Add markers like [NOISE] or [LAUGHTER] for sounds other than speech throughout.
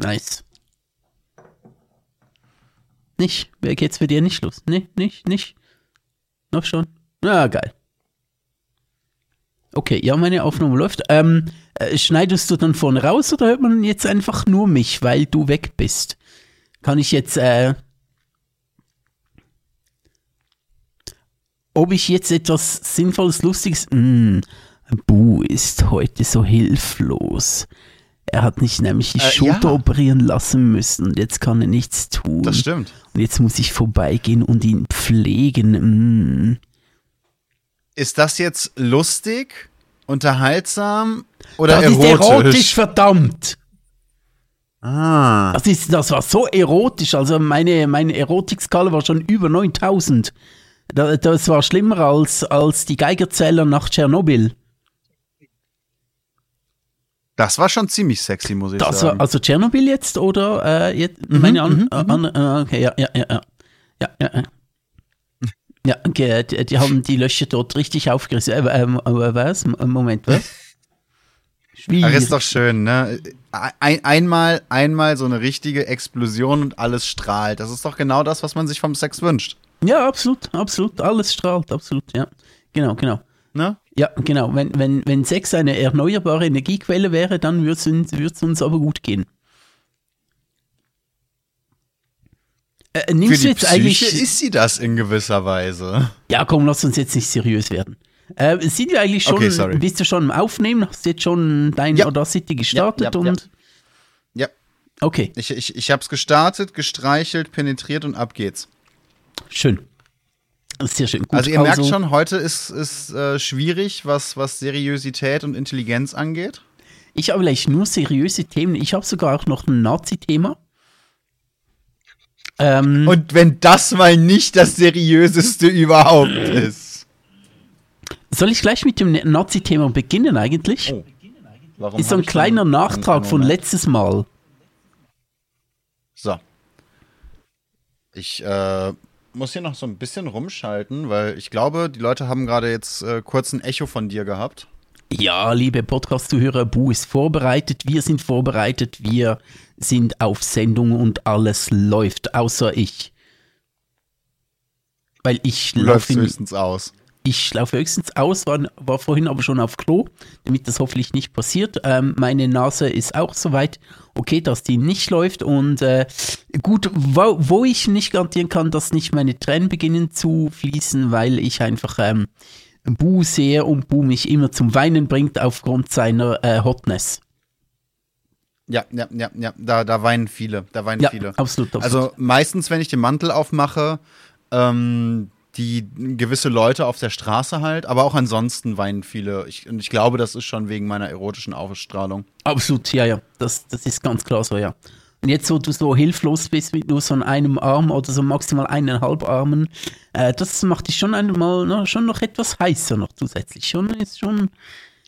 Nice. Nicht? Wer geht's für dir nicht los? Nee, nicht, nicht. Noch schon? Na, geil. Okay, ja, meine Aufnahme läuft. Ähm, äh, schneidest du dann vorne raus oder hört man jetzt einfach nur mich, weil du weg bist? Kann ich jetzt, äh, ob ich jetzt etwas Sinnvolles, Lustiges, mh, Bu ist heute so hilflos. Er hat nicht nämlich die Äh, Schulter ja. operieren lassen müssen und jetzt kann er nichts tun. Das stimmt. Und jetzt muss ich vorbeigehen und ihn pflegen. Mm. Ist das jetzt lustig, unterhaltsam oder Das ist erotisch? erotisch, verdammt! Ah. Das, ist, das war so erotisch. Also meine, meine Erotikskala war schon über 9000. Da- Das war schlimmer als, als die Geigerzähler nach Tschernobyl. Das war schon ziemlich sexy, muss ich Das sagen. war also Tschernobyl jetzt oder äh, jetzt, Mhm, meine an, mhm, an, äh, okay, ja, ja, ja, ja. Ja, ja, ja. Okay, die, die haben die Löcher dort richtig aufgerissen. Äh, aber was? Moment, was? Ach, Schwierig. ist doch schön, ne? Ein, einmal, einmal so eine richtige Explosion und alles strahlt. Das ist doch genau das, was man sich vom Sex wünscht. Ja, absolut, absolut. Alles strahlt, absolut, ja. Genau, genau. Ne? Ja, genau. Wenn, wenn, wenn Sex eine erneuerbare Energiequelle wäre, dann würde es uns, würd's uns aber gut gehen. Äh, Für nimmst du die jetzt Psyche eigentlich. ist sie das in gewisser Weise. Ja, komm, lass uns jetzt nicht seriös werden. Äh, sind wir eigentlich schon, Okay, sorry. bist du schon im Aufnehmen? Hast du jetzt schon dein Ja. Audacity gestartet Ja, ja, ja. und. Ja, Okay, ich, ich, ich hab's gestartet, gestreichelt, penetriert und ab geht's. schön. Sehr schön. Gut, also ihr merkt schon, heute ist, ist äh, schwierig, was, was Seriosität und Intelligenz angeht. Ich habe vielleicht nur seriöse Themen. Ich habe sogar auch noch ein Nazi-Thema. Ähm, Und wenn das mal nicht das Seriöseste überhaupt ist. soll ich gleich mit dem Nazi-Thema beginnen eigentlich? Oh. Warum Ist so ein kleiner Nachtrag von letztes Mal. So. Ich äh, muss hier noch so ein bisschen rumschalten, weil ich glaube, die Leute haben gerade jetzt äh, kurz ein Echo von dir gehabt. Ja, liebe Podcast-Zuhörer, Bu ist vorbereitet, wir sind vorbereitet, wir sind auf Sendung und alles läuft, außer ich. Weil ich laufe, höchstens aus. Ich laufe höchstens aus, war, war vorhin aber schon auf Klo, damit das hoffentlich nicht passiert. Ähm, meine Nase ist auch soweit okay, dass die nicht läuft und äh, gut, wo, wo ich nicht garantieren kann, dass nicht meine Tränen beginnen zu fließen, weil ich einfach ähm, Bu sehe und Bu mich immer zum Weinen bringt aufgrund seiner äh, Hotness. Ja, ja, ja, ja. Da, da weinen viele. Da weinen Ja, viele. absolut, absolut. Also meistens, wenn ich den Mantel aufmache, ähm, die gewisse Leute auf der Straße halt, aber auch ansonsten weinen viele. Ich, und ich glaube, das ist schon wegen meiner erotischen Ausstrahlung. Absolut, ja, ja. Das, das ist ganz klar so, ja. Und jetzt, wo du so hilflos bist mit nur so einem Arm oder so maximal eineinhalb Armen, äh, das macht dich schon einmal ne, schon noch etwas heißer noch zusätzlich. Schon ist schon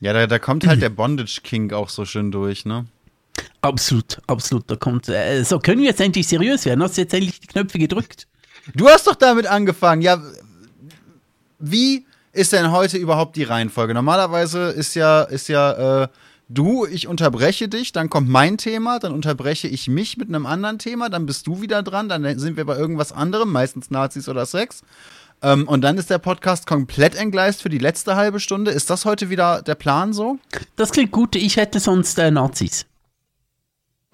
Ja, da, da kommt halt [LAUGHS] der Bondage-King auch so schön durch, ne? absolut, absolut. Da kommt. Äh, so können wir jetzt endlich seriös werden. Hast du jetzt endlich die Knöpfe gedrückt? Du hast doch damit angefangen. Ja, wie ist denn heute überhaupt die Reihenfolge? Normalerweise ist ja, ist ja, äh, du, ich unterbreche dich, dann kommt mein Thema, dann unterbreche ich mich mit einem anderen Thema, dann bist du wieder dran, dann sind wir bei irgendwas anderem, meistens Nazis oder Sex. Ähm, und dann ist der Podcast komplett entgleist für die letzte halbe Stunde. Ist das heute wieder der Plan so? Das klingt gut. Ich hätte sonst äh, Nazis.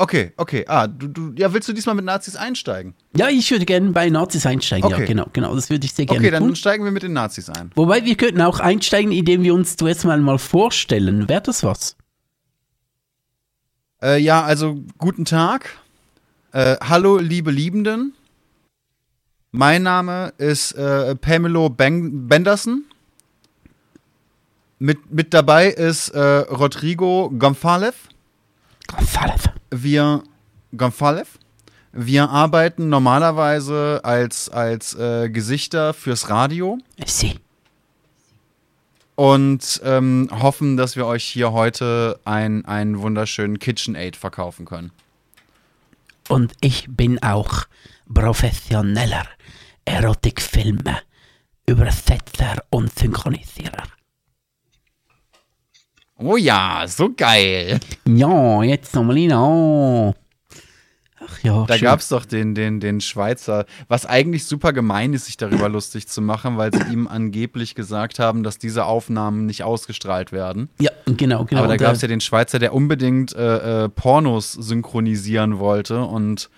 Okay, okay. Ah, du, du, ja, willst du diesmal mit Nazis einsteigen? Ja, ich würde gerne bei Nazis einsteigen. Ja, Okay. genau, genau. Das würde ich sehr gerne Okay, dann tun. steigen wir mit den Nazis ein. Wobei wir könnten auch einsteigen, indem wir uns zuerst mal mal vorstellen. Wäre das was? Äh, ja, also guten Tag. Äh, hallo, liebe Liebenden. Mein Name ist äh, Pamelo ben Benderson. Mit, mit dabei ist äh, Rodrigo González. González. Wir González. Wir arbeiten normalerweise als, als äh, Gesichter fürs Radio Sie. und ähm, hoffen, dass wir euch hier heute ein- einen wunderschönen KitchenAid verkaufen können. Und ich bin auch professioneller Erotikfilme, Übersetzer und Synchronisierer. Oh ja, so geil. Ja, jetzt nochmal. Oh. Ach ja, Da gab es doch den, den, den Schweizer, was eigentlich super gemein ist, sich darüber lustig zu machen, weil sie ihm angeblich gesagt haben, dass diese Aufnahmen nicht ausgestrahlt werden. Ja, genau, genau. Aber da Und, gab es äh, ja den Schweizer, der unbedingt äh, äh, Pornos synchronisieren wollte und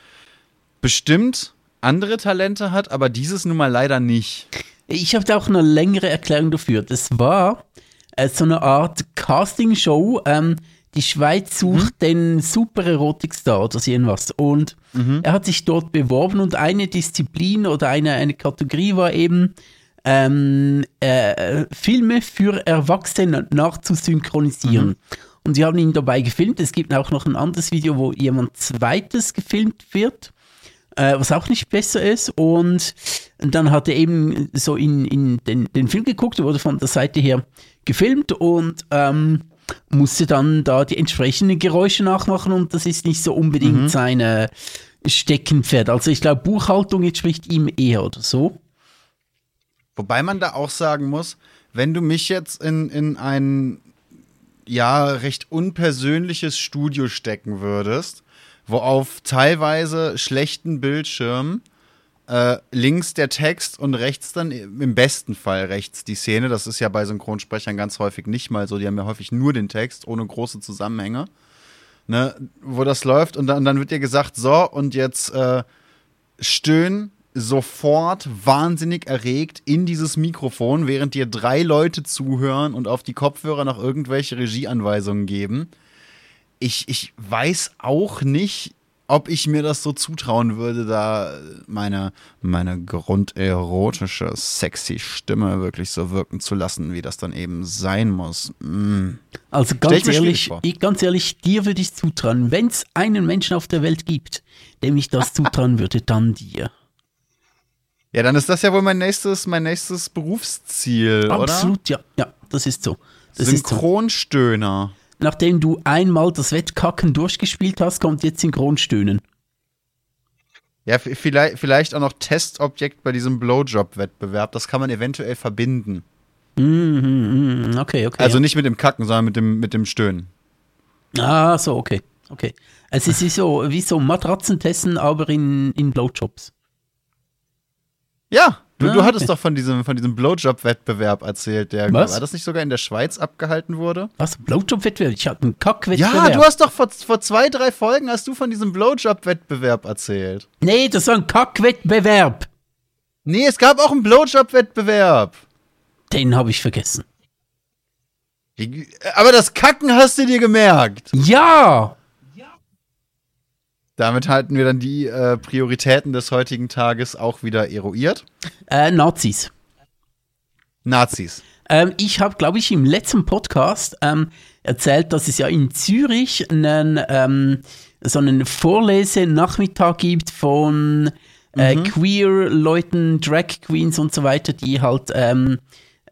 bestimmt andere Talente hat, aber dieses nun mal leider nicht. Ich habe da auch eine längere Erklärung dafür. Das war äh, so eine Art Castingshow. Ähm, die Schweiz sucht den super Erotikstar oder so irgendwas. Und er hat sich dort beworben und eine Disziplin oder eine, eine Kategorie war eben ähm, äh, Filme für Erwachsene nachzusynchronisieren. Und sie haben ihn dabei gefilmt. Es gibt auch noch ein anderes Video, wo jemand zweites gefilmt wird äh, was auch nicht besser ist. Und dann hat er eben so in, in den, den Film geguckt, wurde von der Seite her gefilmt und ähm, musste dann da die entsprechenden Geräusche nachmachen und das ist nicht so unbedingt seine Steckenpferd. Also ich glaube, Buchhaltung entspricht ihm eher oder so. Wobei man da auch sagen muss, wenn du mich jetzt in, in ein ja recht unpersönliches Studio stecken würdest, wo auf teilweise schlechten Bildschirmen äh, links der Text und rechts dann im besten Fall rechts die Szene. Das ist ja bei Synchronsprechern ganz häufig nicht mal so. Die haben ja häufig nur den Text ohne große Zusammenhänge. Ne, wo das läuft und dann, dann wird dir gesagt, so und jetzt äh, stöhnen sofort wahnsinnig erregt in dieses Mikrofon, während dir drei Leute zuhören und auf die Kopfhörer noch irgendwelche Regieanweisungen geben. Ich, ich weiß auch nicht, ob ich mir das so zutrauen würde, da meine, meine grunderotische, sexy Stimme wirklich so wirken zu lassen, wie das dann eben sein muss. Mm. Also ganz ehrlich, ich, ganz ehrlich, dir würde ich zutrauen, wenn es einen Menschen auf der Welt gibt, dem ich das zutrauen würde, dann dir. Ja, dann ist das ja wohl mein nächstes, mein nächstes Berufsziel, oder? Absolut, ja, ja, das ist so. Das ist so. Nachdem du einmal das Wettkacken durchgespielt hast, kommt jetzt Synchronstöhnen. Ja, vielleicht, vielleicht auch noch Testobjekt bei diesem Blowjob-Wettbewerb. Das kann man eventuell verbinden. Mhm, okay, okay. Also nicht mit dem Kacken, sondern mit dem, mit dem Stöhnen. Ah, so, okay, okay. Es ist wie so, wie so Matratzentesten, aber in, in Blowjobs. Ja, du, Ah, du hattest okay. doch von diesem, von diesem Blowjob-Wettbewerb erzählt, der Was? war das nicht sogar in der Schweiz abgehalten wurde? Was? Blowjob-Wettbewerb? Ich hatte einen Kackwettbewerb. Ja, du hast doch vor, vor zwei, drei Folgen hast du von diesem Blowjob-Wettbewerb erzählt. Nee, das war ein Kackwettbewerb. Nee, es gab auch einen Blowjob-Wettbewerb. Den habe ich vergessen. Aber das Kacken hast du dir gemerkt. Ja! Damit halten wir dann die äh, Prioritäten des heutigen Tages auch wieder eruiert. Äh, Nazis. Nazis. Ähm, ich habe, glaube ich, im letzten Podcast ähm, erzählt, dass es ja in Zürich einen, ähm, so einen Vorlesenachmittag gibt von äh, Queer-Leuten, Drag Queens und so weiter, die halt ähm,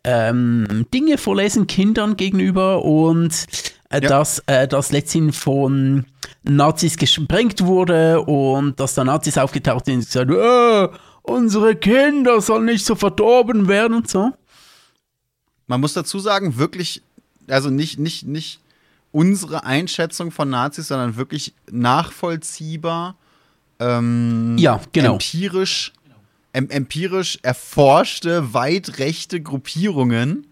ähm, Dinge vorlesen Kindern gegenüber und äh, Ja. dass äh, das letztendlich von Nazis gesprengt wurde und dass da Nazis aufgetaucht sind und gesagt äh, unsere Kinder sollen nicht so verdorben werden und so. Man muss dazu sagen, wirklich, also nicht, nicht, nicht unsere Einschätzung von Nazis, sondern wirklich nachvollziehbar, ähm, Ja, genau. empirisch, em, empirisch erforschte, weit rechte Gruppierungen,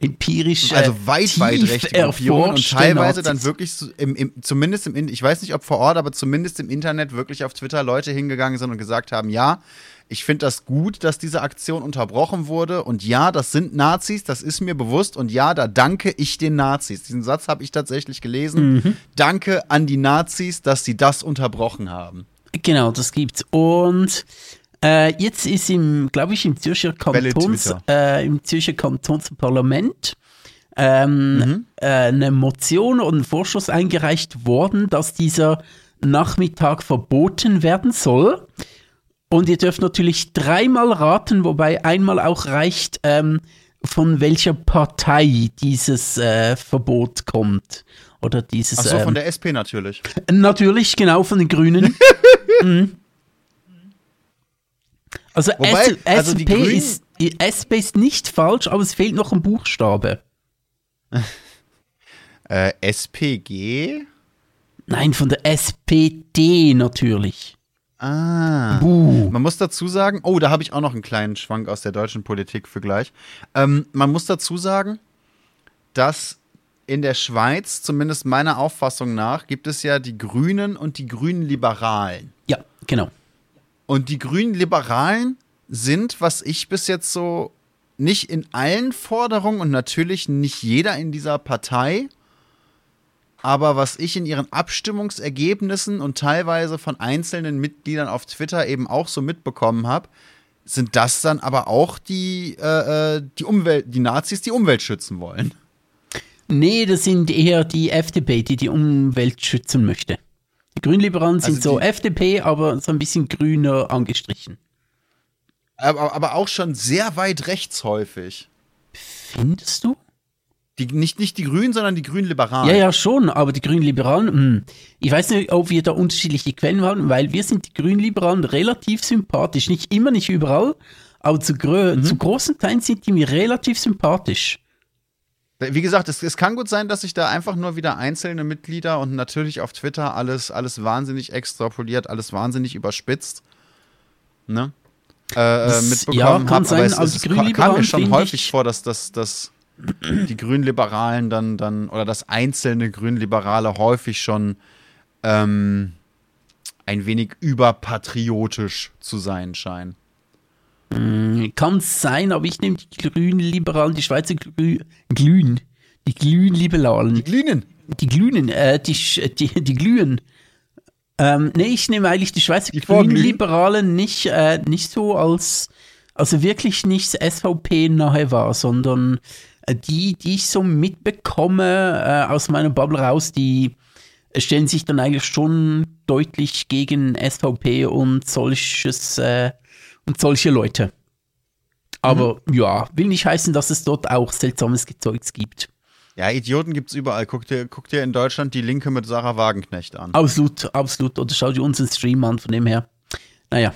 empirisch also äh, weit, weit rechte Gruppierungen und teilweise dann wirklich, im, im, zumindest im, ich weiß nicht, ob vor Ort, aber zumindest im Internet wirklich auf Twitter Leute hingegangen sind und gesagt haben, ja, ich finde das gut, dass diese Aktion unterbrochen wurde und ja, das sind Nazis, das ist mir bewusst und ja, da danke ich den Nazis. Diesen Satz habe ich tatsächlich gelesen. Mhm. Danke an die Nazis, dass sie das unterbrochen haben. Genau, das gibt's. Und äh, jetzt ist im, glaube ich, im Zürcher Kantons, äh, im Zürcher Kantonsparlament ähm, Mhm. äh, eine Motion und ein Vorschuss eingereicht worden, dass dieser Nachmittag verboten werden soll. Und ihr dürft natürlich dreimal raten, wobei einmal auch reicht, ähm, von welcher Partei dieses äh, Verbot kommt. Oder dieses. Ach so, ähm, von der SP natürlich. Natürlich, genau, von den Grünen. [LAUGHS] Mhm. Also, Wobei, S also SP, ist, SP ist nicht falsch, aber es fehlt noch ein Buchstabe. [LAUGHS] Äh, SPG? Nein, von der SPD natürlich. Ah. Buh. Man muss dazu sagen, oh, da habe ich auch noch einen kleinen Schwank aus der deutschen Politik für gleich. Ähm, man muss dazu sagen, dass in der Schweiz, zumindest meiner Auffassung nach, gibt es ja die Grünen und die Grünen Liberalen. Ja, genau. Und die Grünen Liberalen sind, was ich bis jetzt so nicht in allen Forderungen und natürlich nicht jeder in dieser Partei, aber was ich in ihren Abstimmungsergebnissen und teilweise von einzelnen Mitgliedern auf Twitter eben auch so mitbekommen habe, sind das dann aber auch die, äh, äh, die Umwelt, die Nazis, die Umwelt schützen wollen. Nee, das sind eher die FDP, die die Umwelt schützen möchte. Die Grünliberalen sind Also so FDP, aber so ein bisschen grüner angestrichen. Aber, aber auch schon sehr weit rechts häufig. Findest du? Die, nicht, nicht die Grünen, sondern die Grünen Liberalen. Ja, ja, schon, aber die Grünliberalen, hm, ich weiß nicht, ob wir da unterschiedliche Quellen haben, weil wir sind die Grünliberalen relativ sympathisch. Nicht immer, nicht überall, aber zu, Mhm. zu großen Teilen sind die mir relativ sympathisch. Wie gesagt, es, es kann gut sein, dass sich da einfach nur wieder einzelne Mitglieder und natürlich auf Twitter alles, alles wahnsinnig extrapoliert, alles wahnsinnig überspitzt, ne? Äh, äh, mitbekommen ja, kann hab. sein, aber es, aber es, es kam mir schon häufig vor, dass, dass, dass die Grünliberalen dann, dann oder dass einzelne Grünliberale häufig schon ähm, ein wenig überpatriotisch zu sein scheinen. Kann sein, aber ich nehme die Grünliberalen, die Schweizer Glü Glühen, die Glühenliberalen, Glühnen! die Glühen, äh, die, die, die Glühen. Ähm, nee, ich nehme eigentlich die Schweizer Die? Grünliberalen nicht, äh, nicht so als, also wirklich nicht SVP nahe war, sondern äh, die, die ich so mitbekomme äh, aus meiner Bubble raus, die stellen sich dann eigentlich schon deutlich gegen SVP und solches äh, und solche Leute. Aber ja, will nicht heißen, dass es dort auch seltsames Gezeugs gibt. Ja, Idioten gibt's überall. Guck dir, guck dir in Deutschland die Linke mit Sarah Wagenknecht an. Absolut, absolut. Oder schau dir unseren Stream an, von dem her. Naja.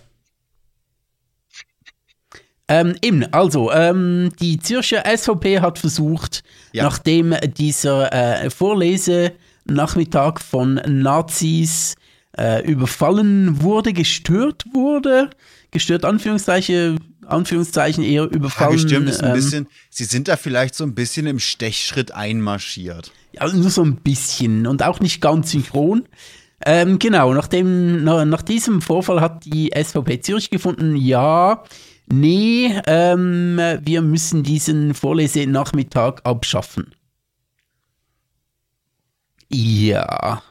Ähm, eben, also, ähm, die Zürcher SVP hat versucht, Ja. nachdem dieser äh, Vorlesenachmittag von Nazis äh, überfallen wurde, gestört wurde, gestört Anführungszeichen, Anführungszeichen eher Ja, überfallen. gestimmt ist ein ähm, bisschen, sie sind da vielleicht so ein bisschen im Stechschritt einmarschiert. Ja, nur so ein bisschen und auch nicht ganz synchron. Ähm, genau, nach, dem, nach, nach diesem Vorfall hat die SVP Zürich gefunden, ja, nee, ähm, wir müssen diesen Vorlesenachmittag abschaffen. Ja,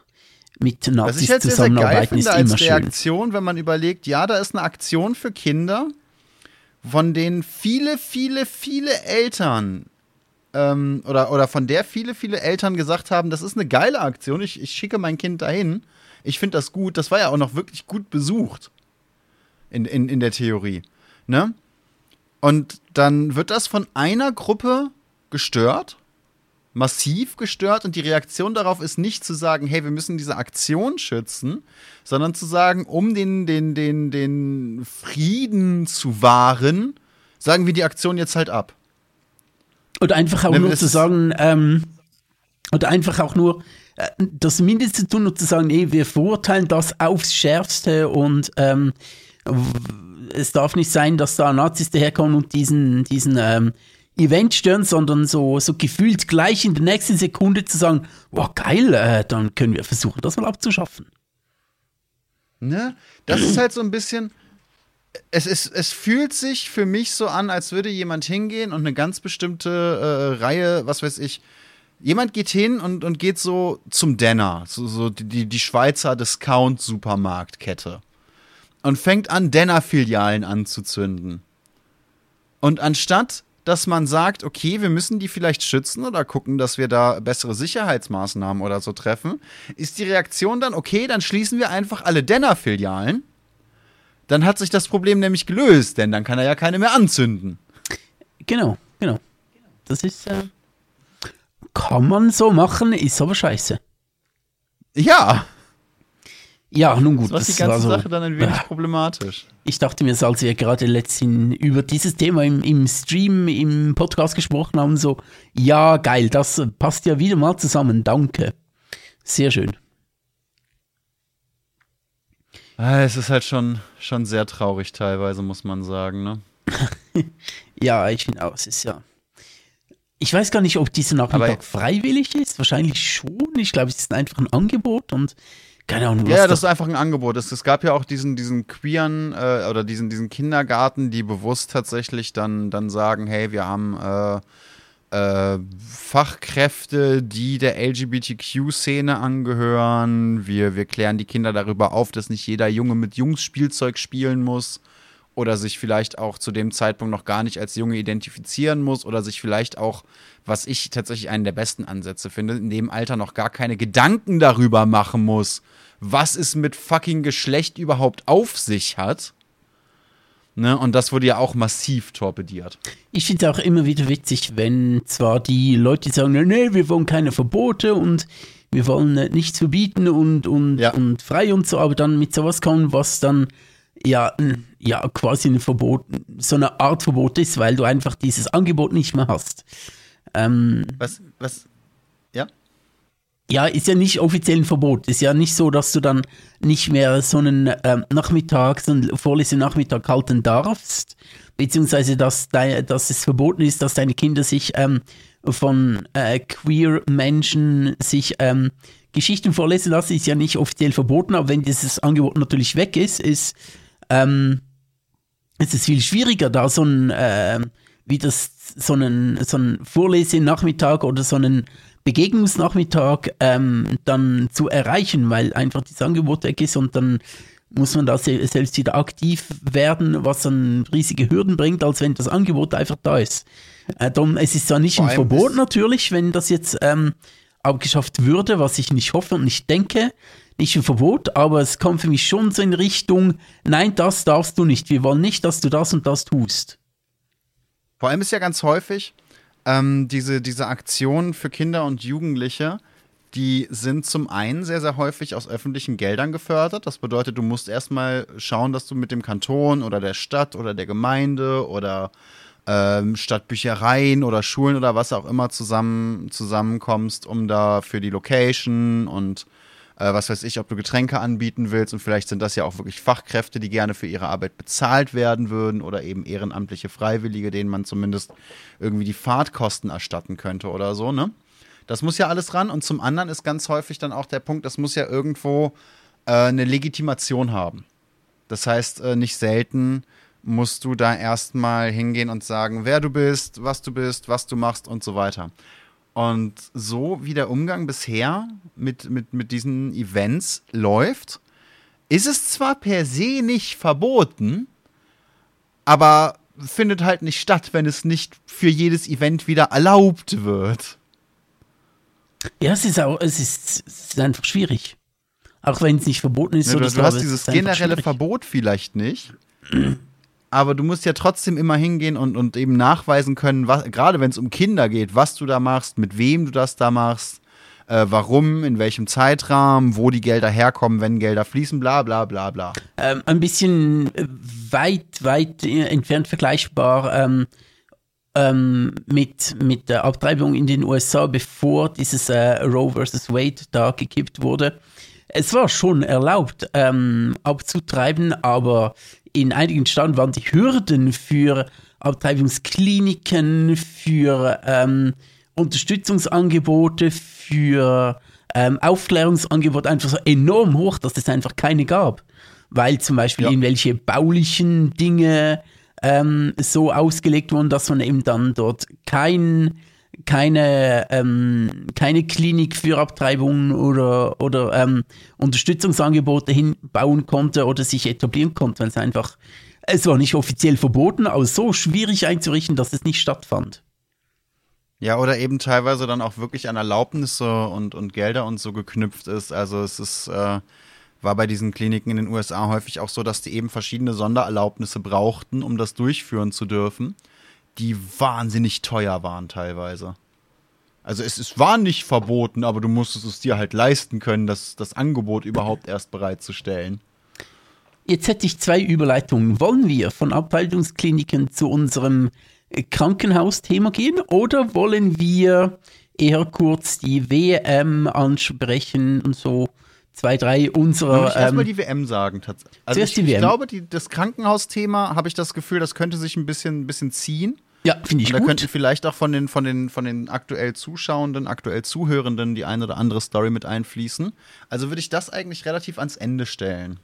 mit Nazis jetzt sehr, sehr geil zusammenarbeiten ist finde als immer schön. Reaktion, wenn man überlegt, ja, da ist eine Aktion für Kinder, von denen viele, viele, viele Eltern ähm, oder, oder von der viele, viele Eltern gesagt haben, das ist eine geile Aktion, ich, ich schicke mein Kind dahin. Ich finde das gut. Das war ja auch noch wirklich gut besucht in, in, in der Theorie. Ne? Und dann wird das von einer Gruppe gestört, massiv gestört und die Reaktion darauf ist nicht zu sagen, hey, wir müssen diese Aktion schützen, sondern zu sagen, um den, den, den, den Frieden zu wahren, sagen wir die Aktion jetzt halt ab. Oder einfach auch Ne, nur das zu sagen, ähm, oder einfach auch nur äh, das Mindeste tun und zu sagen, nee, wir verurteilen das aufs Schärfste und ähm, es darf nicht sein, dass da Nazis daherkommen und diesen, diesen ähm, Event stören, sondern so, so gefühlt gleich in der nächsten Sekunde zu sagen, boah, geil, äh, dann können wir versuchen, das mal abzuschaffen. Ne? Das ist halt so ein bisschen. Es, ist, es fühlt sich für mich so an, als würde jemand hingehen und eine ganz bestimmte äh, Reihe, was weiß ich, jemand geht hin und, und geht so zum Denner, so, so die, die, die Schweizer Discount-Supermarktkette. Und fängt an, Denner-Filialen anzuzünden. Und anstatt, dass man sagt, okay, wir müssen die vielleicht schützen oder gucken, dass wir da bessere Sicherheitsmaßnahmen oder so treffen, ist die Reaktion dann, okay, dann schließen wir einfach alle Denner-Filialen. Dann hat sich das Problem nämlich gelöst, denn dann kann er ja keine mehr anzünden. Genau, genau. Das ist, äh, kann man so machen, ist aber scheiße. Ja, Ja, nun gut. das macht die ganze war so- Sache dann ein wenig Ja. problematisch. Ich dachte mir, als wir gerade letztens über dieses Thema im, im Stream, im Podcast gesprochen haben, so, ja, geil, das passt ja wieder mal zusammen, danke. Sehr schön. Ah, es ist halt schon, schon sehr traurig teilweise, muss man sagen, ne? [LAUGHS] ja, ich finde auch, es ist ja. Ich weiß gar nicht, ob dieser Nachmittag Aber freiwillig ist. Wahrscheinlich schon. Ich glaube, es ist einfach ein Angebot und keine Ahnung. Ja, das ist einfach ein Angebot. Es, es gab ja auch diesen, diesen queeren äh, oder diesen, diesen Kindergarten, die bewusst tatsächlich dann, dann sagen, hey, wir haben äh, äh, Fachkräfte, die der LGBTQ-Szene angehören. Wir, wir klären die Kinder darüber auf, dass nicht jeder Junge mit Jungs Spielzeug spielen muss oder sich vielleicht auch zu dem Zeitpunkt noch gar nicht als Junge identifizieren muss oder sich vielleicht auch, was ich tatsächlich einen der besten Ansätze finde, in dem Alter noch gar keine Gedanken darüber machen muss, was es mit fucking Geschlecht überhaupt auf sich hat. Ne? Und das wurde ja auch massiv torpediert. Ich finde es auch immer wieder witzig, wenn zwar die Leute sagen, nee, wir wollen keine Verbote und wir wollen nichts verbieten und, und, ja. und frei und so, aber dann mit sowas kommen, was dann ja, ja quasi ein Verbot, so eine Art Verbot ist, weil du einfach dieses Angebot nicht mehr hast. Ähm, was, was, ja? Ja, ist ja nicht offiziell ein Verbot. Ist ja nicht so, dass du dann nicht mehr so einen ähm, Nachmittag, so einen Vorlesenachmittag halten darfst, beziehungsweise dass, de, dass es verboten ist, dass deine Kinder sich ähm, von äh, queer Menschen sich ähm, Geschichten vorlesen lassen, ist ja nicht offiziell verboten, aber wenn dieses Angebot natürlich weg ist, ist ähm, es ist viel schwieriger, da so ein, äh, wie das, so einen, so einen Vorlesenachmittag oder so einen Begegnungsnachmittag ähm, dann zu erreichen, weil einfach das Angebot weg ist und dann muss man da selbst wieder aktiv werden, was dann riesige Hürden bringt, als wenn das Angebot einfach da ist. Äh, darum, es ist zwar nicht ein Verbot natürlich, wenn das jetzt ähm, abgeschafft würde, was ich nicht hoffe und nicht denke, nicht ein Verbot, aber es kommt für mich schon so in Richtung, nein, das darfst du nicht. Wir wollen nicht, dass du das und das tust. Vor allem ist ja ganz häufig ähm, diese, diese Aktionen für Kinder und Jugendliche, die sind zum einen sehr, sehr häufig aus öffentlichen Geldern gefördert. Das bedeutet, du musst erstmal schauen, dass du mit dem Kanton oder der Stadt oder der Gemeinde oder ähm, Stadtbüchereien oder Schulen oder was auch immer zusammen, zusammenkommst, um da für die Location und äh, was weiß ich, ob du Getränke anbieten willst und vielleicht sind das ja auch wirklich Fachkräfte, die gerne für ihre Arbeit bezahlt werden würden oder eben ehrenamtliche Freiwillige, denen man zumindest irgendwie die Fahrtkosten erstatten könnte oder so, ne? Das muss ja alles ran und zum anderen ist ganz häufig dann auch der Punkt, das muss ja irgendwo äh, eine Legitimation haben. Das heißt, äh, nicht selten musst du da erstmal hingehen und sagen, wer du bist, was du bist, was du machst und so weiter. Und so wie der Umgang bisher mit, mit, mit diesen Events läuft, ist es zwar per se nicht verboten, aber findet halt nicht statt, wenn es nicht für jedes Event wieder erlaubt wird. Ja, es ist auch, es ist, es ist einfach schwierig. Auch wenn es nicht verboten ist. Ja, so, du, du hast dieses generelle Verbot vielleicht nicht aber du musst ja trotzdem immer hingehen und, und eben nachweisen können, was, gerade wenn es um Kinder geht, was du da machst, mit wem du das da machst, äh, warum, in welchem Zeitrahmen, wo die Gelder herkommen, wenn Gelder fließen, bla bla bla bla. Ähm, ein bisschen äh, weit, weit entfernt vergleichbar ähm, ähm, mit, mit der Abtreibung in den USA, bevor dieses äh, Roe vs. Wade da gekippt wurde. Es war schon erlaubt, ähm, abzutreiben, aber in einigen Staaten waren die Hürden für Abtreibungskliniken, für ähm, Unterstützungsangebote, für ähm, Aufklärungsangebote einfach so enorm hoch, dass es einfach keine gab. Weil zum Beispiel ja. irgendwelche baulichen Dinge ähm, so ausgelegt wurden, dass man eben dann dort kein keine, ähm, keine Klinik für Abtreibungen oder, oder ähm, Unterstützungsangebote hinbauen konnte oder sich etablieren konnte, weil es einfach, es war nicht offiziell verboten, aber so schwierig einzurichten, dass es nicht stattfand. Ja, oder eben teilweise dann auch wirklich an Erlaubnisse und, und Gelder und so geknüpft ist. Also es ist, äh, war bei diesen Kliniken in den USA häufig auch so, dass die eben verschiedene Sondererlaubnisse brauchten, um das durchführen zu dürfen die wahnsinnig teuer waren teilweise. Also es, es war nicht verboten, aber du musstest es dir halt leisten können, das, das Angebot überhaupt erst bereitzustellen. Jetzt hätte ich zwei Überleitungen. Wollen wir von Abteilungskliniken zu unserem äh, Krankenhausthema gehen oder wollen wir eher kurz die WM ansprechen und so zwei, drei unserer. ich erstmal Ähm, die WM sagen? Also Zuerst ich, die ich WM. glaube, die, das Krankenhausthema habe ich das Gefühl, das könnte sich ein bisschen, ein bisschen ziehen. ja, finde ich Und da könnten gut. vielleicht auch von den, von, den, von den aktuell Zuschauenden, aktuell Zuhörenden die eine oder andere Story mit einfließen. Also würde ich das eigentlich relativ ans Ende stellen.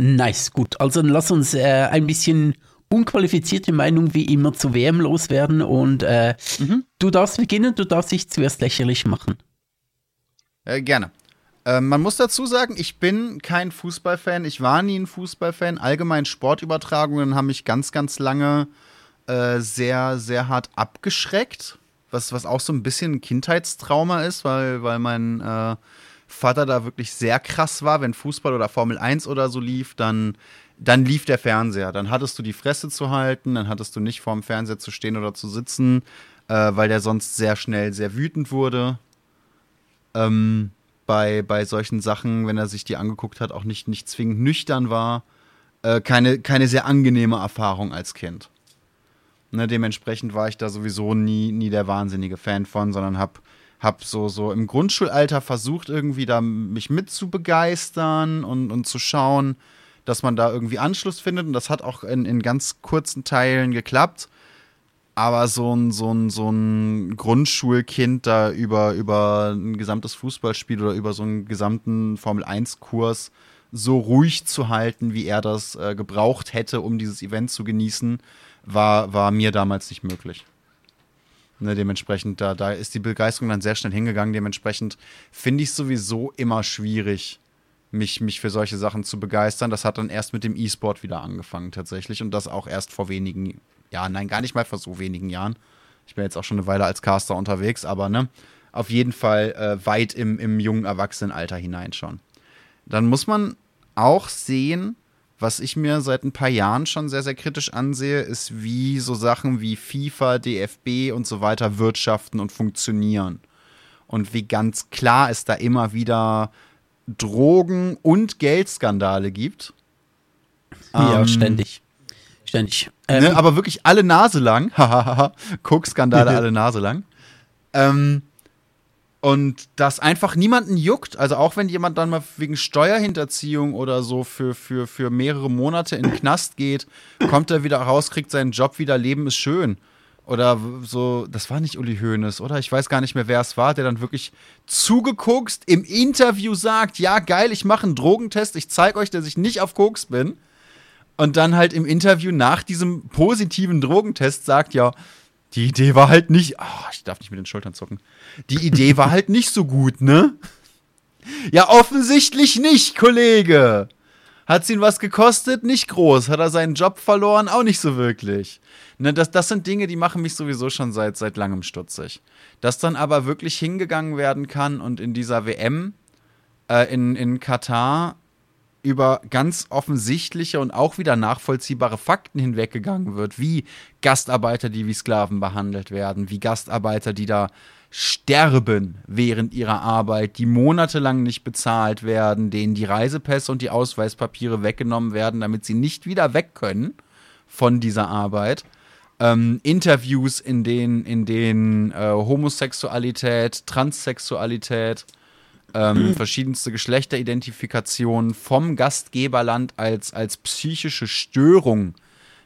Nice, gut. Also dann lass uns äh, ein bisschen unqualifizierte Meinung wie immer zu WM loswerden und äh, Mhm. du darfst beginnen, du darfst dich zuerst lächerlich machen. Äh, gerne. Ähm, man muss dazu sagen, ich bin kein Fußballfan. Ich war nie ein Fußballfan. Allgemein Sportübertragungen haben mich ganz, ganz lange äh, sehr, sehr hart abgeschreckt. Was, was auch so ein bisschen ein Kindheitstrauma ist, weil, weil mein äh, Vater da wirklich sehr krass war. Wenn Fußball oder Formel 1 oder so lief, dann, dann lief der Fernseher. Dann hattest du die Fresse zu halten, dann hattest du nicht vorm Fernseher zu stehen oder zu sitzen, äh, weil der sonst sehr schnell sehr wütend wurde ähm, bei, bei solchen Sachen, wenn er sich die angeguckt hat, auch nicht, nicht zwingend nüchtern war. Äh, keine, keine sehr angenehme Erfahrung als Kind. Ne, dementsprechend war ich da sowieso nie, nie der wahnsinnige Fan von, sondern hab, hab so, so im Grundschulalter versucht, irgendwie da mich mit zu begeistern und, und zu schauen, dass man da irgendwie Anschluss findet. Und das hat auch in, in ganz kurzen Teilen geklappt. Aber so ein, so ein, so ein Grundschulkind da über, über ein gesamtes Fußballspiel oder über so einen gesamten Formel-1-Kurs so ruhig zu halten, wie er das äh, gebraucht hätte, um dieses Event zu genießen, war, war mir damals nicht möglich. Ne, dementsprechend, da, da ist die Begeisterung dann sehr schnell hingegangen. Dementsprechend finde ich es sowieso immer schwierig, mich, mich für solche Sachen zu begeistern. Das hat dann erst mit dem E-Sport wieder angefangen tatsächlich und das auch erst vor wenigen Jahren. Nein, gar nicht mal vor so wenigen Jahren. Ich bin jetzt auch schon eine Weile als Caster unterwegs, aber ne, auf jeden Fall äh, weit im, im jungen Erwachsenenalter hinein schon. Dann muss man auch sehen, was ich mir seit ein paar Jahren schon sehr, sehr kritisch ansehe, ist, wie so Sachen wie FIFA, DFB und so weiter wirtschaften und funktionieren. Und wie ganz klar es da immer wieder Drogen- und Geldskandale gibt. ja, Ähm, ständig. Ständig. Ähm, Ne, aber wirklich alle Nase lang. [LAUGHS] Hahaha. Coke-Skandale [LAUGHS] alle Nase lang. Ähm, und das einfach niemanden juckt. Also auch wenn jemand dann mal wegen Steuerhinterziehung oder so für, für, für mehrere Monate in den Knast geht, kommt er wieder raus, kriegt seinen Job wieder, Leben ist schön. Oder so, das war nicht Uli Hoeneß, oder? Ich weiß gar nicht mehr, wer es war, der dann wirklich zugeguckt im Interview sagt, ja geil, ich mache einen Drogentest, ich zeige euch, dass ich nicht auf Koks bin. Und dann halt im Interview nach diesem positiven Drogentest sagt, ja, die Idee war halt nicht, ah, ich darf nicht mit den Schultern zucken. Die Idee war halt nicht so gut, ne? Ja, offensichtlich nicht, Kollege. Hat's ihn was gekostet? Nicht groß. Hat er seinen Job verloren? Auch nicht so wirklich. Ne, das, das sind Dinge, die machen mich sowieso schon seit, seit langem stutzig. Dass dann aber wirklich hingegangen werden kann und in dieser WM äh, in, in Katar über ganz offensichtliche und auch wieder nachvollziehbare Fakten hinweggegangen wird, wie Gastarbeiter, die wie Sklaven behandelt werden, wie Gastarbeiter, die da sterben während ihrer Arbeit, die monatelang nicht bezahlt werden, denen die Reisepässe und die Ausweispapiere weggenommen werden, damit sie nicht wieder weg können von dieser Arbeit. Ähm, Interviews, in denen, in denen äh, Homosexualität, Transsexualität, ähm, verschiedenste Geschlechteridentifikationen vom Gastgeberland als, als psychische Störung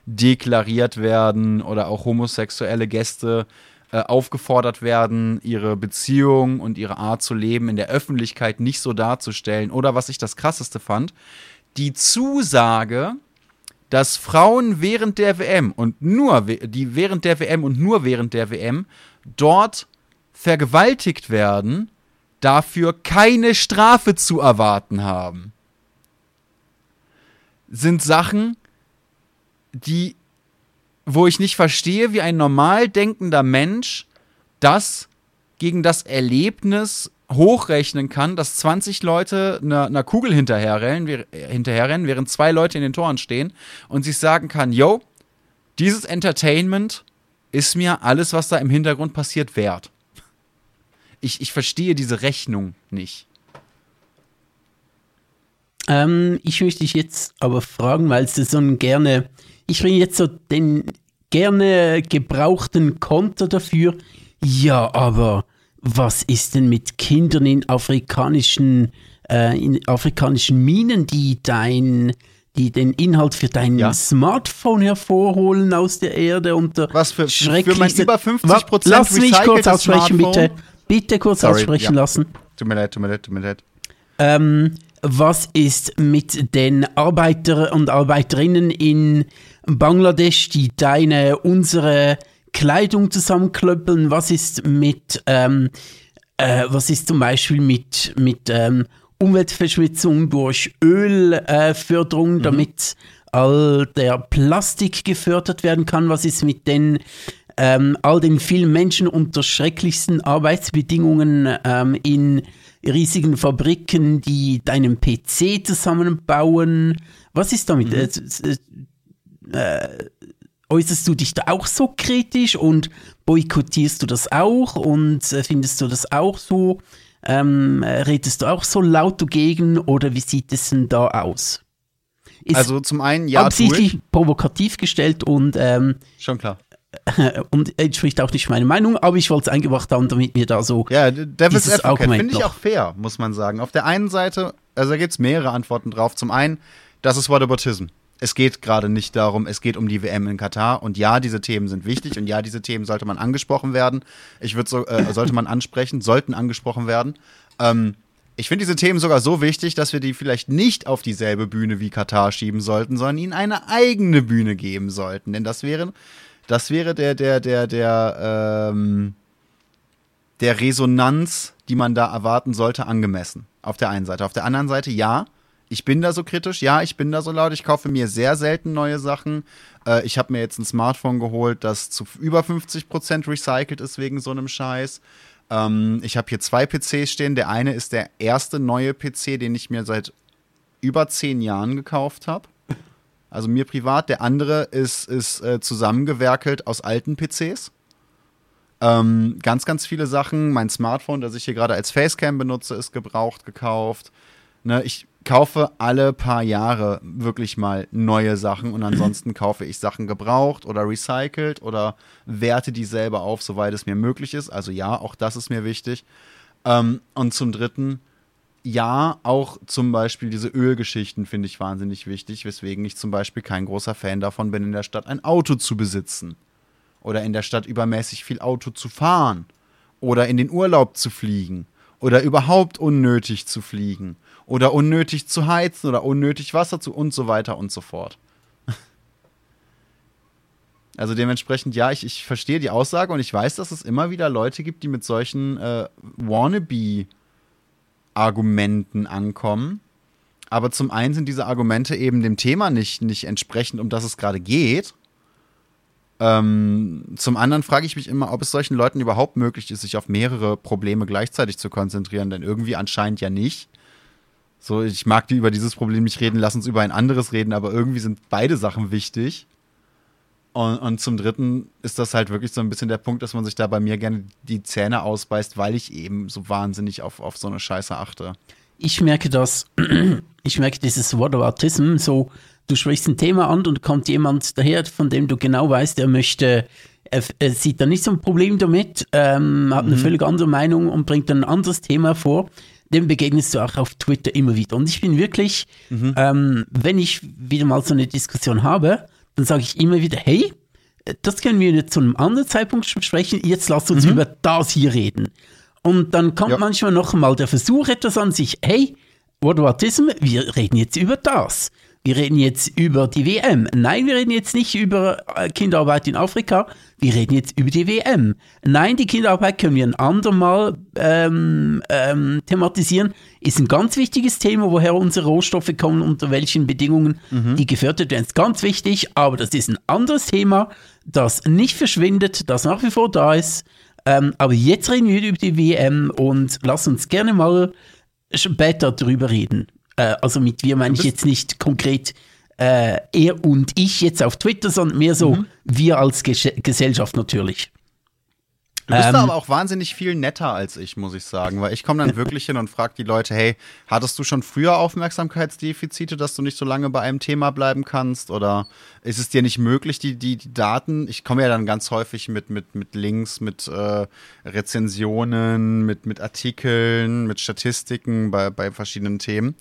deklariert werden oder auch homosexuelle Gäste äh, aufgefordert werden, ihre Beziehung und ihre Art zu leben in der Öffentlichkeit nicht so darzustellen. Oder was ich das krasseste fand, die Zusage, dass Frauen während der WM und nur die während der WM und nur während der WM dort vergewaltigt werden, dafür keine Strafe zu erwarten haben. Sind Sachen, die, wo ich nicht verstehe, wie ein normal denkender Mensch das gegen das Erlebnis hochrechnen kann, dass 20 Leute einer, einer Kugel hinterherrennen, hinterherrennen, während zwei Leute in den Toren stehen und sich sagen kann, yo, dieses Entertainment ist mir alles, was da im Hintergrund passiert, wert. Ich, ich verstehe diese Rechnung nicht. Ähm, ich möchte dich jetzt aber fragen, weil es so ein gerne, ich bringe jetzt so den gerne gebrauchten Konter dafür. Ja, aber was ist denn mit Kindern in afrikanischen äh, in afrikanischen Minen, die dein die den Inhalt für dein Ja. Smartphone hervorholen aus der Erde und der Was für- für mein über 50% Wa- Lass mich kurz aussprechen, bitte. Bitte kurz Sorry, aussprechen ja. lassen. Tut mir leid, tut mir leid, tut mir leid. Ähm, was ist mit den Arbeiter und Arbeiterinnen in Bangladesch, die deine, unsere Kleidung zusammenklöppeln? Was ist mit, ähm, äh, was ist zum Beispiel mit, mit ähm, Umweltverschmutzung durch Ölförderung, äh, damit all der Plastik gefördert werden kann? Was ist mit den ähm, all den vielen Menschen unter schrecklichsten Arbeitsbedingungen ähm, in riesigen Fabriken, die deinen PC zusammenbauen. Was ist damit? Äh, äh, äh, äußerst du dich da auch so kritisch und boykottierst du das auch und äh, findest du das auch so? Ähm, äh, redest du auch so laut dagegen oder wie sieht es denn da aus? Ist Also zum einen, ja, absichtlich ich. provokativ gestellt und ähm, Schon klar. [LAUGHS] und entspricht auch nicht meiner Meinung, aber ich wollte es eingebracht haben, damit mir da so. Ja, Devil's Advocate finde ich auch fair, muss man sagen. Auf der einen Seite, also da gibt es mehrere Antworten drauf. Zum einen, das ist Whataboutism. Es geht gerade nicht darum, es geht um die WM in Katar. Und ja, diese Themen sind wichtig und ja, diese Themen sollte man angesprochen werden. Ich würde so, äh, sollte man ansprechen, sollten angesprochen werden. Ähm, ich finde diese Themen sogar so wichtig, dass wir die vielleicht nicht auf dieselbe Bühne wie Katar schieben sollten, sondern ihnen eine eigene Bühne geben sollten. Denn das wäre, das wäre der, der, der, der, ähm, der Resonanz, die man da erwarten sollte, angemessen. Auf der einen Seite. Auf der anderen Seite, ja, ich bin da so kritisch, ja, ich bin da so laut, ich kaufe mir sehr selten neue Sachen. Äh, ich habe mir jetzt ein Smartphone geholt, das zu über 50% recycelt ist wegen so einem Scheiß. Ähm, ich habe hier zwei PCs stehen. Der eine ist der erste neue PC, den ich mir seit über zehn Jahren gekauft habe. Also mir privat. Der andere ist, ist äh, zusammengewerkelt aus alten PCs. Ähm, ganz, ganz viele Sachen. Mein Smartphone, das ich hier gerade als Facecam benutze, ist gebraucht gekauft. Ne, ich kaufe alle paar Jahre wirklich mal neue Sachen und ansonsten [CLEARS THROAT] kaufe ich Sachen gebraucht oder recycelt oder werte die selber auf, soweit es mir möglich ist. Also ja, auch das ist mir wichtig. Ähm, und zum Dritten, ja, auch zum Beispiel diese Ölgeschichten finde ich wahnsinnig wichtig, weswegen ich zum Beispiel kein großer Fan davon bin, in der Stadt ein Auto zu besitzen oder in der Stadt übermäßig viel Auto zu fahren oder in den Urlaub zu fliegen oder überhaupt unnötig zu fliegen oder unnötig zu heizen oder unnötig Wasser zu und so weiter und so fort. [LAUGHS] Also dementsprechend, ja, ich, ich verstehe die Aussage und ich weiß, dass es immer wieder Leute gibt, die mit solchen äh, Wannabe-Argumenten ankommen. Aber zum einen sind diese Argumente eben dem Thema nicht, nicht entsprechend, um das es gerade geht. Ähm, zum anderen frage ich mich immer, ob es solchen Leuten überhaupt möglich ist, sich auf mehrere Probleme gleichzeitig zu konzentrieren, denn irgendwie anscheinend ja nicht. So, ich mag die über dieses Problem nicht reden, lass uns über ein anderes reden, aber irgendwie sind beide Sachen wichtig. Und, und zum Dritten ist das halt wirklich so ein bisschen der Punkt, dass man sich da bei mir gerne die Zähne ausbeißt, weil ich eben so wahnsinnig auf, auf so eine Scheiße achte. Ich merke das, [CLEARS THROAT] ich merke dieses Whataboutism, so, du sprichst ein Thema an und kommt jemand daher, von dem du genau weißt, er möchte, er, er sieht da nicht so ein Problem damit, ähm, hat eine völlig andere Meinung und bringt dann ein anderes Thema vor. Dem begegnest du auch auf Twitter immer wieder. Und ich bin wirklich, ähm, wenn ich wieder mal so eine Diskussion habe, dann sage ich immer wieder, hey, das können wir jetzt zu einem anderen Zeitpunkt besprechen, jetzt lasst uns über das hier reden. Und dann kommt Ja. manchmal noch mal der Versuch etwas an sich, hey, Whataboutism, wir reden jetzt über das. Wir reden jetzt über die WM. Nein, wir reden jetzt nicht über äh, Kinderarbeit in Afrika. Wir reden jetzt über die WM. Nein, die Kinderarbeit können wir ein andermal ähm, ähm, thematisieren. Ist ein ganz wichtiges Thema, woher unsere Rohstoffe kommen, unter welchen Bedingungen die gefördert werden. Ist ganz wichtig, aber das ist ein anderes Thema, das nicht verschwindet, das nach wie vor da ist. Ähm, aber jetzt reden wir über die WM und lass uns gerne mal später drüber reden. Äh, also mit wir meine ich jetzt nicht konkret äh, er und ich jetzt auf Twitter, sondern mehr so wir als Ges Gesellschaft natürlich. Du bist Ähm, da aber auch wahnsinnig viel netter als ich, muss ich sagen, weil ich komme dann [LAUGHS] wirklich hin und frage die Leute, hey, hattest du schon früher Aufmerksamkeitsdefizite, dass du nicht so lange bei einem Thema bleiben kannst oder ist es dir nicht möglich, die, die, die Daten, ich komme ja dann ganz häufig mit, mit, mit Links, mit äh, Rezensionen, mit, mit Artikeln, mit Statistiken bei, bei verschiedenen Themen.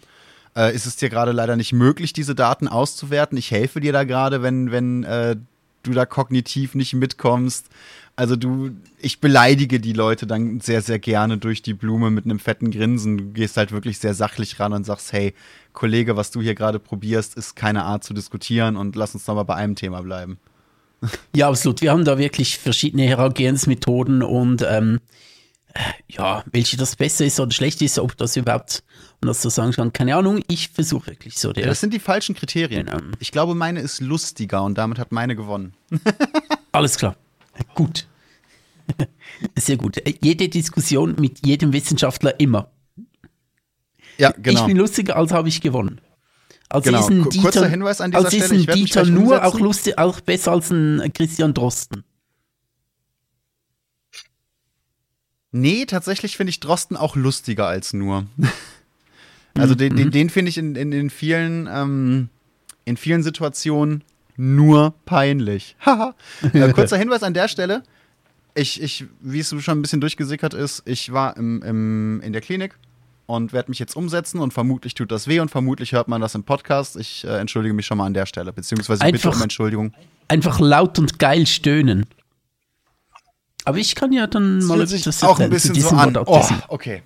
Äh, ist es dir gerade leider nicht möglich, diese Daten auszuwerten? Ich helfe dir da gerade, wenn, wenn äh, du da kognitiv nicht mitkommst. Also du, ich beleidige die Leute dann sehr, sehr gerne durch die Blume mit einem fetten Grinsen. Du gehst halt wirklich sehr sachlich ran und sagst, hey, Kollege, was du hier gerade probierst, ist keine Art zu diskutieren und lass uns doch mal bei einem Thema bleiben. Ja, absolut. Wir haben da wirklich verschiedene Herangehensmethoden und ähm, äh, ja, welche das besser ist oder schlecht ist, ob das überhaupt, um das so sagen kann, keine Ahnung. Ich versuche wirklich so der. Das sind die falschen Kriterien. Genau. Ich glaube, meine ist lustiger und damit hat meine gewonnen. [LAUGHS] Alles klar. Gut. Sehr gut. Jede Diskussion mit jedem Wissenschaftler immer. Ja, Ich genau. bin lustiger, als habe ich gewonnen. Also Genau. ist ein Dieter, kurzer Hinweis an dieser als ist Stelle, ein ich werd mich Dieter nur auch lustig, auch besser als ein Christian Drosten. Nee, tatsächlich finde ich Drosten auch lustiger als nur. [LAUGHS] also den, Mhm. den, den finde ich in, in, in vielen ähm, in vielen Situationen nur peinlich. [LAUGHS] Haha. äh, [LAUGHS] kurzer Hinweis an der Stelle. Ich, ich, wie es schon ein bisschen durchgesickert ist, ich war im, im, in der Klinik und werde mich jetzt umsetzen und vermutlich tut das weh und vermutlich hört man das im Podcast. Ich äh, entschuldige mich schon mal an der Stelle, beziehungsweise bitte Einfach- um Entschuldigung. Einfach laut und geil stöhnen. Aber ich kann ja dann mal Fühlt sich etwas auch ein bisschen so diesem an. Wort Oh, okay.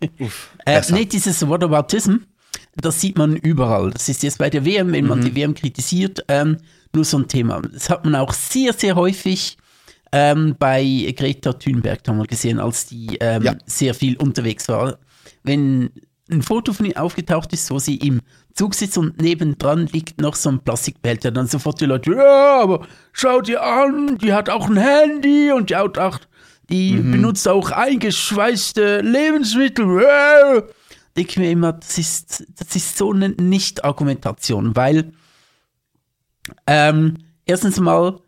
[LAUGHS] Uff, Äh, nee, dieses Whataboutism, das sieht man überall. Das ist jetzt bei der WM, wenn man Mhm. die WM kritisiert, ähm, nur so ein Thema. Das hat man auch sehr, sehr häufig ähm, bei Greta Thunberg haben wir gesehen, als die ähm, Ja. sehr viel unterwegs war. Wenn ein Foto von ihr aufgetaucht ist, wo sie im Zug sitzt und nebendran liegt noch so ein Plastikbehälter, dann sofort die Leute, ja, aber schau dir an, die hat auch ein Handy und die hat auch, die Mhm. benutzt auch eingeschweißte Lebensmittel. Ja. Denke mir immer, das ist, das ist so eine Nicht-Argumentation, weil ähm, erstens mal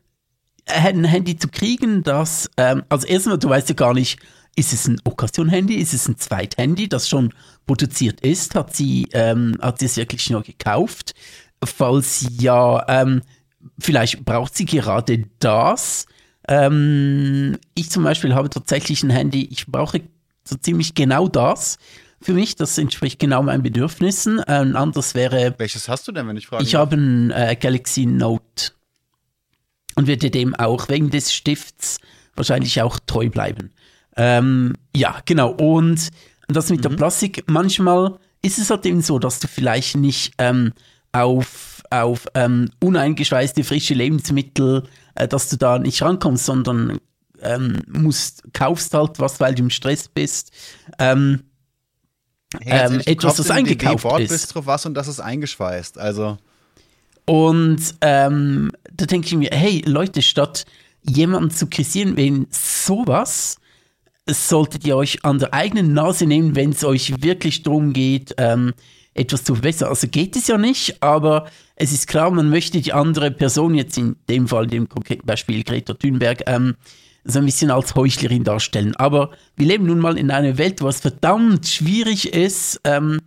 ein Handy zu kriegen, das, ähm, also erstmal, du weißt ja gar nicht, ist es ein Occasion-Handy, ist es ein Zweithandy, das schon produziert ist, hat sie, ähm, hat sie es wirklich nur gekauft? Falls ja, ähm, vielleicht braucht sie gerade das. Ähm, ich zum Beispiel habe tatsächlich ein Handy, ich brauche so ziemlich genau das. Für mich, das entspricht genau meinen Bedürfnissen. Ein anderes wäre Welches hast du denn, wenn ich frage? ich habe ein äh, Galaxy Note und werde dem auch wegen des Stifts wahrscheinlich auch treu bleiben. Ähm, ja, genau. Und das mit der Plastik, manchmal ist es halt eben so, dass du vielleicht nicht ähm, auf, auf ähm, uneingeschweißte frische Lebensmittel, äh, dass du da nicht rankommst, sondern ähm, musst, kaufst halt was, weil du im Stress bist. Ähm, Hey, ähm, etwas, das in eingekauft DB ist. Bordbistro was und das ist eingeschweißt. Also Und ähm, da denke ich mir, hey Leute, statt jemanden zu kritisieren wegen sowas, solltet ihr euch an der eigenen Nase nehmen, wenn es euch wirklich darum geht, ähm, etwas zu verbessern. Also geht es ja nicht, aber es ist klar, man möchte die andere Person, jetzt in dem Fall, dem konkreten Beispiel Greta Thunberg, ähm, so ein bisschen als Heuchlerin darstellen. Aber wir leben nun mal in einer Welt, wo es verdammt schwierig ist, ähm,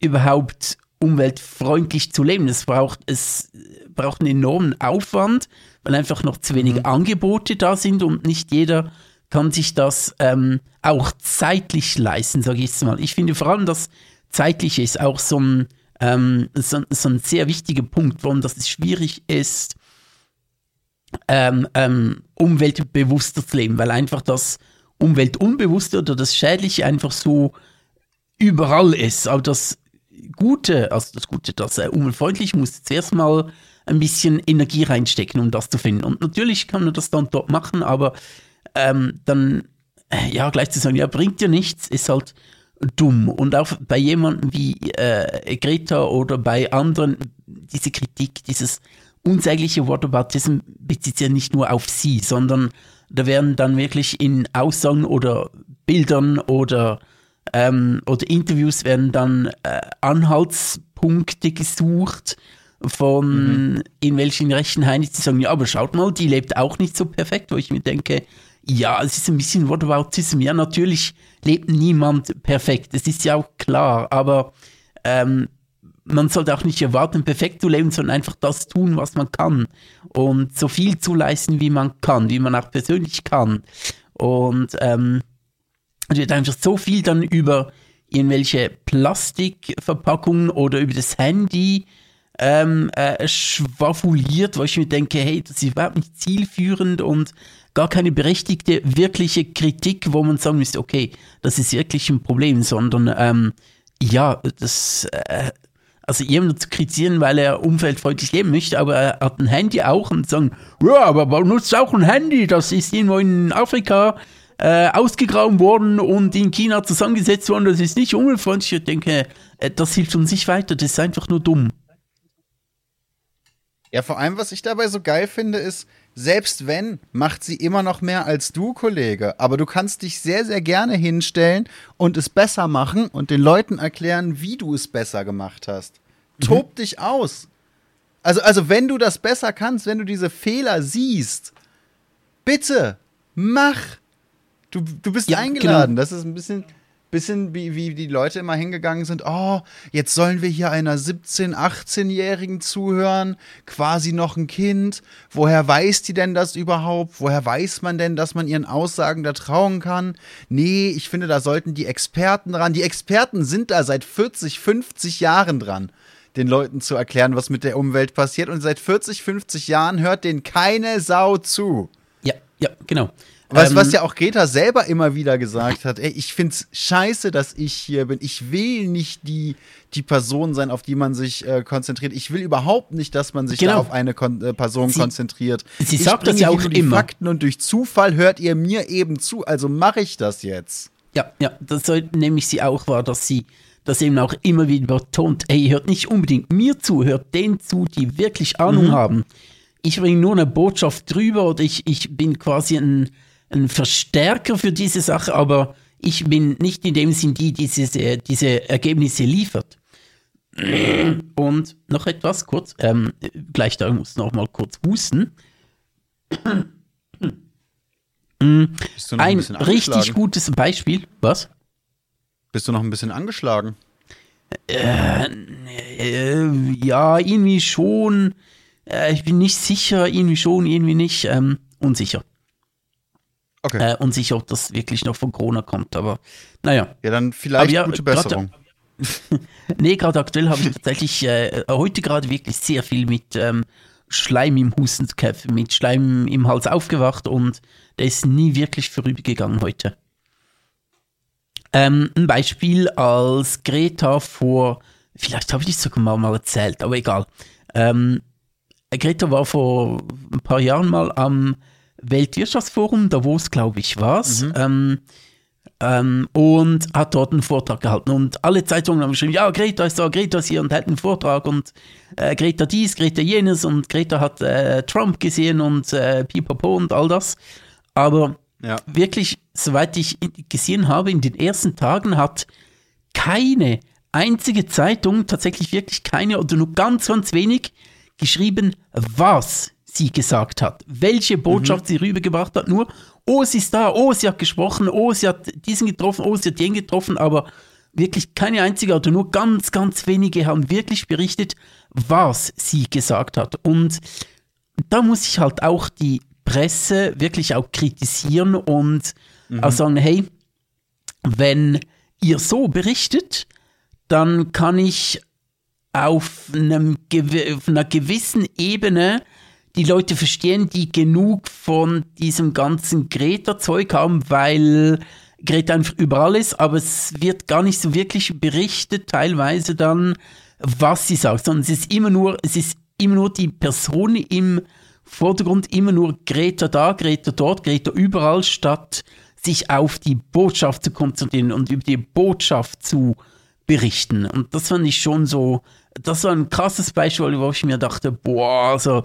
überhaupt umweltfreundlich zu leben. Es braucht, es braucht einen enormen Aufwand, weil einfach noch zu wenig Angebote da sind und nicht jeder kann sich das ähm, auch zeitlich leisten, sage ich jetzt mal. Ich finde vor allem das Zeitliche ist auch so ein, ähm, so, so ein sehr wichtiger Punkt, warum das schwierig ist, ähm, ähm, umweltbewusster zu leben, weil einfach das Umweltunbewusste oder das Schädliche einfach so überall ist. Aber das Gute, also das Gute, das äh, umweltfreundlich muss zuerst mal ein bisschen Energie reinstecken, um das zu finden. Und natürlich kann man das dann dort machen, aber ähm, dann, äh, ja, gleich zu sagen, ja, bringt dir nichts, ist halt dumm. Und auch bei jemandem wie äh, Greta oder bei anderen, diese Kritik, dieses unsägliche Whataboutism bezieht sich ja nicht nur auf sie, sondern da werden dann wirklich in Aussagen oder Bildern oder, ähm, oder Interviews werden dann äh, Anhaltspunkte gesucht von irgendwelchen rechten Heinis, die sagen, ja, aber schaut mal, die lebt auch nicht so perfekt, wo ich mir denke, ja, es ist ein bisschen Whataboutism. Ja, natürlich lebt niemand perfekt, das ist ja auch klar, aber ähm, man sollte auch nicht erwarten, perfekt zu leben, sondern einfach das tun, was man kann und so viel zu leisten, wie man kann, wie man auch persönlich kann. Und ähm, es wird einfach so viel dann über irgendwelche Plastikverpackungen oder über das Handy ähm, äh, schwafuliert, wo ich mir denke, hey, das ist überhaupt nicht zielführend und gar keine berechtigte, wirkliche Kritik, wo man sagen müsste, okay, das ist wirklich ein Problem, sondern ähm, ja, das, äh, also jemanden zu kritisieren, weil er umweltfreundlich leben möchte, aber er hat ein Handy auch und sagen, ja, aber man nutzt auch ein Handy, das ist irgendwo in Afrika äh, ausgegraben worden und in China zusammengesetzt worden, das ist nicht umweltfreundlich. Ich denke, äh, das hilft uns nicht weiter, das ist einfach nur dumm. Ja, vor allem, was ich dabei so geil finde, ist, selbst wenn, macht sie immer noch mehr als du, Kollege. Aber du kannst dich sehr, sehr gerne hinstellen und es besser machen und den Leuten erklären, wie du es besser gemacht hast. Mhm. Tob dich aus. Also, also, wenn du das besser kannst, wenn du diese Fehler siehst, bitte, mach. Du, du bist ja, eingeladen. Genau. Das ist ein bisschen, bisschen wie, wie die Leute immer hingegangen sind, oh, jetzt sollen wir hier einer 17-, 18-Jährigen zuhören, quasi noch ein Kind. Woher weiß die denn das überhaupt? Woher weiß man denn, dass man ihren Aussagen da trauen kann? Nee, ich finde, da sollten die Experten dran. Die Experten sind da seit 40, 50 Jahren dran den Leuten zu erklären, was mit der Umwelt passiert. Und seit 40, 50 Jahren hört denen keine Sau zu. Ja, ja, genau. Was, ähm, was ja auch Greta selber immer wieder gesagt hat, ey, ich find's scheiße, dass ich hier bin. Ich will nicht die, die Person sein, auf die man sich äh, konzentriert. Ich will überhaupt nicht, dass man sich genau. da auf eine Kon äh, Person sie, konzentriert. Sie ich sagt das ja auch die immer. Fakten und durch Zufall hört ihr mir eben zu, also mache ich das jetzt. Ja, ja, das soll nämlich sie auch war, dass sie das eben auch immer wieder betont, ey, hört nicht unbedingt mir zu, hört denen zu, die wirklich Ahnung mhm. haben. Ich bringe nur eine Botschaft drüber oder ich, ich bin quasi ein ein Verstärker für diese Sache, aber ich bin nicht in dem Sinn die, die diese, diese Ergebnisse liefert. Und noch etwas kurz, ähm, gleich da muss noch mal kurz husten. ein, ein richtig gutes Beispiel. Was? Bist du noch ein bisschen angeschlagen? Äh, äh, ja, irgendwie schon. Äh, ich bin nicht sicher, irgendwie schon, irgendwie nicht. Ähm, unsicher. Okay. Äh, und sicher, ob das wirklich noch von Corona kommt. Aber naja. Ja, dann vielleicht ja, gute Besserung. Grad, [LAUGHS] nee, gerade aktuell habe ich tatsächlich äh, heute gerade wirklich sehr viel mit ähm, Schleim im Husten zu kämpfen, mit Schleim im Hals aufgewacht und der ist nie wirklich vorübergegangen heute. Ähm, ein Beispiel als Greta vor, vielleicht habe ich es sogar mal, mal erzählt, aber egal. Ähm, Greta war vor ein paar Jahren mal am Weltwirtschaftsforum, Davos, glaube ich, war es. Mhm. Ähm, ähm, und hat dort einen Vortrag gehalten. Und alle Zeitungen haben geschrieben, ja, Greta ist da, Greta ist hier und hält einen Vortrag und äh, Greta dies, Greta jenes und Greta hat äh, Trump gesehen und äh, Pipapo und all das. Aber ja. wirklich, soweit ich gesehen habe, in den ersten Tagen hat keine einzige Zeitung, tatsächlich wirklich keine oder nur ganz, ganz wenig geschrieben, was sie gesagt hat, welche Botschaft mhm. sie rübergebracht hat. Nur, oh, sie ist da, oh, sie hat gesprochen, oh, sie hat diesen getroffen, oh, sie hat den getroffen, aber wirklich keine einzige oder nur ganz, ganz wenige haben wirklich berichtet, was sie gesagt hat. Und da muss ich halt auch die Presse wirklich auch kritisieren und mhm. auch sagen, hey, wenn ihr so berichtet, dann kann ich auf, einem, auf einer gewissen Ebene die Leute verstehen, die genug von diesem ganzen Greta-Zeug haben, weil Greta einfach überall ist, aber es wird gar nicht so wirklich berichtet, teilweise dann, was sie sagt, sondern es ist immer nur, es ist immer nur die Person im Vordergrund, immer nur Greta da, Greta dort, Greta überall, statt sich auf die Botschaft zu konzentrieren und über die Botschaft zu berichten. Und das fand ich schon so, das war ein krasses Beispiel, wo ich mir dachte, boah, also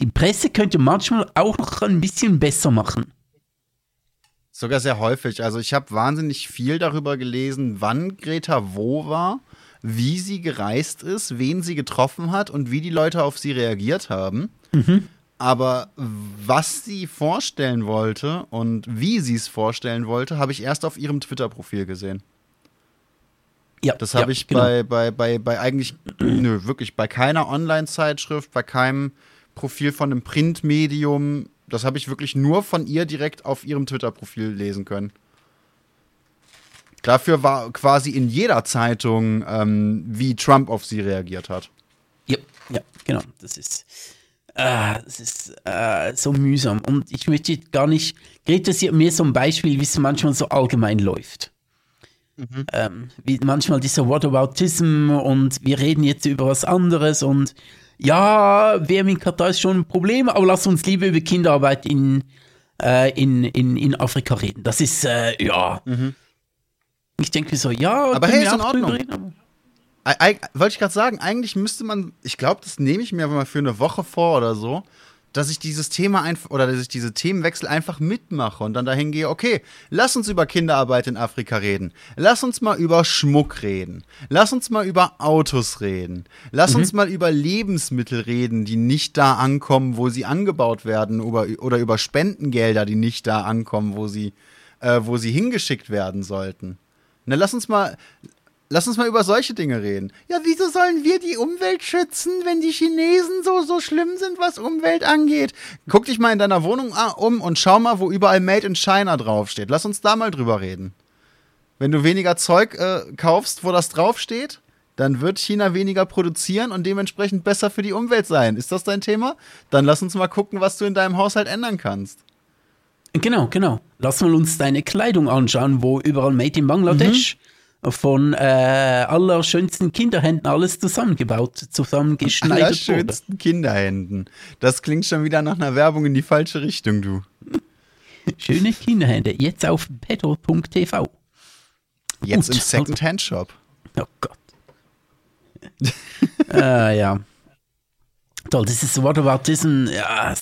die Presse könnte manchmal auch noch ein bisschen besser machen. Sogar sehr häufig. Also ich habe wahnsinnig viel darüber gelesen, wann Greta wo war, wie sie gereist ist, wen sie getroffen hat und wie die Leute auf sie reagiert haben. Mhm. Aber was sie vorstellen wollte und wie sie es vorstellen wollte, habe ich erst auf ihrem Twitter-Profil gesehen. Ja, das habe ja, ich genau. bei, bei, bei, bei eigentlich, nö, wirklich bei keiner Online-Zeitschrift, bei keinem Profil von einem Printmedium. Das habe ich wirklich nur von ihr direkt auf ihrem Twitter-Profil lesen können. Dafür war quasi in jeder Zeitung, ähm, wie Trump auf sie reagiert hat. Ja, ja, genau. Das ist, äh, das ist äh, so mühsam. Und ich möchte gar nicht, kritisiert mir so ein Beispiel, wie es manchmal so allgemein läuft. Mhm. Ähm, wie manchmal dieser Whataboutism und wir reden jetzt über was anderes und ja, WM in Katar ist schon ein Problem, aber lass uns lieber über Kinderarbeit in, äh, in, in, in Afrika reden. Das ist, äh, ja. Mhm. Ich denke mir so, ja, aber hey, ist in Ordnung. Reden, Wollte ich gerade sagen, eigentlich müsste man, ich glaube, das nehme ich mir mal für eine Woche vor oder so, dass ich dieses Thema einfach oder dass ich diese Themenwechsel einfach mitmache und dann dahin gehe, okay, lass uns über Kinderarbeit in Afrika reden. Lass uns mal über Schmuck reden. Lass uns mal über Autos reden. Lass mhm. uns mal über Lebensmittel reden, die nicht da ankommen, wo sie angebaut werden, oder, oder über Spendengelder, die nicht da ankommen, wo sie, äh, wo sie hingeschickt werden sollten. Na, lass uns mal, Lass uns mal über solche Dinge reden. Ja, wieso sollen wir die Umwelt schützen, wenn die Chinesen so, so schlimm sind, was Umwelt angeht? Guck dich mal in deiner Wohnung um und schau mal, wo überall Made in China draufsteht. Lass uns da mal drüber reden. Wenn du weniger Zeug äh, kaufst, wo das draufsteht, dann wird China weniger produzieren und dementsprechend besser für die Umwelt sein. Ist das dein Thema? Dann lass uns mal gucken, was du in deinem Haushalt ändern kannst. Genau, genau. Lass mal uns deine Kleidung anschauen, wo überall Made in Bangladesch. Von äh, allerschönsten Kinderhänden alles zusammengebaut, zusammengeschneidert Allerschönsten wurde. Kinderhänden. Das klingt schon wieder nach einer Werbung in die falsche Richtung, du. [LAUGHS] Schöne Kinderhände, jetzt auf pedal.tv. Jetzt Gut, im Second-Hand-Shop. Oh Gott. äh, [LAUGHS] ja. Toll, das ist Whataboutism, ja,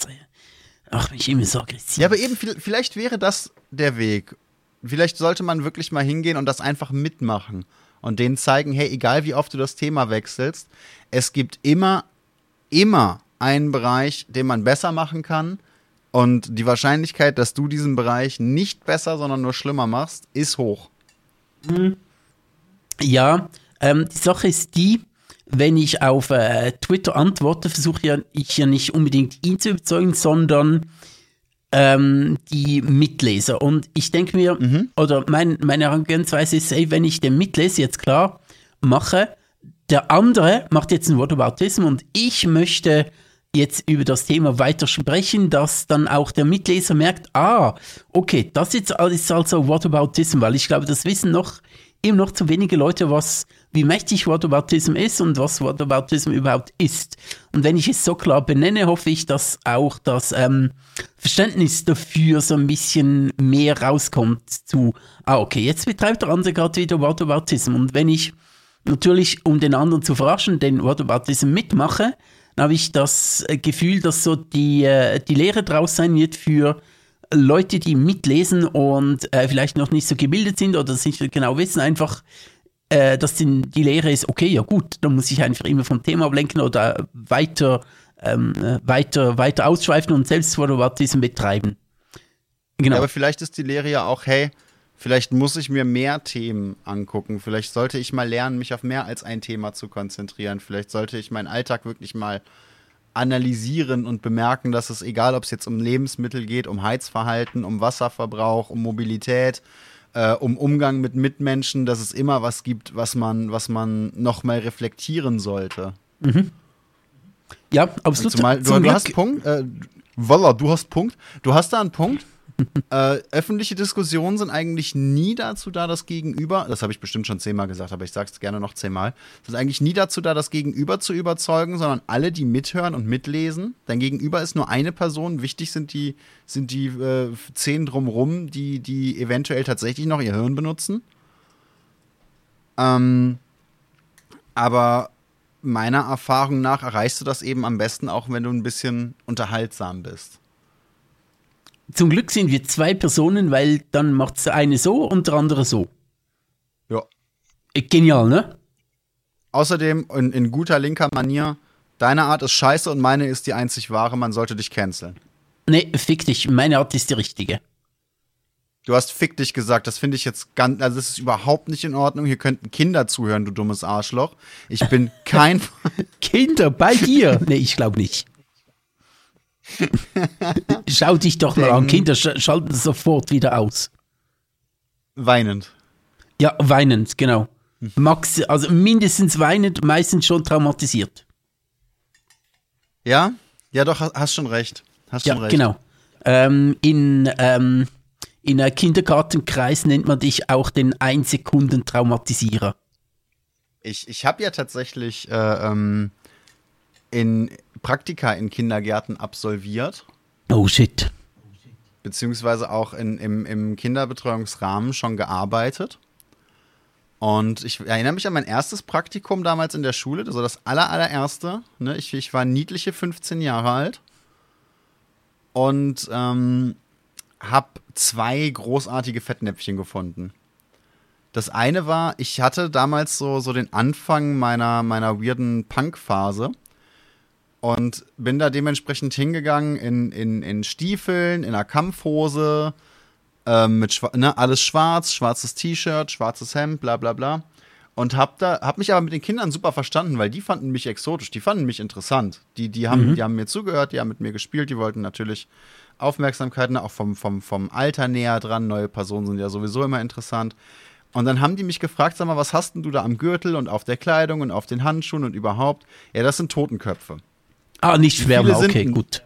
ach, mich immer so aggressiv. Ja, aber eben, vielleicht wäre das der Weg vielleicht sollte man wirklich mal hingehen und das einfach mitmachen und denen zeigen, hey, egal wie oft du das Thema wechselst, es gibt immer, immer einen Bereich, den man besser machen kann. Und die Wahrscheinlichkeit, dass du diesen Bereich nicht besser, sondern nur schlimmer machst, ist hoch. Hm. Ja, ähm, die Sache ist die, wenn ich auf äh, Twitter antworte, versuche ja, ich ja nicht unbedingt ihn zu überzeugen, sondern ähm, die Mitleser. Und ich denke mir, mhm. oder mein, meine Herangehensweise ist, ey, wenn ich den Mitleser jetzt klar mache, der andere macht jetzt ein Wort über Autismus und ich möchte jetzt über das Thema weiter sprechen, dass dann auch der Mitleser merkt, ah, okay, das jetzt ist also What Whataboutism, weil ich glaube, das wissen noch immer noch zu wenige Leute, was, wie mächtig Whataboutism ist und was Whataboutism überhaupt ist. Und wenn ich es so klar benenne, hoffe ich, dass auch das ähm, Verständnis dafür so ein bisschen mehr rauskommt zu, ah, okay, jetzt betreibt der andere gerade wieder Whataboutism. Und wenn ich natürlich, um den anderen zu verarschen, den Whataboutism mitmache, dann habe ich das Gefühl, dass so die, äh, die Lehre draus sein wird für Leute, die mitlesen und äh, vielleicht noch nicht so gebildet sind oder nicht genau wissen, einfach, äh, dass die, die Lehre ist, okay, ja gut, dann muss ich einfach immer vom Thema ablenken oder weiter, ähm, weiter, weiter ausschweifen und Selbstverwaltung betreiben. Genau. Ja, aber vielleicht ist die Lehre ja auch, hey, vielleicht muss ich mir mehr Themen angucken. Vielleicht sollte ich mal lernen, mich auf mehr als ein Thema zu konzentrieren. Vielleicht sollte ich meinen Alltag wirklich mal analysieren und bemerken, dass es egal, ob es jetzt um Lebensmittel geht, um Heizverhalten, um Wasserverbrauch, um Mobilität, äh, um Umgang mit Mitmenschen, dass es immer was gibt, was man, was man noch mal reflektieren sollte. Mhm. Ja, absolut. Zumal, du, du hast Punkt. Äh, Voila, du hast Punkt. Du hast da einen Punkt äh, öffentliche Diskussionen sind eigentlich nie dazu da, das Gegenüber, das habe ich bestimmt schon zehnmal gesagt, aber ich sage es gerne noch zehnmal, sind eigentlich nie dazu da, das Gegenüber zu überzeugen, sondern alle, die mithören und mitlesen. Dein Gegenüber ist nur eine Person. Wichtig sind die, sind die äh, zehn drumrum, die, die eventuell tatsächlich noch ihr Hirn benutzen. Ähm, aber meiner Erfahrung nach erreichst du das eben am besten auch, wenn du ein bisschen unterhaltsam bist. Zum Glück sind wir zwei Personen, weil dann macht der eine so und der andere so. Ja. Genial, ne? Außerdem in, in guter linker Manier, Deine Art ist scheiße und meine ist die einzig wahre, man sollte dich canceln. Nee, fick dich, meine Art ist die richtige. Du hast fick dich gesagt, das finde ich jetzt ganz, also das ist überhaupt nicht in Ordnung. Hier könnten Kinder zuhören, du dummes Arschloch. Ich bin kein. [LAUGHS] Kinder bei dir? Nee, ich glaube nicht. [LAUGHS] Schau dich doch mal an, Kinder sch schalten sofort wieder aus. Weinend. Ja, weinend, genau. Max, also mindestens weinend, meistens schon traumatisiert. Ja? Ja, doch, hast schon recht. Hast ja, schon recht. genau. Ähm, in, ähm, in einem Kindergartenkreis nennt man dich auch den Ein-Sekunden-Traumatisierer. Ich, ich habe ja tatsächlich äh, ähm, in Praktika in Kindergärten absolviert. Oh shit. Beziehungsweise auch in, im, im Kinderbetreuungsrahmen schon gearbeitet. Und ich erinnere mich an mein erstes Praktikum damals in der Schule, also das aller, allererste. Ne? Ich, ich war niedliche 15 Jahre alt und ähm, habe zwei großartige Fettnäpfchen gefunden. Das eine war, ich hatte damals so, so den Anfang meiner, meiner weirden Punk-Phase und bin da dementsprechend hingegangen in, in, in Stiefeln, in einer Kampfhose, ähm, mit ne, alles schwarz, schwarzes T-Shirt, schwarzes Hemd, bla bla bla. Und hab da, hab mich aber mit den Kindern super verstanden, weil die fanden mich exotisch, die fanden mich interessant. Die, die haben, mhm. die haben mir zugehört, die haben mit mir gespielt, die wollten natürlich Aufmerksamkeit, ne, auch vom, vom, vom Alter näher dran. Neue Personen sind ja sowieso immer interessant. Und dann haben die mich gefragt, sag mal, was hast denn du da am Gürtel und auf der Kleidung und auf den Handschuhen und überhaupt? Ja, das sind Totenköpfe. Ah, nicht Schwärmer, okay, gut.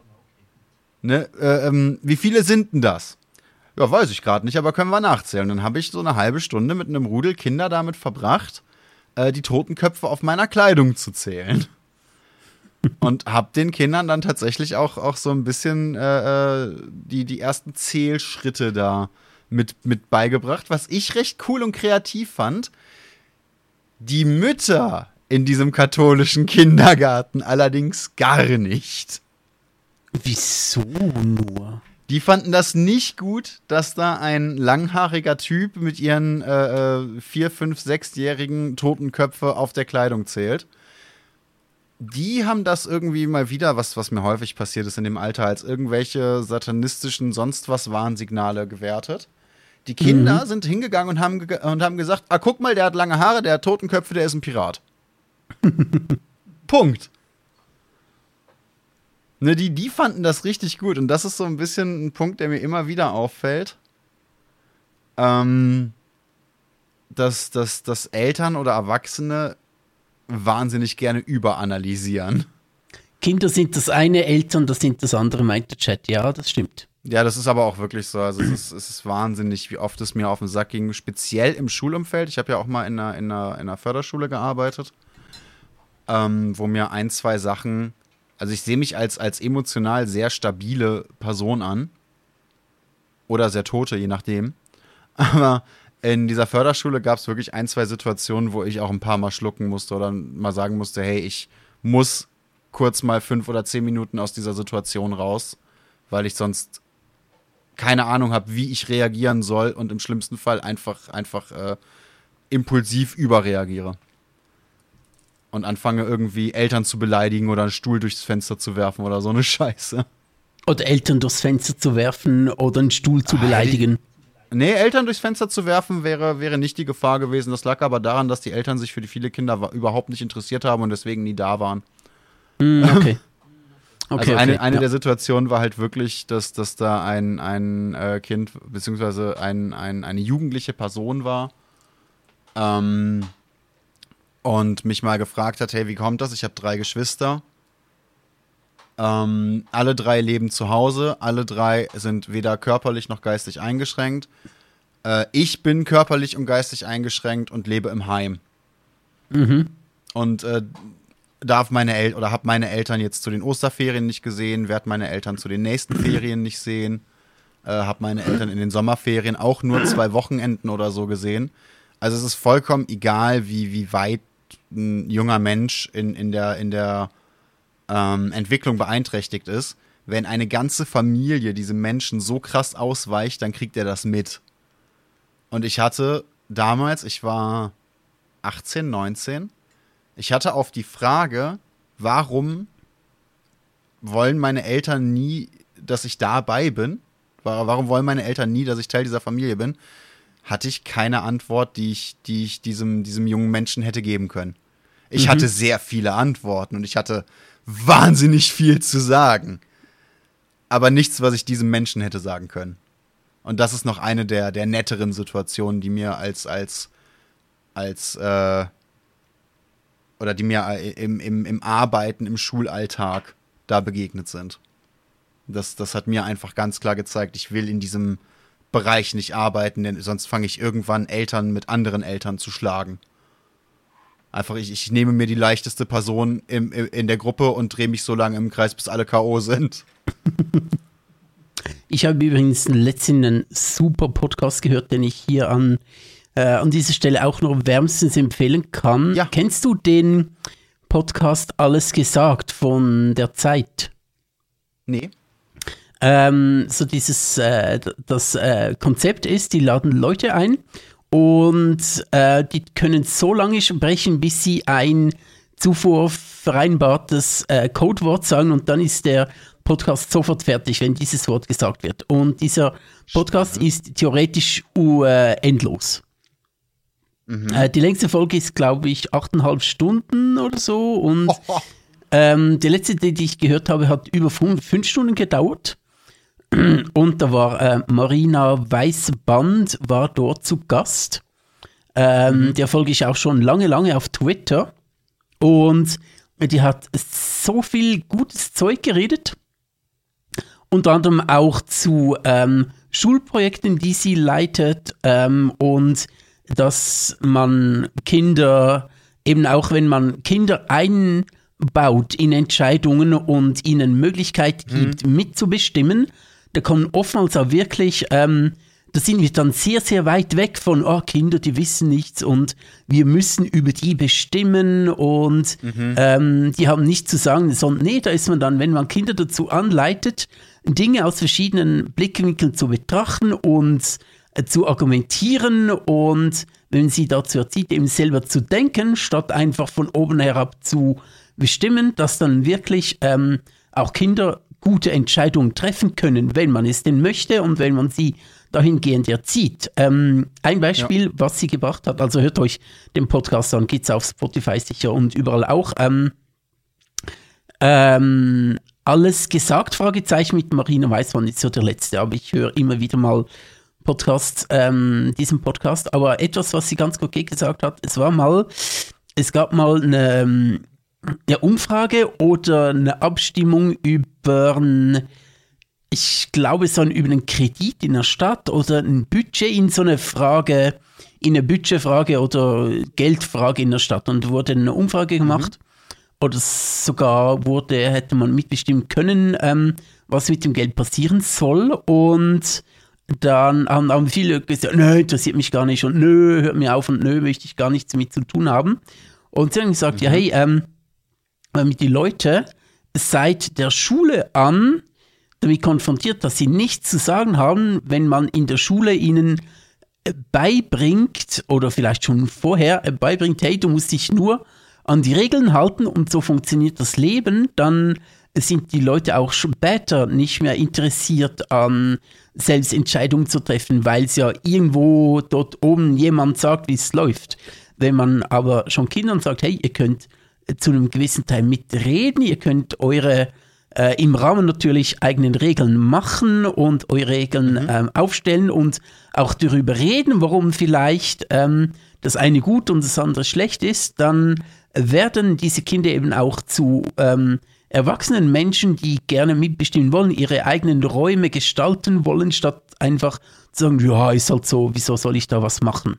Ne, äh, ähm, wie viele sind denn das? Ja, weiß ich gerade nicht, aber können wir nachzählen. Dann habe ich so eine halbe Stunde mit einem Rudel Kinder damit verbracht, äh, die Totenköpfe auf meiner Kleidung zu zählen. [LAUGHS] Und habe den Kindern dann tatsächlich auch, auch so ein bisschen äh, äh, die, die ersten Zählschritte da mit, mit beigebracht, was ich recht cool und kreativ fand. Die Mütter in diesem katholischen Kindergarten allerdings gar nicht. Wieso nur? Die fanden das nicht gut, dass da ein langhaariger Typ mit ihren äh, äh vier, fünf, sechsjährigen Totenköpfe auf der Kleidung zählt. Die haben das irgendwie mal wieder, was, was mir häufig passiert ist in dem Alter, als irgendwelche satanistischen sonst was Warnsignale gewertet. Die Kinder mhm. sind hingegangen und haben, und haben gesagt: Ah, guck mal, der hat lange Haare, der hat Totenköpfe, der ist ein Pirat. [LAUGHS] Punkt. Ne, die, die fanden das richtig gut. Und das ist so ein bisschen ein Punkt, der mir immer wieder auffällt. Ähm, dass, dass, dass Eltern oder Erwachsene wahnsinnig gerne überanalysieren. Kinder sind das eine, Eltern das sind das andere, meint der Chat. Ja, das stimmt. Ja, das ist aber auch wirklich so. Also es ist, es ist wahnsinnig, wie oft es mir auf den Sack ging, speziell im Schulumfeld. Ich habe ja auch mal in einer, in, einer, in einer Förderschule gearbeitet, ähm, wo mir ein, zwei Sachen also ich sehe mich als, als emotional sehr stabile Person an. Oder sehr tote, je nachdem. [LAUGHS] Aber in dieser Förderschule gab es wirklich ein, zwei Situationen, wo ich auch ein paar Mal schlucken musste oder mal sagen musste, hey, ich muss kurz mal fünf oder zehn Minuten aus dieser Situation raus, weil ich sonst keine Ahnung habe, wie ich reagieren soll und im schlimmsten Fall einfach, einfach äh, impulsiv überreagiere und anfange irgendwie Eltern zu beleidigen oder einen Stuhl durchs Fenster zu werfen oder so eine Scheiße. Oder Eltern durchs Fenster zu werfen oder einen Stuhl zu beleidigen. Nee, Eltern durchs Fenster zu werfen wäre, wäre nicht die Gefahr gewesen. Das lag aber daran, dass die Eltern sich für die viele Kinder überhaupt nicht interessiert haben und deswegen nie da waren. Mm, okay. [LAUGHS] Okay, also eine, okay, eine ja. der Situationen war halt wirklich, dass, dass da ein, ein äh, Kind beziehungsweise ein, ein, eine jugendliche Person war, ähm, und mich mal gefragt hat, hey, wie kommt das? Ich habe drei Geschwister. Ähm, alle drei leben zu Hause, alle drei sind weder körperlich noch geistig eingeschränkt. Äh, ich bin körperlich und geistig eingeschränkt und lebe im Heim. Mhm. Und äh, darf meine Eltern oder habe meine Eltern jetzt zu den Osterferien nicht gesehen, werde meine Eltern zu den nächsten Ferien nicht sehen, äh, habe meine Eltern in den Sommerferien auch nur zwei Wochenenden oder so gesehen. Also es ist vollkommen egal, wie, wie weit ein junger Mensch in, in der, in der ähm, Entwicklung beeinträchtigt ist, wenn eine ganze Familie diesem Menschen so krass ausweicht, dann kriegt er das mit. Und ich hatte damals, ich war 18, 19, ich hatte auf die Frage, warum wollen meine Eltern nie, dass ich dabei bin? Warum wollen meine Eltern nie, dass ich Teil dieser Familie bin? Hatte ich keine Antwort, die ich, die ich diesem, diesem jungen Menschen hätte geben können. Ich mhm. hatte sehr viele Antworten und ich hatte wahnsinnig viel zu sagen. Aber nichts, was ich diesem Menschen hätte sagen können. Und das ist noch eine der, der netteren Situationen, die mir als, als, als, äh, oder die mir im, im, im Arbeiten, im Schulalltag da begegnet sind. Das, das hat mir einfach ganz klar gezeigt, ich will in diesem Bereich nicht arbeiten, denn sonst fange ich irgendwann Eltern mit anderen Eltern zu schlagen. Einfach, ich, ich nehme mir die leichteste Person im, in der Gruppe und drehe mich so lange im Kreis, bis alle K.O. sind. Ich habe übrigens letztens einen super Podcast gehört, den ich hier an, äh, an dieser Stelle auch nur wärmstens empfehlen kann. Ja. Kennst du den Podcast Alles gesagt von der Zeit? Nee. Ähm, so dieses, äh, das äh, Konzept ist, die laden Leute ein und äh, die können so lange sprechen, bis sie ein zuvor vereinbartes äh, Codewort sagen und dann ist der Podcast sofort fertig, wenn dieses Wort gesagt wird. Und dieser Podcast Spannend. ist theoretisch uh, endlos. Mhm. Äh, die längste Folge ist, glaube ich, achteinhalb Stunden oder so. Und oh. [LAUGHS] ähm, die letzte, die ich gehört habe, hat über fünf, fünf Stunden gedauert. [CLEARS THROAT] Und da war äh, Marina Weißband war dort zu Gast. Ähm, mhm. Der folge ich auch schon lange, lange auf Twitter. Und die hat so viel gutes Zeug geredet. Unter anderem auch zu ähm, Schulprojekten, die sie leitet. Ähm, und dass man Kinder, eben auch wenn man Kinder einbaut in Entscheidungen und ihnen Möglichkeit mhm. gibt, mhm. mitzubestimmen, da kommen oftmals auch wirklich, ähm, da sind wir dann sehr, sehr weit weg von, oh, Kinder, die wissen nichts und wir müssen über die bestimmen und mhm. ähm, die haben nichts zu sagen, sondern nee, da ist man dann, wenn man Kinder dazu anleitet, Dinge aus verschiedenen Blickwinkeln zu betrachten und äh, zu argumentieren und wenn sie dazu erzieht, eben selber zu denken, statt einfach von oben herab zu bestimmen, dass dann wirklich ähm, auch Kinder gute Entscheidungen treffen können, wenn man es denn möchte und wenn man sie dahingehend erzieht. Ähm, ein Beispiel, ja. was sie gebracht hat, also hört euch den Podcast an, geht es auf Spotify sicher und überall auch. Ähm, ähm, alles gesagt, Fragezeichen mit Marina Weißmann ist so der letzte, aber ich höre immer wieder mal Podcasts, ähm, diesen Podcast. Aber etwas, was sie ganz okay gesagt hat, es war mal, es gab mal eine, ähm, eine Umfrage oder eine Abstimmung über ich glaube, es war über einen Kredit in der Stadt oder ein Budget in so eine Frage, in eine Budgetfrage oder Geldfrage in der Stadt und wurde eine Umfrage mhm. gemacht. Mhm. Oder sogar wurde, hätte man mitbestimmen können, ähm, was mit dem Geld passieren soll. Und dann haben, haben viele gesagt, nö, interessiert mich gar nicht und nö, hört mir auf und nö, möchte ich gar nichts damit zu tun haben. Und sie haben gesagt, mhm. ja, hey, ähm, damit die Leute seit der Schule an damit konfrontiert, dass sie nichts zu sagen haben, wenn man in der Schule ihnen äh, beibringt oder vielleicht schon vorher äh, beibringt, hey, du musst dich nur an die Regeln halten und so funktioniert das Leben, dann sind die Leute auch später nicht mehr interessiert an Selbstentscheidungen zu treffen, weil es ja irgendwo dort oben jemand sagt, wie es läuft. Wenn man aber schon Kindern sagt, hey, ihr könnt zu einem gewissen Teil mitreden. Ihr könnt eure äh, im Rahmen natürlich eigenen Regeln machen und eure Regeln mhm. ähm, aufstellen und auch darüber reden, warum vielleicht ähm, das eine gut und das andere schlecht ist, dann werden diese Kinder eben auch zu ähm, erwachsenen Menschen, die gerne mitbestimmen wollen, ihre eigenen Räume gestalten wollen, statt einfach zu sagen, ja, ist halt so, wieso soll ich da was machen?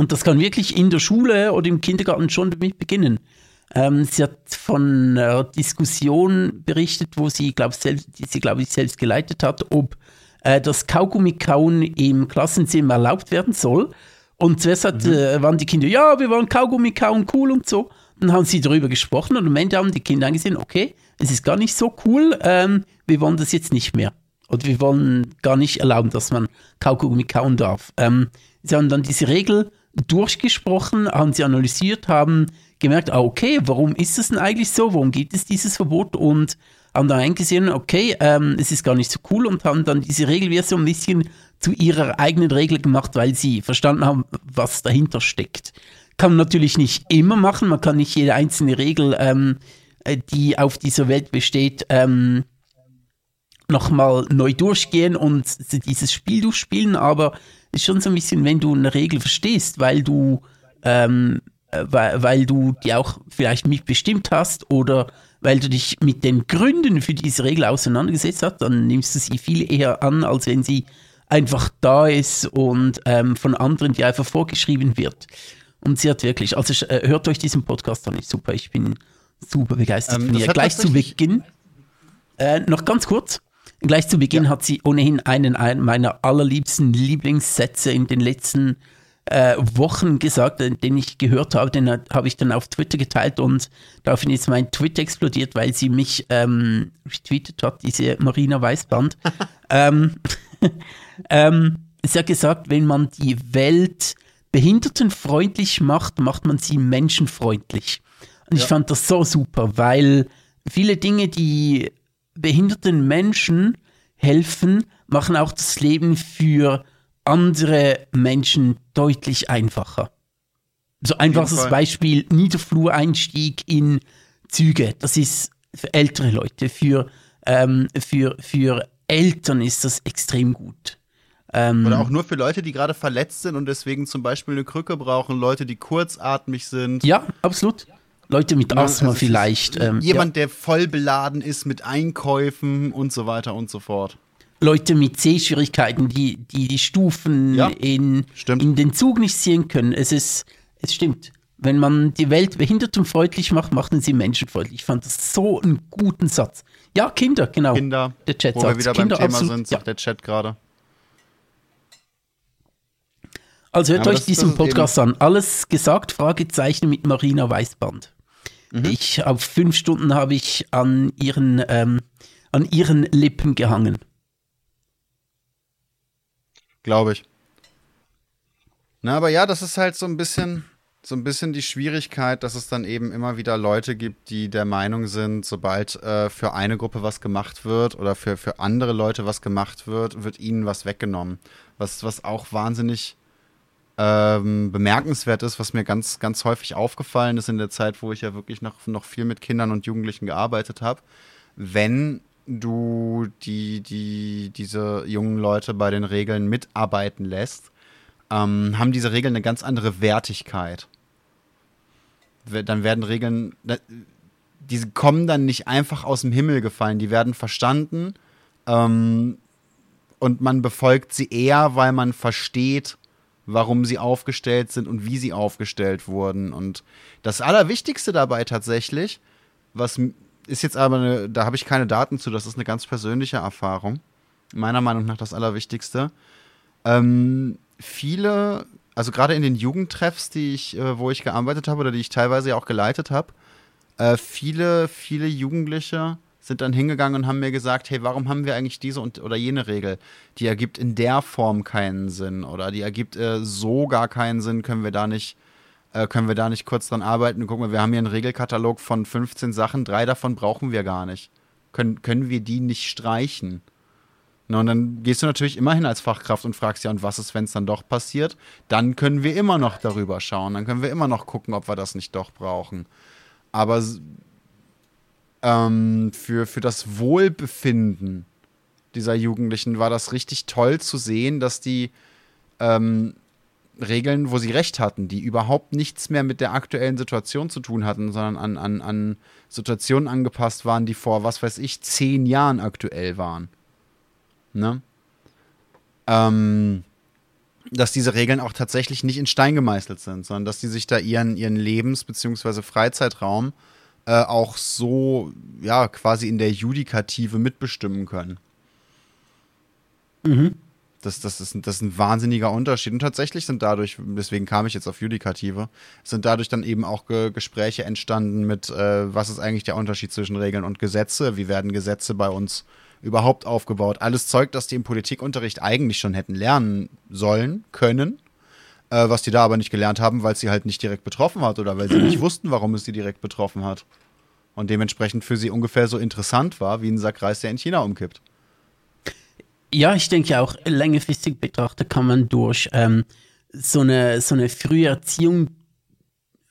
Und das kann wirklich in der Schule oder im Kindergarten schon damit beginnen. Ähm, sie hat von einer Diskussion berichtet, wo sie, glaube die sie, glaube ich, selbst geleitet hat, ob äh, das Kaugummi-Kauen im Klassenzimmer erlaubt werden soll. Und zuerst hat, mhm. äh, waren die Kinder, ja, wir wollen Kaugummi kauen, cool und so. Dann haben sie darüber gesprochen und am Ende haben die Kinder angesehen, okay, es ist gar nicht so cool, ähm, wir wollen das jetzt nicht mehr. Und wir wollen gar nicht erlauben, dass man Kaugummi kauen darf. Ähm, sie haben dann diese Regel durchgesprochen, haben sie analysiert, haben gemerkt, ah, okay, warum ist das denn eigentlich so? Warum gibt es dieses Verbot? Und haben dann eingesehen, okay, ähm, es ist gar nicht so cool und haben dann diese Regelversion ein bisschen zu ihrer eigenen Regel gemacht, weil sie verstanden haben, was dahinter steckt. Kann man natürlich nicht immer machen, man kann nicht jede einzelne Regel, ähm, äh, die auf dieser Welt besteht, ähm, nochmal neu durchgehen und dieses Spiel durchspielen, aber ist schon so ein bisschen, wenn du eine Regel verstehst, weil du, ähm, äh, weil, weil du die auch vielleicht mitbestimmt hast oder weil du dich mit den Gründen für diese Regel auseinandergesetzt hast, dann nimmst du sie viel eher an, als wenn sie einfach da ist und ähm, von anderen dir einfach vorgeschrieben wird. Und sie hat wirklich, also äh, hört euch diesen Podcast an, ist super, ich bin super begeistert ähm, von ihr. Gleich zu Beginn, äh, noch ganz kurz, gleich zu Beginn ja. hat sie ohnehin einen, einen meiner allerliebsten Lieblingssätze in den letzten äh, Wochen gesagt, den ich gehört habe, den habe ich dann auf Twitter geteilt und daraufhin ist mein Twitter explodiert, weil sie mich ähm, retweetet hat, diese Marina Weißband. [LAUGHS] ähm, [LAUGHS] ähm, sie hat gesagt, wenn man die Welt behindertenfreundlich macht, macht man sie menschenfreundlich. Und ja. ich fand das so super, weil viele Dinge, die behinderten Menschen helfen, machen auch das Leben für andere Menschen deutlich einfacher. So einfaches Beispiel, Niederflureinstieg in Züge. Das ist für ältere Leute, für, ähm, für, für Eltern ist das extrem gut. Ähm, Oder auch nur für Leute, die gerade verletzt sind und deswegen zum Beispiel eine Krücke brauchen, Leute, die kurzatmig sind. Ja, absolut. Leute mit Asthma vielleicht. Ähm, jemand, ja. der voll beladen ist mit Einkäufen und so weiter und so fort. Leute mit Sehschwierigkeiten, die die, die Stufen ja, in, in den Zug nicht sehen können. Es ist, es stimmt. Wenn man die Welt behindertenfreundlich macht, macht man sie menschenfreundlich. Ich fand das so einen guten Satz. Ja, Kinder, genau. Kinder, der Chat wo sagt. wir wieder Kinder, beim Thema absolut, sind, sagt der Chat gerade. Also hört ja, euch das, diesen das Podcast an. Alles gesagt, Fragezeichen mit Marina Weißband. Mhm. Ich auf fünf Stunden habe ich an ihren, ähm, an ihren Lippen gehangen. Glaube ich. Na, aber ja, das ist halt so ein bisschen, so ein bisschen die Schwierigkeit, dass es dann eben immer wieder Leute gibt, die der Meinung sind, sobald äh, für eine Gruppe was gemacht wird oder für, für andere Leute was gemacht wird, wird ihnen was weggenommen. Was, was auch wahnsinnig ähm, bemerkenswert ist, was mir ganz, ganz häufig aufgefallen ist in der Zeit, wo ich ja wirklich noch, noch viel mit Kindern und Jugendlichen gearbeitet habe. Wenn du die, die, diese jungen Leute bei den Regeln mitarbeiten lässt, ähm, haben diese Regeln eine ganz andere Wertigkeit. Dann werden Regeln, die kommen dann nicht einfach aus dem Himmel gefallen, die werden verstanden ähm, und man befolgt sie eher, weil man versteht, warum sie aufgestellt sind und wie sie aufgestellt wurden. Und das Allerwichtigste dabei tatsächlich, was ist jetzt aber, eine, da habe ich keine Daten zu, das ist eine ganz persönliche Erfahrung. Meiner Meinung nach das Allerwichtigste. Ähm, viele, also gerade in den Jugendtreffs, die ich, äh, wo ich gearbeitet habe oder die ich teilweise auch geleitet habe, äh, viele, viele Jugendliche sind dann hingegangen und haben mir gesagt, hey, warum haben wir eigentlich diese und, oder jene Regel? Die ergibt in der Form keinen Sinn oder die ergibt äh, so gar keinen Sinn, können wir da nicht, äh, können wir da nicht kurz dran arbeiten? Guck mal, wir haben hier einen Regelkatalog von 15 Sachen, drei davon brauchen wir gar nicht. Können, können wir die nicht streichen? Na, und dann gehst du natürlich immer hin als Fachkraft und fragst ja, und was ist, wenn es dann doch passiert? Dann können wir immer noch darüber schauen. Dann können wir immer noch gucken, ob wir das nicht doch brauchen. Aber ähm, für, für das Wohlbefinden dieser Jugendlichen war das richtig toll zu sehen, dass die ähm, Regeln, wo sie recht hatten, die überhaupt nichts mehr mit der aktuellen Situation zu tun hatten, sondern an, an, an Situationen angepasst waren, die vor, was weiß ich, zehn Jahren aktuell waren. Ne? Ähm, dass diese Regeln auch tatsächlich nicht in Stein gemeißelt sind, sondern dass die sich da ihren, ihren Lebens- bzw. Freizeitraum äh, auch so, ja, quasi in der Judikative mitbestimmen können. Mhm. Das, das, ist, das ist ein wahnsinniger Unterschied. Und tatsächlich sind dadurch, deswegen kam ich jetzt auf Judikative, sind dadurch dann eben auch Ge Gespräche entstanden mit, äh, was ist eigentlich der Unterschied zwischen Regeln und Gesetze? Wie werden Gesetze bei uns überhaupt aufgebaut? Alles Zeug, das die im Politikunterricht eigentlich schon hätten lernen sollen, können. Äh, was die da aber nicht gelernt haben, weil es sie halt nicht direkt betroffen hat oder weil sie nicht [CLEARS THROAT] wussten, warum es sie direkt betroffen hat. Und dementsprechend für sie ungefähr so interessant war, wie ein Sack Reis, der in China umkippt. Ja, ich denke auch, längerfristig betrachtet kann man durch ähm, so, eine, so eine frühe Erziehung,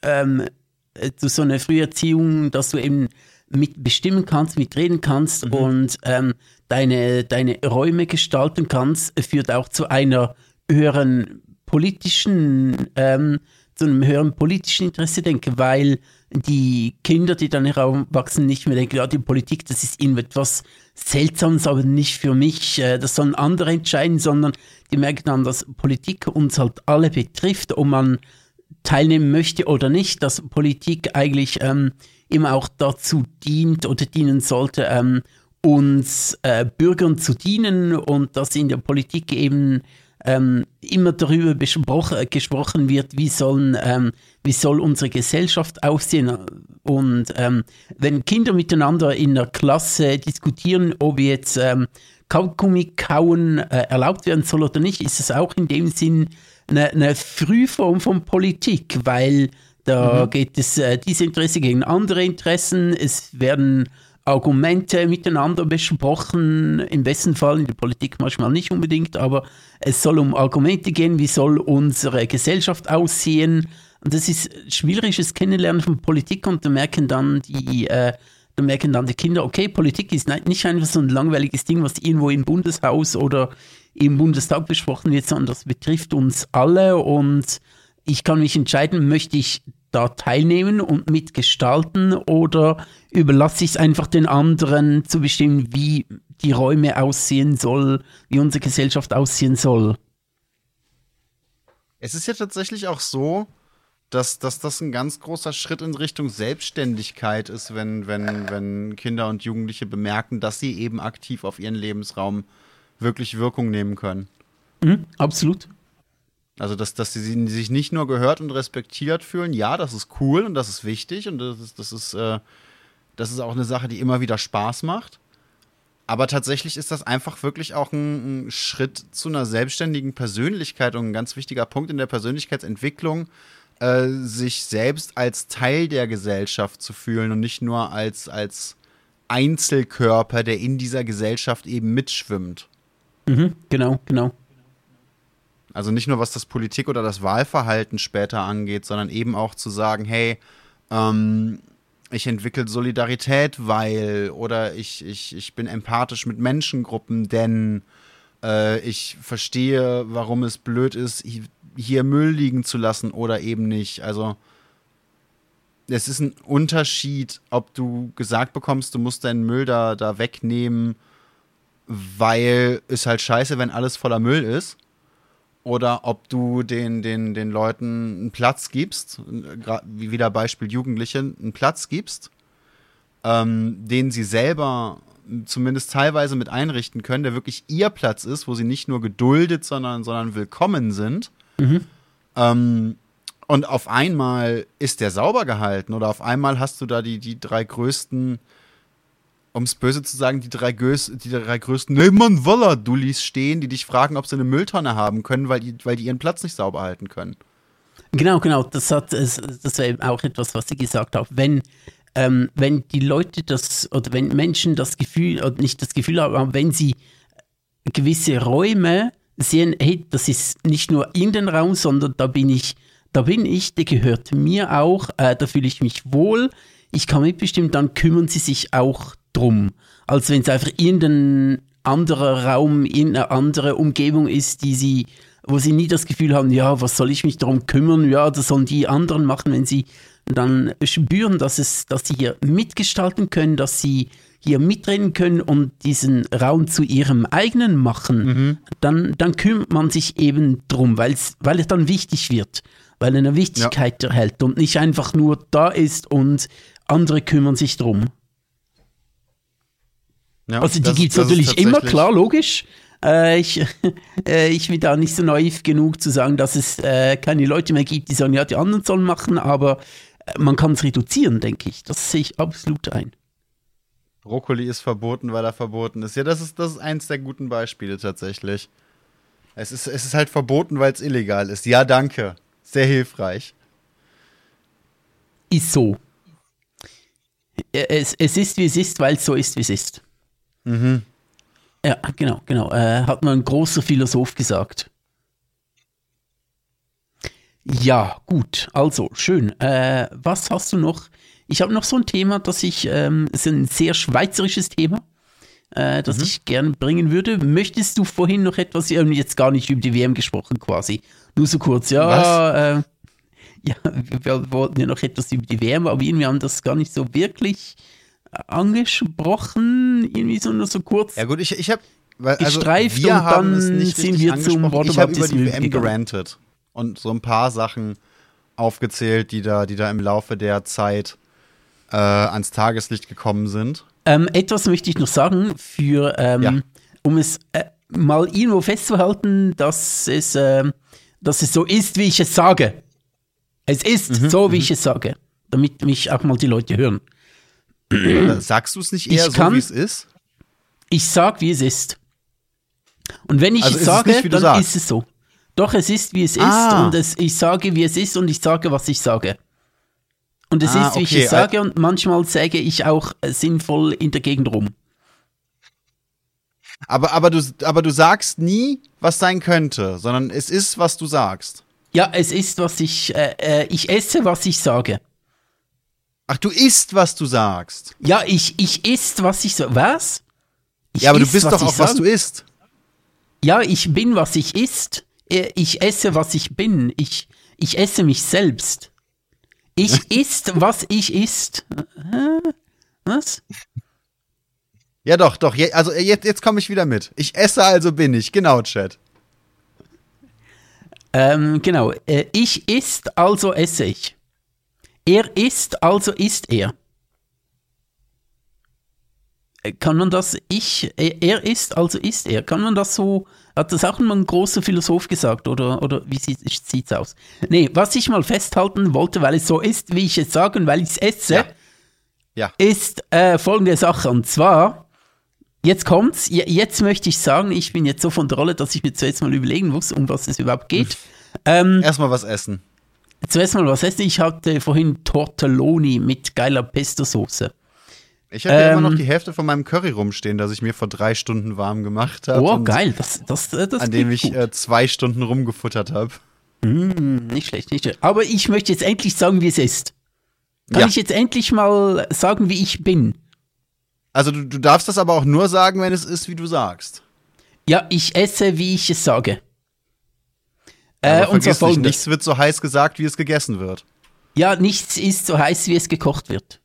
ähm, äh, so eine frühe Erziehung, dass du eben mitbestimmen kannst, mitreden kannst mhm. und ähm, deine, deine Räume gestalten kannst, führt auch zu einer höheren politischen, ähm, zu einem höheren politischen Interesse, denke, weil die Kinder, die dann heranwachsen, nicht mehr denken, ja, die Politik, das ist ihnen etwas Seltsames, aber nicht für mich, äh, das sollen andere entscheiden, sondern die merken dann, dass Politik uns halt alle betrifft, ob man teilnehmen möchte oder nicht, dass Politik eigentlich ähm, immer auch dazu dient oder dienen sollte, ähm, uns äh, Bürgern zu dienen und dass in der Politik eben ähm, immer darüber gesprochen wird, wie, sollen, ähm, wie soll unsere Gesellschaft aussehen. Und ähm, wenn Kinder miteinander in der Klasse diskutieren, ob jetzt ähm, Kaugummi kauen äh, erlaubt werden soll oder nicht, ist es auch in dem Sinn eine, eine Frühform von Politik, weil da mhm. geht es äh, diese Interesse gegen andere Interessen. Es werden Argumente miteinander besprochen, im besten Fall in der Politik manchmal nicht unbedingt, aber es soll um Argumente gehen, wie soll unsere Gesellschaft aussehen. Und das ist schwieriges Kennenlernen von Politik und da merken dann die, äh, da merken dann die Kinder, okay, Politik ist nicht einfach so ein langweiliges Ding, was irgendwo im Bundeshaus oder im Bundestag besprochen wird, sondern das betrifft uns alle und ich kann mich entscheiden, möchte ich da teilnehmen und mitgestalten oder überlasse ich es einfach den anderen zu bestimmen, wie die Räume aussehen soll, wie unsere Gesellschaft aussehen soll? Es ist ja tatsächlich auch so, dass, dass das ein ganz großer Schritt in Richtung Selbstständigkeit ist, wenn, wenn, wenn Kinder und Jugendliche bemerken, dass sie eben aktiv auf ihren Lebensraum wirklich Wirkung nehmen können. Mhm, absolut. Also, dass, dass sie sich nicht nur gehört und respektiert fühlen, ja, das ist cool und das ist wichtig und das ist, das ist, äh, das ist auch eine Sache, die immer wieder Spaß macht. Aber tatsächlich ist das einfach wirklich auch ein, ein Schritt zu einer selbstständigen Persönlichkeit und ein ganz wichtiger Punkt in der Persönlichkeitsentwicklung, äh, sich selbst als Teil der Gesellschaft zu fühlen und nicht nur als, als Einzelkörper, der in dieser Gesellschaft eben mitschwimmt. Mhm, genau, genau. Also nicht nur was das Politik oder das Wahlverhalten später angeht, sondern eben auch zu sagen, hey, ähm, ich entwickle Solidarität, weil oder ich, ich, ich bin empathisch mit Menschengruppen, denn äh, ich verstehe, warum es blöd ist, hier Müll liegen zu lassen oder eben nicht. Also es ist ein Unterschied, ob du gesagt bekommst, du musst deinen Müll da, da wegnehmen, weil es halt scheiße, wenn alles voller Müll ist oder ob du den, den, den Leuten einen Platz gibst, wie wieder Beispiel Jugendliche, einen Platz gibst, ähm, den sie selber zumindest teilweise mit einrichten können, der wirklich ihr Platz ist, wo sie nicht nur geduldet, sondern, sondern willkommen sind. Mhm. Ähm, und auf einmal ist der sauber gehalten oder auf einmal hast du da die, die drei größten um es böse zu sagen, die drei, Gös, die drei größten Nemann-Woller-Dullis stehen, die dich fragen, ob sie eine Mülltonne haben können, weil die, weil die ihren Platz nicht sauber halten können. Genau, genau. Das, hat, das war eben auch etwas, was sie gesagt hat. Wenn, ähm, wenn die Leute das, oder wenn Menschen das Gefühl, oder nicht das Gefühl haben, wenn sie gewisse Räume sehen, hey, das ist nicht nur in den Raum, sondern da bin ich, da bin ich, der gehört mir auch, äh, da fühle ich mich wohl, ich kann mitbestimmen, dann kümmern sie sich auch drum. Als wenn es einfach irgendein anderer Raum, irgendeine andere Umgebung ist, die sie, wo sie nie das Gefühl haben, ja, was soll ich mich darum kümmern? Ja, das sollen die anderen machen, wenn sie dann spüren, dass es, dass sie hier mitgestalten können, dass sie hier mitreden können und diesen Raum zu ihrem eigenen machen, mhm. dann, dann kümmert man sich eben drum, weil's, weil es dann wichtig wird, weil er eine Wichtigkeit ja. erhält und nicht einfach nur da ist und andere kümmern sich drum. Ja, also die gibt es natürlich immer, klar, logisch. Äh, ich, [LAUGHS] äh, ich bin da nicht so naiv genug zu sagen, dass es äh, keine Leute mehr gibt, die sagen, ja, die anderen sollen machen, aber äh, man kann es reduzieren, denke ich. Das sehe ich absolut ein. Brokkoli ist verboten, weil er verboten ist. Ja, das ist, das ist eins der guten Beispiele tatsächlich. Es ist, es ist halt verboten, weil es illegal ist. Ja, danke. Sehr hilfreich. Ist so. Äh, Es, es ist, wie es ist, weil es so ist, wie es ist. Mhm. Ja, genau, genau. Äh, hat mal ein großer Philosoph gesagt. Ja, gut. Also, schön. Äh, was hast du noch? Ich habe noch so ein Thema, das ich, ähm, ist ein sehr schweizerisches Thema, äh, das ich gerne bringen würde. Möchtest du vorhin noch etwas, wir haben jetzt gar nicht über die WM gesprochen quasi. Nur so kurz, ja, äh, ja, wir, wir wollten ja noch etwas über die WM, aber irgendwie haben das gar nicht so wirklich angesprochen, irgendwie so nur so kurz. Ja gut, ich, ich habe also Gestreift und dann sind wir zum angesprochen. Ich habe über die WM gerantet und so ein paar Sachen aufgezählt, die da, die da im Laufe der Zeit äh, ans Tageslicht gekommen sind. Ähm, etwas möchte ich noch sagen, für, ähm, Ja. um es äh, mal irgendwo festzuhalten, dass es, ähm, dass es so ist, wie ich es sage. Es ist Mhm, so, wie ich es sage, damit mich auch mal die Leute hören. Äh, Sagst du es nicht Ich eher so, kann- wie es ist? Ich sage, wie es ist. Und wenn ich Also es ist es sage, nicht, dann sagst? ist es so. Doch, es ist, wie es ist Ah. und es, ich sage, wie es ist und ich sage, was ich sage. Und es Ah, ist, wie ich okay, es sage und manchmal sage ich auch äh, sinnvoll in der Gegend rum. Aber, aber, du, aber du sagst nie, was sein könnte, sondern es ist, was du sagst. Ja, es ist, was ich, äh, äh, ich esse, was ich sage. Ach, du isst, was du sagst. Ja, ich, ich isst, was ich sage. Was? Ich ja, aber du iss, bist doch auch, was du isst. Ja, ich bin, was ich isst. Äh, Ich esse, was ich bin. Ich, ich esse mich selbst. Ich [LAUGHS] isst, was ich isst. Hä? Was? Ja, doch, doch. Also äh, jetzt, jetzt komme ich wieder mit. Ich esse, also bin ich. Genau, Chat. Ähm, genau. Äh, ich isst, also esse ich. Er isst, also isst er. Äh, Kann man das, ich, äh, er isst, also isst er. Kann man das so, hat das auch mal ein großer Philosoph gesagt oder, oder wie sieht es aus? Nee, was ich mal festhalten wollte, weil es so ist, wie ich es sage und weil ich es esse, Ja. Ja. ist äh, folgende Sache. Und zwar, jetzt kommt's, je- jetzt möchte ich sagen, ich bin jetzt so von der Rolle, dass ich mir zuerst mal überlegen muss, um was es überhaupt geht. Ähm, Erstmal was essen. Zuerst mal, was essen? Ich hatte vorhin Tortelloni mit geiler Pesto-Soße. Ich habe Ähm, immer noch die Hälfte von meinem Curry rumstehen, das ich mir vor drei Stunden warm gemacht habe. Oh, geil, das, das, äh, das An dem ich gut. äh, zwei Stunden rumgefuttert habe. Nicht schlecht, nicht schlecht. Aber ich möchte jetzt endlich sagen, wie es ist. Kann Ja. ich jetzt endlich mal sagen, wie ich bin? Also du, du darfst das aber auch nur sagen, wenn es ist, wie du sagst. Ja, ich esse, wie ich es sage. Äh, und zwar vergiss nicht, folgendes. nichts wird so heiß gesagt, wie es gegessen wird. Ja, nichts ist so heiß, wie es gekocht wird.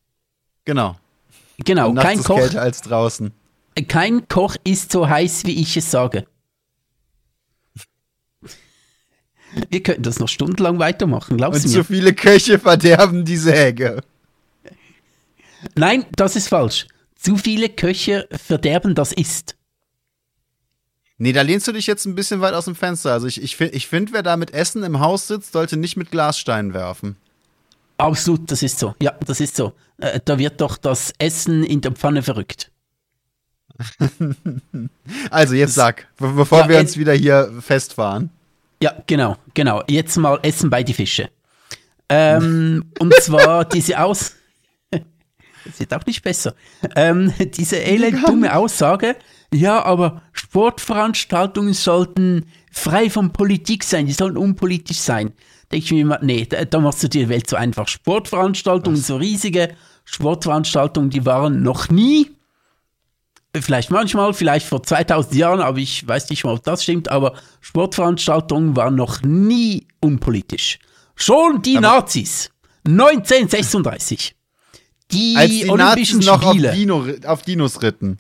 Genau. Genau, Und kein ist Koch, kälter als draußen. kein Koch ist so heiß, wie ich es sage. Wir könnten das noch stundenlang weitermachen, Und glaubst du zu mir? viele Köche verderben die Säge. Nein, das ist falsch. Zu viele Köche verderben das Ist. Nee, da lehnst du dich jetzt ein bisschen weit aus dem Fenster. Also ich, ich finde, ich find, wer da mit Essen im Haus sitzt, sollte nicht mit Glassteinen werfen. Absolut, das ist so. Ja, das ist so. Äh, da wird doch das Essen in der Pfanne verrückt. [LAUGHS] Also jetzt sag, be bevor Ja, wir uns wieder hier festfahren. Ja, genau, genau. Jetzt mal Essen bei die Fische. Ähm, [LAUGHS] und zwar diese Aus... [LAUGHS] Das wird auch nicht besser. Ähm, diese elend dumme Aussage, ja, aber Sportveranstaltungen sollten frei von Politik sein, die sollen unpolitisch sein. Denke ich mir immer, nee, da, da machst du dir die Welt so einfach. Sportveranstaltungen, so riesige Sportveranstaltungen, die waren noch nie, vielleicht manchmal, vielleicht vor 2000 Jahren, aber ich weiß nicht mal, ob das stimmt, aber Sportveranstaltungen waren noch nie unpolitisch. Schon die Nazis, 1936. Die, Als die Nazis Olympischen noch auf, Spiele. Dino, auf Dinos ritten.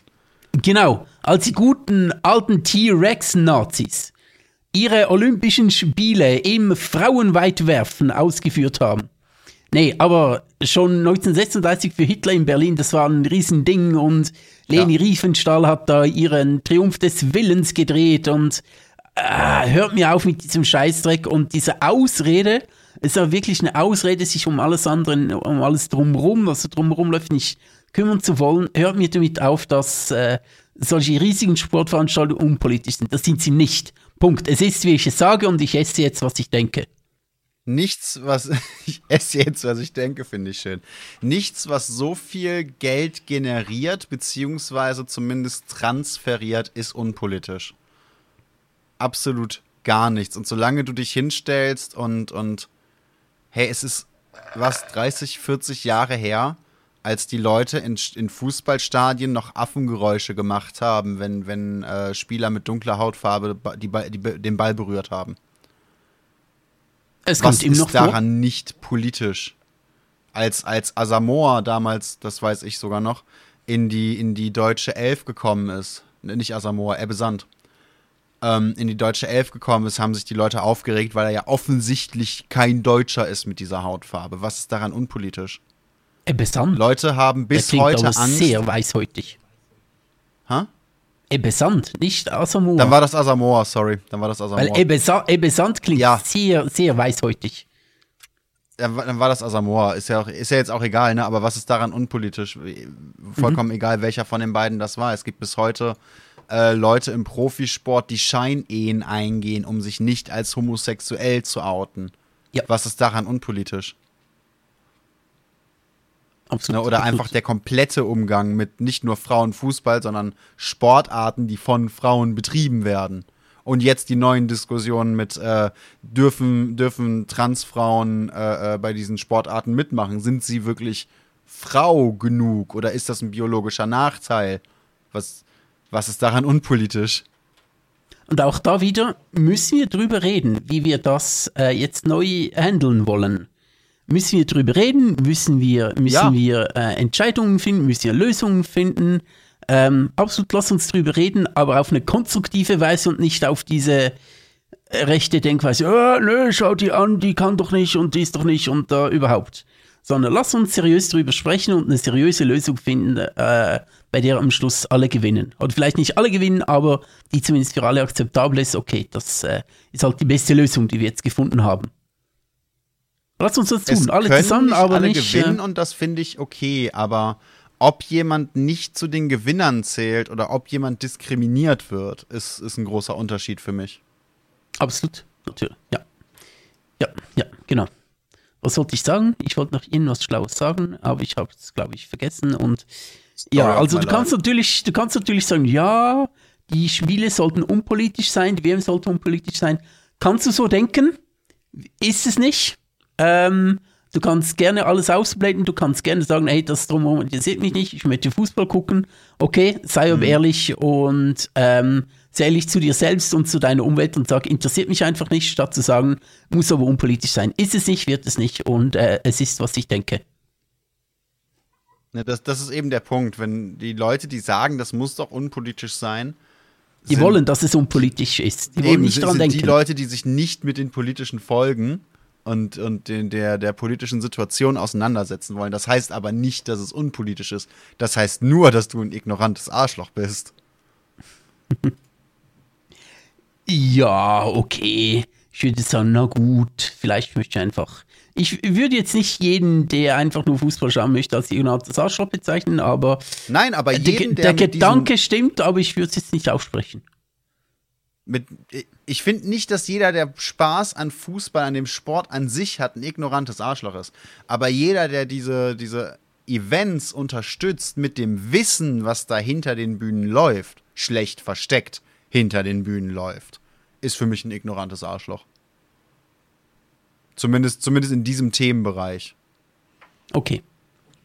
Genau, als die guten alten T-Rex-Nazis ihre Olympischen Spiele im Frauenweitwerfen ausgeführt haben. Nee, aber schon 1936 für Hitler in Berlin, das war ein Riesending und Leni Riefenstahl hat da ihren Triumph des Willens gedreht und äh, hört mir auf mit diesem Scheißdreck und diese Ausrede, es ist ja wirklich eine Ausrede, sich um alles andere, um alles drumherum, was so drumherum läuft, nicht kümmern zu wollen. Hört mir damit auf, dass äh, solche riesigen Sportveranstaltungen unpolitisch sind. Das sind sie nicht. Punkt. Es ist, wie ich es sage, und ich esse jetzt, was ich denke. Nichts, was [LAUGHS] ich esse jetzt, was ich denke, finde ich schön. Nichts, was so viel Geld generiert, beziehungsweise zumindest transferiert, ist unpolitisch. Absolut gar nichts. Und solange du dich hinstellst und, und hey, es ist was, 30, 40 Jahre her, als die Leute in, in Fußballstadien noch Affengeräusche gemacht haben, wenn, wenn äh, Spieler mit dunkler Hautfarbe die, die, den Ball berührt haben. Es kommt Was ihm noch ist daran vor? nicht politisch? Als, als Asamoah damals, das weiß ich sogar noch, in die, in die deutsche Elf gekommen ist, nicht Asamoah, Ebbe Sand, ähm, in die deutsche Elf gekommen ist, haben sich die Leute aufgeregt, weil er ja offensichtlich kein Deutscher ist mit dieser Hautfarbe. Was ist daran unpolitisch? Ebbe Sand? Leute haben bis heute Angst. sehr weißhäutig. Hä? Ebbe Sand, nicht Asamoah. Dann war das Asamoah, sorry. Dann war das Asamoah. Weil Ebbe, Sa Ebbe Sand klingt ja. sehr, sehr weißhäutig. Dann, dann war das Asamoah. Ist ja, auch, ist ja jetzt auch egal, ne? Aber was ist daran unpolitisch? Vollkommen mhm. egal, welcher von den beiden das war. Es gibt bis heute äh, Leute im Profisport, die Scheinehen eingehen, um sich nicht als homosexuell zu outen. Ja. Was ist daran unpolitisch? Absolut, ne, oder absolut. einfach der komplette Umgang mit nicht nur Frauenfußball, sondern Sportarten, die von Frauen betrieben werden. Und jetzt die neuen Diskussionen mit, äh, dürfen, dürfen Transfrauen äh, äh, bei diesen Sportarten mitmachen? Sind sie wirklich Frau genug oder ist das ein biologischer Nachteil? Was, was ist daran unpolitisch? Und auch da wieder müssen wir drüber reden, wie wir das äh, jetzt neu handeln wollen müssen wir drüber reden, müssen wir, müssen ja. wir äh, Entscheidungen finden, müssen wir Lösungen finden. Ähm, absolut, lass uns drüber reden, aber auf eine konstruktive Weise und nicht auf diese äh, rechte Denkweise, oh, nö, schau die an, die kann doch nicht und die ist doch nicht und äh, überhaupt. Sondern lass uns seriös drüber sprechen und eine seriöse Lösung finden, äh, bei der am Schluss alle gewinnen. Oder vielleicht nicht alle gewinnen, aber die zumindest für alle akzeptabel ist. Okay, das äh, ist halt die beste Lösung, die wir jetzt gefunden haben. Lass uns das tun, es alle zusammen, aber alle nicht. gewinnen und das finde ich okay, aber ob jemand nicht zu den Gewinnern zählt oder ob jemand diskriminiert wird, ist, ist ein großer Unterschied für mich. Absolut, natürlich, ja. Ja, ja, genau. Was wollte ich sagen? Ich wollte noch irgendwas Schlaues sagen, aber ich habe es, glaube ich, vergessen. Und ja, also du kannst natürlich, du kannst natürlich sagen, ja, die Spiele sollten unpolitisch sein, die WM sollte unpolitisch sein. Kannst du so denken? Ist es nicht? Ähm, du kannst gerne alles ausblenden, du kannst gerne sagen, hey, das drumherum interessiert mich nicht, ich möchte Fußball gucken. Okay, sei aber mhm. ehrlich und ähm, sei ehrlich zu dir selbst und zu deiner Umwelt und sag, interessiert mich einfach nicht, statt zu sagen, muss aber unpolitisch sein. Ist es nicht, wird es nicht und äh, es ist, was ich denke. Ja, das, das ist eben der Punkt, wenn die Leute, die sagen, das muss doch unpolitisch sein, die wollen, dass es unpolitisch ist. Die wollen nicht dran denken. Die Leute, die sich nicht mit den politischen Folgen und, und den, der, der politischen Situation auseinandersetzen wollen. Das heißt aber nicht, dass es unpolitisch ist. Das heißt nur, dass du ein ignorantes Arschloch bist. [LAUGHS] ja, okay. Ich würde sagen, na gut, vielleicht möchte ich einfach. Ich würde jetzt nicht jeden, der einfach nur Fußball schauen möchte, als ignorantes Arschloch bezeichnen, aber. Nein, aber jeden, der, der Gedanke stimmt, aber ich würde es jetzt nicht aussprechen mit, ich finde nicht, dass jeder, der Spaß an Fußball, an dem Sport an sich hat, ein ignorantes Arschloch ist. Aber jeder, der diese, diese Events unterstützt mit dem Wissen, was da hinter den Bühnen läuft, schlecht versteckt hinter den Bühnen läuft, ist für mich ein ignorantes Arschloch. Zumindest, zumindest in diesem Themenbereich. Okay.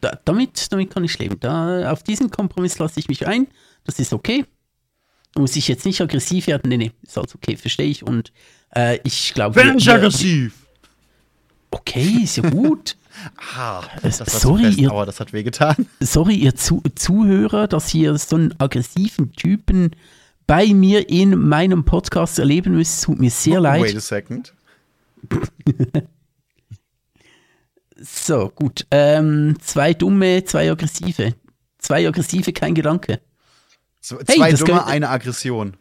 Da, damit, damit kann ich leben. Da, auf diesen Kompromiss lasse ich mich ein. Das ist okay muss ich jetzt nicht aggressiv werden. Nee, nee, ist alles okay, verstehe ich. Und äh, ich glaube. Wenn ich aggressiv! Okay, ist ja gut. [LAUGHS] ah, das sorry, ihr, aber das hat wehgetan. [LAUGHS] Sorry, ihr Zu Zuhörer, dass ihr so einen aggressiven Typen bei mir in meinem Podcast erleben müsst. Tut mir sehr leid. Wait a second. [LAUGHS] so, gut. Ähm, zwei dumme, zwei aggressive. Zwei aggressive, kein Gedanke. Zwei hey, Dumme, könnte, eine Aggression.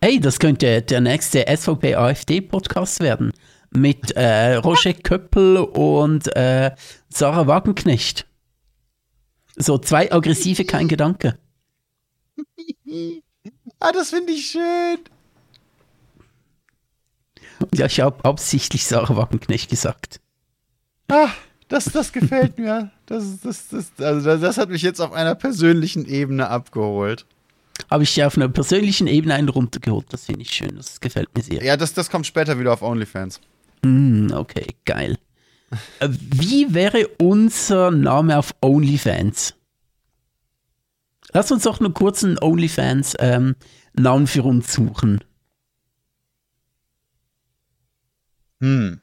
Hey, das könnte der nächste SVP-AfD-Podcast werden. Mit äh, Roger Köppel und äh, Sarah Wagenknecht. So zwei aggressive, kein Gedanke. [LAUGHS] ah, das finde ich schön. Ja, ich habe absichtlich Sarah Wagenknecht gesagt. Ah, das, das gefällt mir. Das, das, das, also das, hat mich jetzt auf einer persönlichen Ebene abgeholt. Habe ich ja auf einer persönlichen Ebene einen runtergeholt. Das finde ich schön. Das gefällt mir sehr. Ja, das, das kommt später wieder auf OnlyFans. Hm, okay, geil. Äh, Wie wäre unser Name auf OnlyFans? Lass uns doch einen kurzen OnlyFans-Namen für uns suchen. Hm.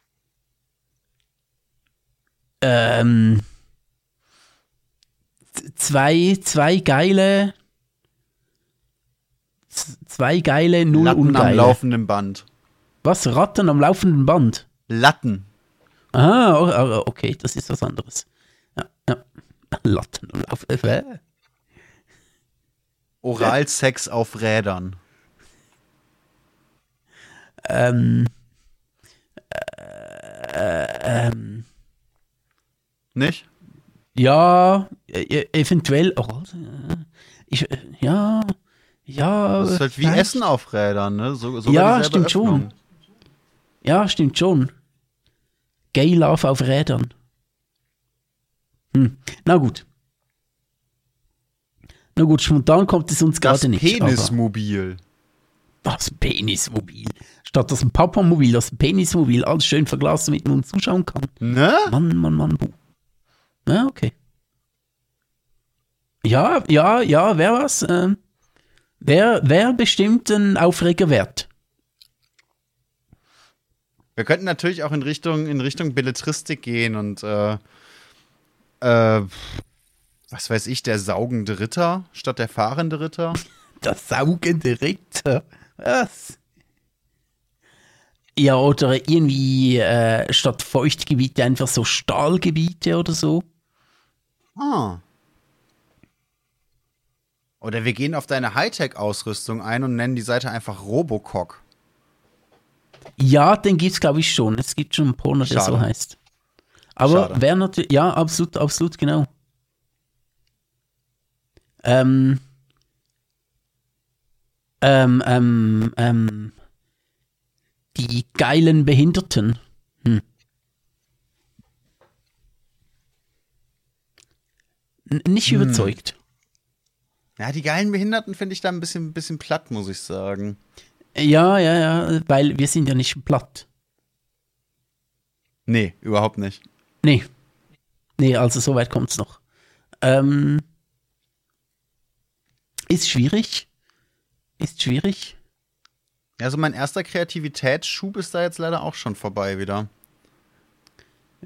Ähm, zwei, zwei geile. Zwei geile, null Latten am ungeile. laufenden Band. Was? Ratten am laufenden Band? Latten. Ah, o- o- okay, das ist was anderes. Ja, ja. [LAUGHS] Latten am laufenden Band. Oralsex auf Rädern. Ähm, äh, ähm, Nicht? ja, e- eventuell. Oh, äh, ich, äh, ja, ja. Das ist halt wie vielleicht. Essen auf Rädern, ne? So, Ja, stimmt schon. Öffnung. Ja, stimmt schon. Gay Love auf Rädern. Hm. Na gut. Na gut, spontan kommt es uns Das gerade nicht. Penismobil. Das Penismobil. Statt das ein Papamobil, das Penismobil, alles schön verglast, damit man zuschauen kann. Ne? Mann, Mann, Mann, buh. Ja, okay. Ja, ja, ja, wäre was. Ähm, wäre wär bestimmt ein Aufreger wert. Wir könnten natürlich auch in Richtung, in Richtung Belletristik gehen und äh, äh, was weiß ich, der saugende Ritter statt der fahrende Ritter. [LAUGHS] Der saugende Ritter. Was? Ja, oder irgendwie äh, statt Feuchtgebiete einfach so Stahlgebiete oder so. Ah. Oder wir gehen auf deine Hightech-Ausrüstung ein und nennen die Seite einfach Robocock. Ja, den gibt's glaube ich schon. Es gibt schon einen Porno, der Schade. so heißt. Aber wäre natürlich, ja, absolut, absolut, genau. Ähm, ähm, ähm, ähm, die geilen Behinderten. Hm. N nicht Hm. überzeugt. Ja, die geilen Behinderten finde ich da ein bisschen, bisschen platt, muss ich sagen. Ja, ja, ja, weil wir sind ja nicht platt. Nee, überhaupt nicht. Nee. Nee, also so weit kommt's noch. Ähm, ist schwierig. Ist schwierig. Ja, so mein erster Kreativitätsschub ist da jetzt leider auch schon vorbei wieder.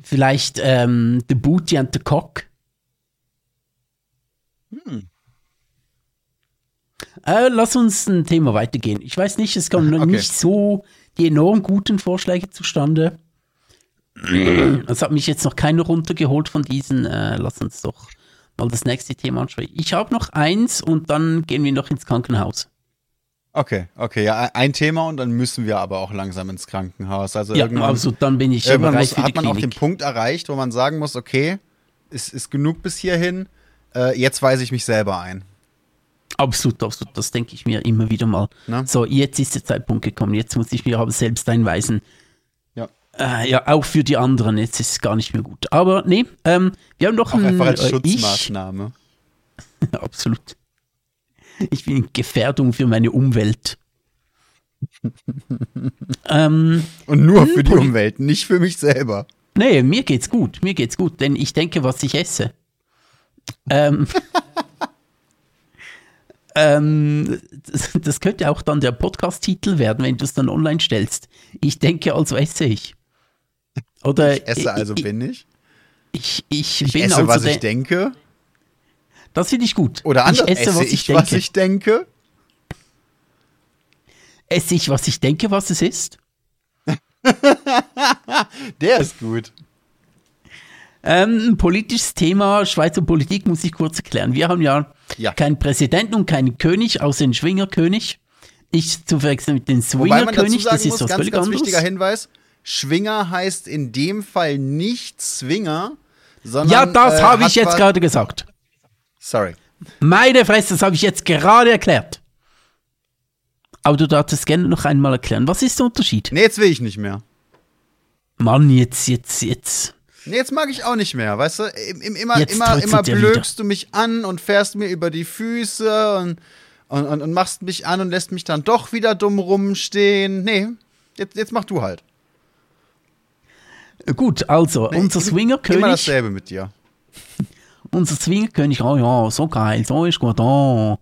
Vielleicht ähm, The Booty and the Cock. Hm. Äh, lass uns ein Thema weitergehen. Ich weiß nicht, es kommen noch Okay. nicht so die enorm guten Vorschläge zustande. Es hat mich jetzt noch keiner runtergeholt von diesen. Äh, lass uns doch mal das nächste Thema ansprechen. Ich habe noch eins und dann gehen wir noch ins Krankenhaus. Okay, okay, ja, ein Thema und dann müssen wir aber auch langsam ins Krankenhaus. Also Ja, irgendwann, also dann bin ich irgendwann muss, hat man auch den Klinik. Punkt erreicht, wo man sagen muss, okay, es ist genug bis hierhin, äh, jetzt weise ich mich selber ein. Absolut, absolut. Das denke ich mir immer wieder mal. Ne? So, jetzt ist der Zeitpunkt gekommen. Jetzt muss ich mir aber selbst einweisen. Ja. Äh, ja, auch für die anderen. Jetzt ist es gar nicht mehr gut. Aber nee, ähm, wir haben doch Auch ein, einfach als äh, Schutzmaßnahme. Ich, [LAUGHS] absolut. Ich bin Gefährdung für meine Umwelt. [LAUGHS] ähm, Und nur für die Umwelt, nicht für mich selber. nee, mir geht's gut. Mir geht's gut, denn ich denke, was ich esse. Ähm, [LAUGHS] ähm, das, das könnte auch dann der Podcast-Titel werden, wenn du es dann online stellst. Ich denke, also esse ich. Oder Ich esse, also ich, bin ich. ich, ich, Ich bin esse, also was ich denke. Das finde ich gut. Oder anders, ich esse, was ich, denke. was ich denke. esse ich, was ich denke, was es ist. [LAUGHS] Der ist gut. Ähm, ein politisches Thema, Schweizer Politik muss ich kurz erklären. Wir haben ja, Ja. keinen Präsidenten und keinen König, außer den Schwingerkönig. Ich zu verwechseln mit dem Swingerkönig, das ist muss, was ganz, völlig ganz anderes. wichtiger Hinweis, Schwinger heißt in dem Fall nicht Zwinger, sondern Ja, das äh, habe ich jetzt gerade gesagt. Sorry. Meine Fresse, das habe ich jetzt gerade erklärt. Aber du darfst es gerne noch einmal erklären. Was ist der Unterschied? Nee, jetzt will ich nicht mehr. Mann, jetzt, jetzt, jetzt. Nee, jetzt mag ich auch nicht mehr, weißt du? Im, im, immer Jetzt immer, immer er blökst du mich an und fährst mir über die Füße und, und, und, und machst mich an und lässt mich dann doch wieder dumm rumstehen. Nee, jetzt, jetzt mach du halt. Gut, also, Nee, unser Immer Swingerkönig, dasselbe mit dir. [LAUGHS] unser Swingerkönig, oh ja, so geil, so ist gut, oh.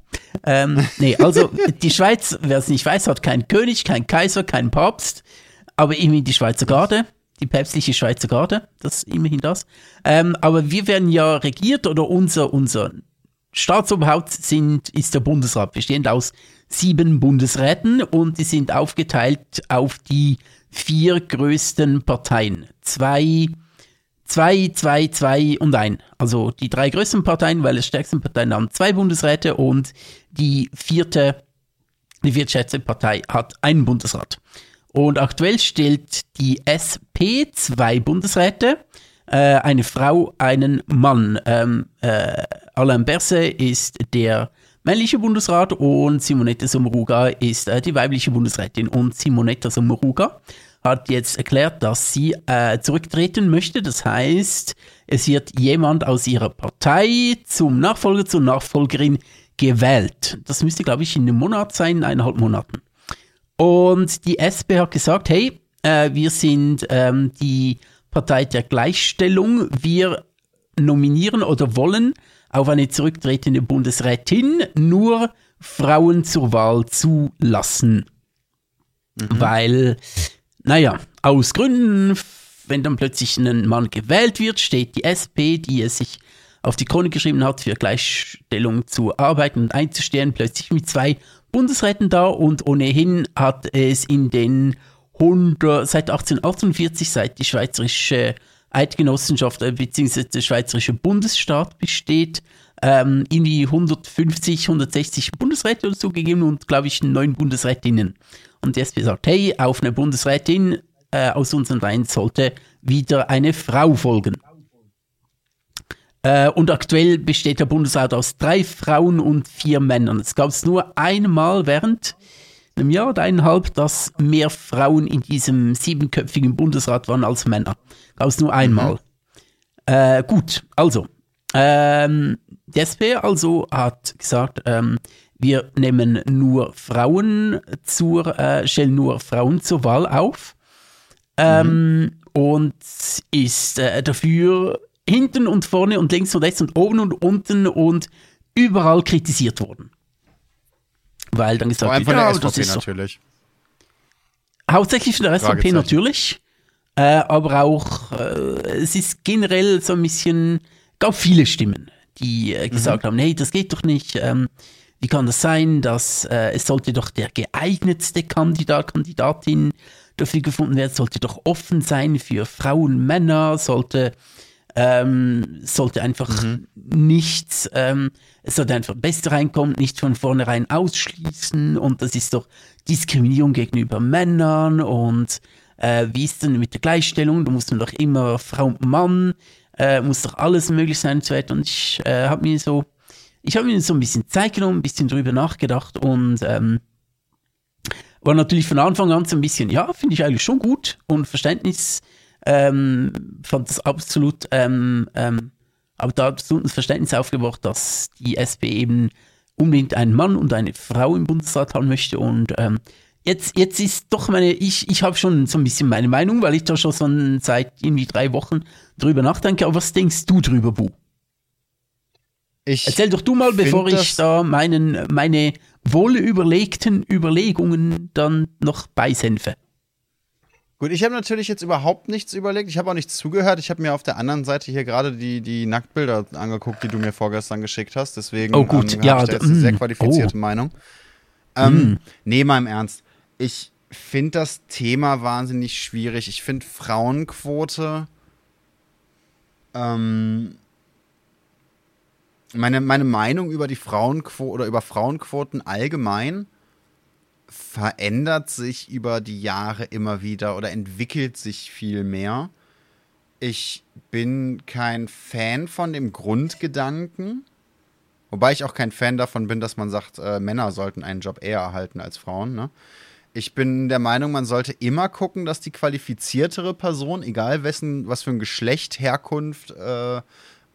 Ähm, nee, also, [LAUGHS] die Schweiz, wer es nicht weiß, hat keinen König, keinen Kaiser, keinen Papst, aber immerhin die Schweizer Garde, die päpstliche Schweizer Garde, das ist immerhin das. Ähm, aber wir werden ja regiert, oder unser, unser Staatsoberhaupt sind, ist der Bundesrat, bestehend aus sieben Bundesräten und die sind aufgeteilt auf die vier größten Parteien. Zwei, zwei, zwei, zwei und ein. Also die drei größten Parteien, weil es stärksten Parteien haben zwei Bundesräte und die vierte, die viertstärkste Partei hat einen Bundesrat. Und aktuell stellt die SP zwei Bundesräte, äh, eine Frau, einen Mann. Ähm, äh, Alain Berset ist der männliche Bundesrat und Simonetta Sommaruga ist äh, die weibliche Bundesrätin. Und Simonetta Sommaruga hat jetzt erklärt, dass sie äh, zurücktreten möchte. Das heißt, es wird jemand aus ihrer Partei zum Nachfolger, zur Nachfolgerin gewählt. Das müsste, glaube ich, in einem Monat sein, in eineinhalb Monaten. Und die SP hat gesagt, hey, äh, wir sind ähm, die Partei der Gleichstellung. Wir nominieren oder wollen auf eine zurücktretende Bundesrätin nur Frauen zur Wahl zulassen. Weil, naja, aus Gründen, wenn dann plötzlich ein Mann gewählt wird, steht die SP, die es sich auf die Krone geschrieben hat, für Gleichstellung zu arbeiten und einzustehen, plötzlich mit zwei Bundesräten da und ohnehin hat es in den 100, seit 1848, seit die schweizerische Eidgenossenschaft äh, bzw. der schweizerische Bundesstaat besteht, ähm, irgendwie 150, 160 Bundesräte so gegeben und glaube ich neun Bundesrätinnen. Und die SP sagt, hey, auf eine Bundesrätin äh, aus unseren Reihen sollte wieder eine Frau folgen. Äh, und aktuell besteht der Bundesrat aus drei Frauen und vier Männern. Es gab es nur einmal während einem Jahr oder eineinhalb, dass mehr Frauen in diesem siebenköpfigen Bundesrat waren als Männer. Gab es nur einmal. Äh, gut, also. Ähm, die SP also hat gesagt, ähm, wir nehmen nur Frauen zur, äh, stellen nur Frauen zur Wahl auf. Ähm, Und ist äh, dafür hinten und vorne und links und rechts und oben und unten und überall kritisiert worden. Weil dann gesagt wird, ja, das ist doch natürlich. Hauptsächlich von der SVP natürlich, äh, aber auch, äh, es ist generell so ein bisschen, gab viele Stimmen, die äh, gesagt haben, nee, das geht doch nicht, ähm, wie kann das sein, dass äh, es sollte doch der geeignetste Kandidat, Kandidatin dafür gefunden werden, sollte doch offen sein für Frauen, Männer, sollte ähm, sollte einfach nichts, ähm, es sollte einfach Beste reinkommen, nicht von vornherein ausschließen. Und das ist doch Diskriminierung gegenüber Männern. Und äh, wie ist denn mit der Gleichstellung, da muss man doch immer Frau und Mann, äh, muss doch alles möglich sein und so weiter. Und ich äh, habe mir so, ich habe mir so ein bisschen Zeit genommen, ein bisschen drüber nachgedacht. Und ähm, war natürlich von Anfang an so ein bisschen, ja, finde ich eigentlich schon gut und Verständnis, ähm, fand das absolut, ähm, ähm, aber da absolut ein Verständnis aufgebracht, dass die SP eben unbedingt einen Mann und eine Frau im Bundesrat haben möchte und ähm, jetzt, jetzt ist doch meine, ich, ich habe schon so ein bisschen meine Meinung, weil ich da schon so seit irgendwie drei Wochen drüber nachdenke, aber was denkst du drüber, Bu? Ich Erzähl doch du mal, bevor ich das- da meinen, meine wohlüberlegten Überlegungen dann noch beisenfe. Gut, ich habe natürlich jetzt überhaupt nichts überlegt. Ich habe auch nichts zugehört. Ich habe mir auf der anderen Seite hier gerade die, die Nacktbilder angeguckt, die du mir vorgestern geschickt hast. Deswegen Oh, gut. ähm, Ja, habe ich da jetzt eine sehr mm. qualifizierte Oh. Meinung. Ähm, Nee, mal im Ernst. Ich finde das Thema wahnsinnig schwierig. Ich finde Frauenquote. Ähm, meine, meine Meinung über die Frauenquote oder über Frauenquoten allgemein verändert sich über die Jahre immer wieder oder entwickelt sich viel mehr. Ich bin kein Fan von dem Grundgedanken, Wobei ich auch kein Fan davon bin, dass man sagt, äh, Männer sollten einen Job eher erhalten als Frauen. Ne? Ich bin der Meinung, man sollte immer gucken, dass die qualifiziertere Person, egal wessen, was für ein Geschlecht, Herkunft, äh,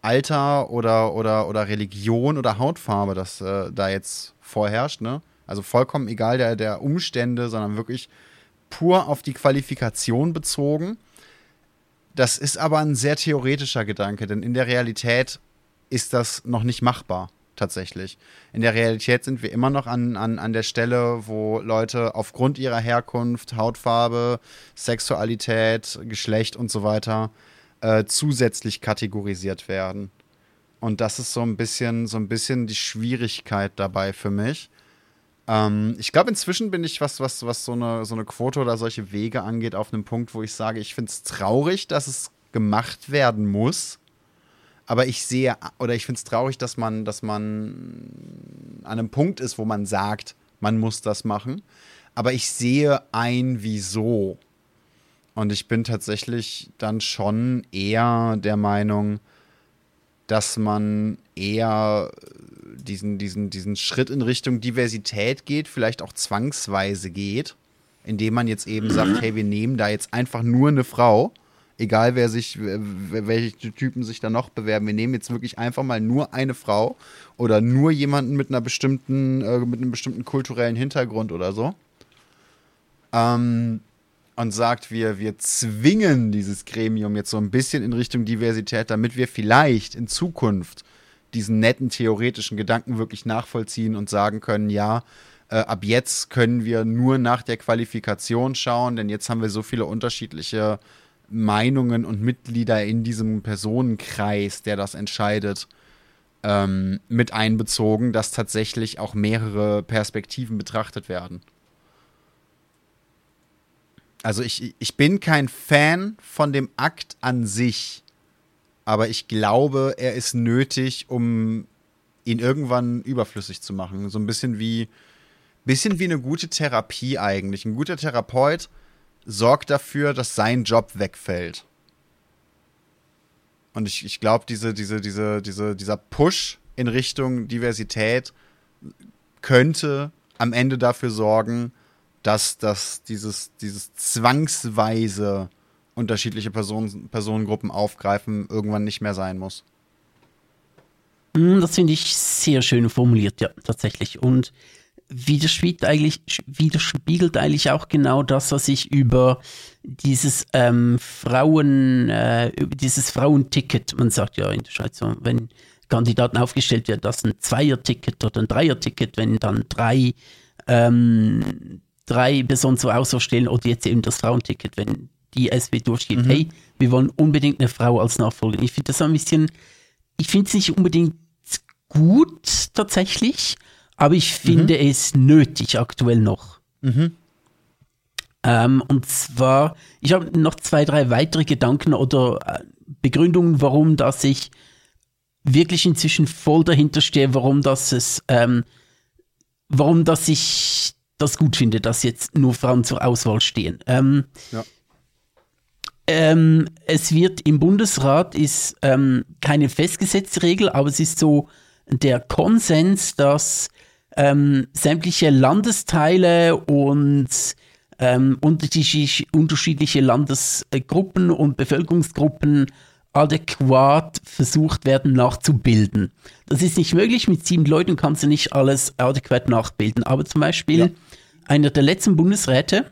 Alter oder, oder, oder Religion oder Hautfarbe das äh, da jetzt vorherrscht, ne? Also vollkommen egal der, der Umstände, sondern wirklich pur auf die Qualifikation bezogen. Das ist aber ein sehr theoretischer Gedanke, denn in der Realität ist das noch nicht machbar, tatsächlich. In der Realität sind wir immer noch an, an, an der Stelle, wo Leute aufgrund ihrer Herkunft, Hautfarbe, Sexualität, Geschlecht und so weiter äh, zusätzlich kategorisiert werden. Und das ist so ein bisschen, so ein bisschen die Schwierigkeit dabei für mich. Ähm, ich glaube, inzwischen bin ich, was, was, was so eine, so eine Quote oder solche Wege angeht, auf einem Punkt, wo ich sage, ich finde es traurig, dass es gemacht werden muss. Aber ich sehe, oder ich finde es traurig, dass man, dass man an einem Punkt ist, wo man sagt, man muss das machen. Aber ich sehe ein, wieso. Und ich bin tatsächlich dann schon eher der Meinung, dass man eher diesen, diesen, diesen Schritt in Richtung Diversität geht, vielleicht auch zwangsweise geht, indem man jetzt eben sagt, hey, wir nehmen da jetzt einfach nur eine Frau, egal wer sich, welche Typen sich da noch bewerben, wir nehmen jetzt wirklich einfach mal nur eine Frau oder nur jemanden mit einer bestimmten, äh, mit einem bestimmten kulturellen Hintergrund oder so. Ähm, und sagt, wir, wir zwingen dieses Gremium jetzt so ein bisschen in Richtung Diversität, damit wir vielleicht in Zukunft diesen netten theoretischen Gedanken wirklich nachvollziehen und sagen können, ja, äh, ab jetzt können wir nur nach der Qualifikation schauen, denn jetzt haben wir so viele unterschiedliche Meinungen und Mitglieder in diesem Personenkreis, der das entscheidet, ähm, mit einbezogen, dass tatsächlich auch mehrere Perspektiven betrachtet werden. Also ich, ich bin kein Fan von dem Akt an sich aber ich glaube, er ist nötig, um ihn irgendwann überflüssig zu machen. So ein bisschen wie, bisschen wie eine gute Therapie eigentlich. Ein guter Therapeut sorgt dafür, dass sein Job wegfällt. Und ich, ich glaube, diese, diese, diese, diese, dieser Push in Richtung Diversität könnte am Ende dafür sorgen, dass, dass dieses, dieses zwangsweise unterschiedliche Personen, Personengruppen aufgreifen, irgendwann nicht mehr sein muss. Hm, das finde ich sehr schön formuliert, ja, tatsächlich. Und widerspiegelt eigentlich, widerspiegelt eigentlich auch genau das, was ich über dieses ähm, Frauen, äh, dieses Frauenticket, man sagt ja in der Schweiz so, wenn Kandidaten aufgestellt werden, das ein Zweier-Ticket oder ein Dreier-Ticket, wenn dann drei, ähm, drei Personen zur Auswahl stellen oder jetzt eben das Frauenticket, wenn die SW durchgeht, mhm. hey, wir wollen unbedingt eine Frau als Nachfolgerin. Ich finde das ein bisschen, ich finde es nicht unbedingt gut tatsächlich, aber ich finde mhm. es nötig aktuell noch. Mhm. Ähm, und zwar, ich habe noch zwei, drei weitere Gedanken oder äh, Begründungen, warum dass ich wirklich inzwischen voll dahinter stehe, warum das es, ähm, warum dass ich das gut finde, dass jetzt nur Frauen zur Auswahl stehen. Ähm, ja. Ähm, es wird im Bundesrat ist ähm, keine festgesetzte Regel, aber es ist so der Konsens, dass ähm, sämtliche Landesteile und ähm, unterschiedliche, unterschiedliche Landesgruppen und Bevölkerungsgruppen adäquat versucht werden nachzubilden. Das ist nicht möglich, mit sieben Leuten kannst du nicht alles adäquat nachbilden. Aber zum Beispiel ja. einer der letzten Bundesräte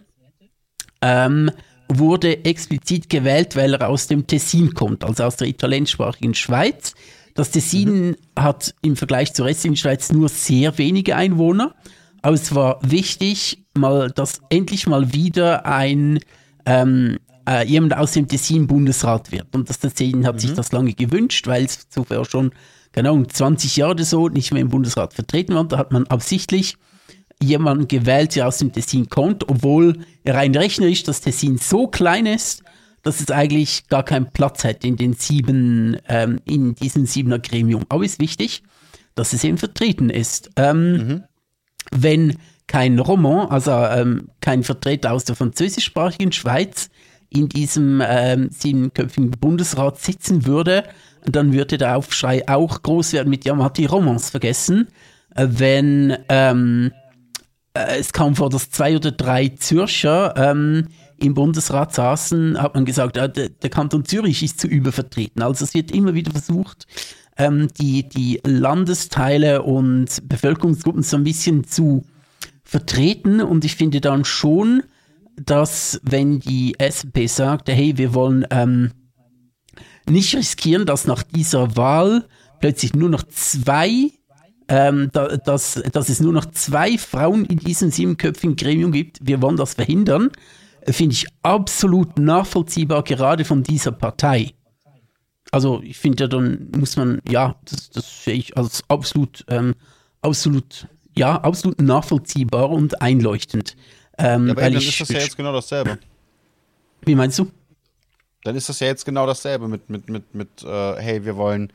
ähm, wurde explizit gewählt, weil er aus dem Tessin kommt, also aus der italienischsprachigen Schweiz. Das Tessin mhm. hat im Vergleich zur restlichen Schweiz nur sehr wenige Einwohner, aber es war wichtig, mal, dass endlich mal wieder ein ähm, äh, jemand aus dem Tessin Bundesrat wird. Und das Tessin hat mhm. sich das lange gewünscht, weil es zuvor schon, Ahnung, 20 Jahre oder so nicht mehr im Bundesrat vertreten war. Da hat man absichtlich jemanden gewählt, der aus dem Tessin kommt, obwohl rein rechnerisch das Tessin so klein ist, dass es eigentlich gar keinen Platz hat in den sieben, ähm, in diesem siebener Gremium. Aber ist wichtig, dass es eben vertreten ist. Ähm, mhm. Wenn kein Roman, also ähm, kein Vertreter aus der französischsprachigen Schweiz in diesem ähm, siebenköpfigen Bundesrat sitzen würde, dann würde der Aufschrei auch groß werden mit, ja, man hat die Romans vergessen. Äh, wenn ähm, äh, es kam vor, dass zwei oder drei Zürcher ähm, im Bundesrat saßen, hat man gesagt, äh, der, der, Kanton Zürich ist zu übervertreten. Also es wird immer wieder versucht, ähm, die, die Landesteile und Bevölkerungsgruppen so ein bisschen zu vertreten. Und ich finde dann schon, dass wenn die SP sagt, hey, wir wollen ähm, nicht riskieren, dass nach dieser Wahl plötzlich nur noch zwei ähm, da, dass, dass es nur noch zwei Frauen in diesem siebenköpfigen Gremium gibt. Wir wollen das verhindern. Finde ich absolut nachvollziehbar, gerade von dieser Partei. Also ich finde ja, dann muss man, ja, das, das sehe ich als absolut, ähm, absolut, ja, absolut nachvollziehbar und einleuchtend. Ähm, ja, aber dann ist das ja jetzt genau dasselbe. Wie meinst du? Dann ist das ja jetzt genau dasselbe mit, mit, mit, mit äh, hey, wir wollen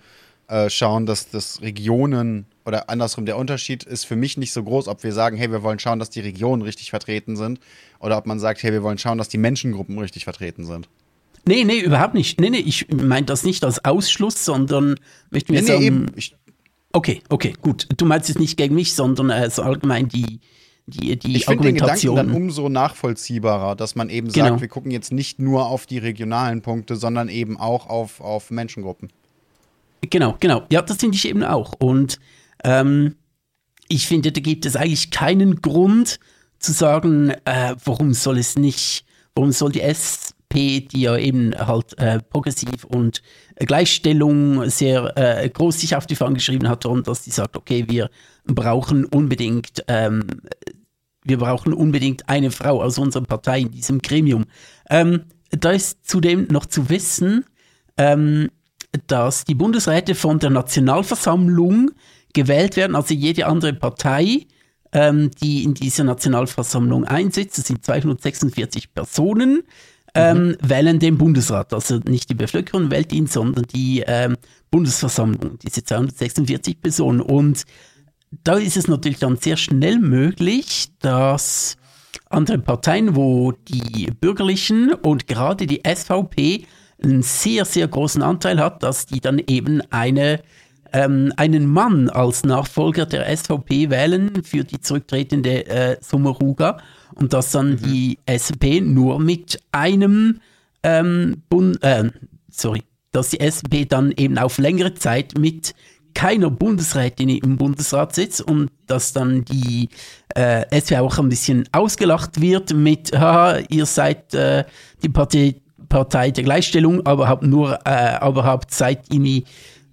äh, schauen, dass das Regionen oder andersrum, der Unterschied ist für mich nicht so groß, ob wir sagen, hey, wir wollen schauen, dass die Regionen richtig vertreten sind oder ob man sagt, hey, wir wollen schauen, dass die Menschengruppen richtig vertreten sind. Nee, nee, überhaupt nicht. Nee, nee, ich meine das nicht als Ausschluss, sondern möchte mir nee, sagen. Nee, eben. Ich, okay, okay, gut. Du meinst es nicht gegen mich, sondern als allgemein die, die, die ich Argumentation. Den Gedanken dann umso nachvollziehbarer, dass man eben genau. sagt, wir gucken jetzt nicht nur auf die regionalen Punkte, sondern eben auch auf, auf Menschengruppen. Genau, genau. Ja, das finde ich eben auch. Und ähm, ich finde, da gibt es eigentlich keinen Grund zu sagen, äh, warum soll es nicht, warum soll die SP, die ja eben halt äh, progressiv und Gleichstellung sehr äh, groß sich auf die Fahnen geschrieben hat, darum, dass sie sagt, okay, wir brauchen unbedingt, ähm, wir brauchen unbedingt eine Frau aus unserer Partei in diesem Gremium. Ähm, da ist zudem noch zu wissen, ähm, dass die Bundesräte von der Nationalversammlung gewählt werden, also jede andere Partei, ähm, die in dieser Nationalversammlung einsitzt, das sind 246 Personen, ähm, mhm. wählen den Bundesrat. Also nicht die Bevölkerung wählt ihn, sondern die ähm, Bundesversammlung, diese 246 Personen. Und da ist es natürlich dann sehr schnell möglich, dass andere Parteien, wo die Bürgerlichen und gerade die SVP einen sehr, sehr großen Anteil hat, dass die dann eben eine ähm, einen Mann als Nachfolger der SVP wählen für die zurücktretende äh, Sommaruga und dass dann mhm. die SP nur mit einem ähm, Bund, äh, sorry, dass die SP dann eben auf längere Zeit mit keiner Bundesrätin im Bundesrat sitzt und dass dann die äh, SP auch ein bisschen ausgelacht wird mit, haha, ihr seid äh, die Partei, Partei der Gleichstellung, aber habt nur, äh, aber habt seit irgendwie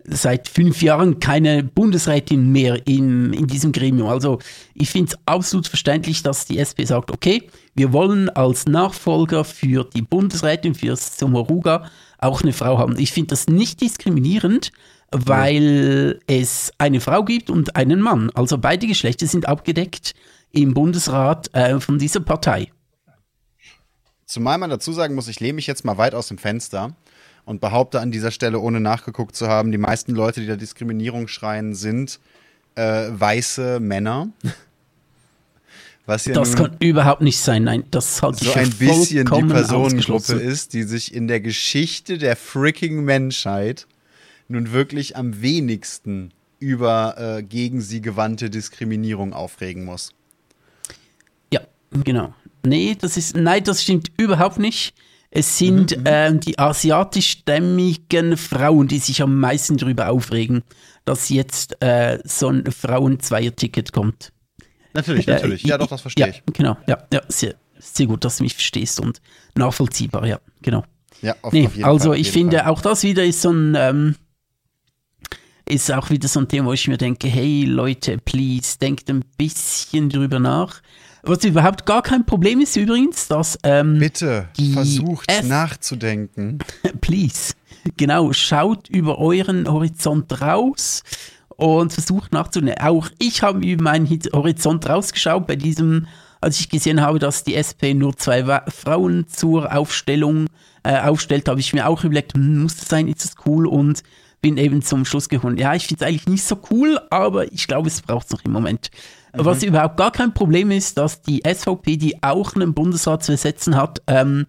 seit fünf Jahren keine Bundesrätin mehr in, in diesem Gremium. Also ich finde es absolut verständlich, dass die SP sagt, okay, wir wollen als Nachfolger für die Bundesrätin, für Somoruga auch eine Frau haben. Ich finde das nicht diskriminierend, weil ja. es eine Frau gibt und einen Mann. Also beide Geschlechter sind abgedeckt im Bundesrat äh, von dieser Partei. Zumal man dazu sagen muss, ich lehne mich jetzt mal weit aus dem Fenster und behaupte an dieser Stelle, ohne nachgeguckt zu haben, die meisten Leute, die da Diskriminierung schreien, sind äh, weiße Männer. [LAUGHS] Was ja das kann überhaupt nicht sein. Nein, das hat so ein bisschen die Personengruppe ist, die sich in der Geschichte der freaking Menschheit nun wirklich am wenigsten über äh, gegen sie gewandte Diskriminierung aufregen muss. Ja, genau. Nee, das ist, nein, das stimmt überhaupt nicht. Es sind mhm, ähm, die asiatischstämmigen Frauen, die sich am meisten darüber aufregen, dass jetzt äh, so ein Frauenzweier-Ticket kommt. Natürlich, natürlich. Äh, ja, doch, das verstehe ja, ich. Genau, ja, sehr, sehr gut, dass du mich verstehst und nachvollziehbar, ja, genau. Ja, auf, nee, auf jeden also Fall. ich finde, Fall. auch das wieder ist so ein, ähm, ist auch wieder so ein Thema, wo ich mir denke, hey Leute, please, denkt ein bisschen drüber nach. Was überhaupt gar kein Problem ist übrigens, dass. Ähm, Bitte, versucht F nachzudenken. [LAUGHS] Please. Genau, schaut über euren Horizont raus und versucht nachzudenken. Auch ich habe über meinen Horizont rausgeschaut bei diesem, als ich gesehen habe, dass die SP nur zwei Frauen zur Aufstellung äh, aufstellt, habe ich mir auch überlegt, hm, muss das sein, ist das cool und bin eben zum Schluss gekommen. Ja, ich finde es eigentlich nicht so cool, aber ich glaube, es braucht es noch im Moment. Mhm. Was überhaupt gar kein Problem ist, dass die SVP, die auch einen Bundesrat zu ersetzen hat, ähm,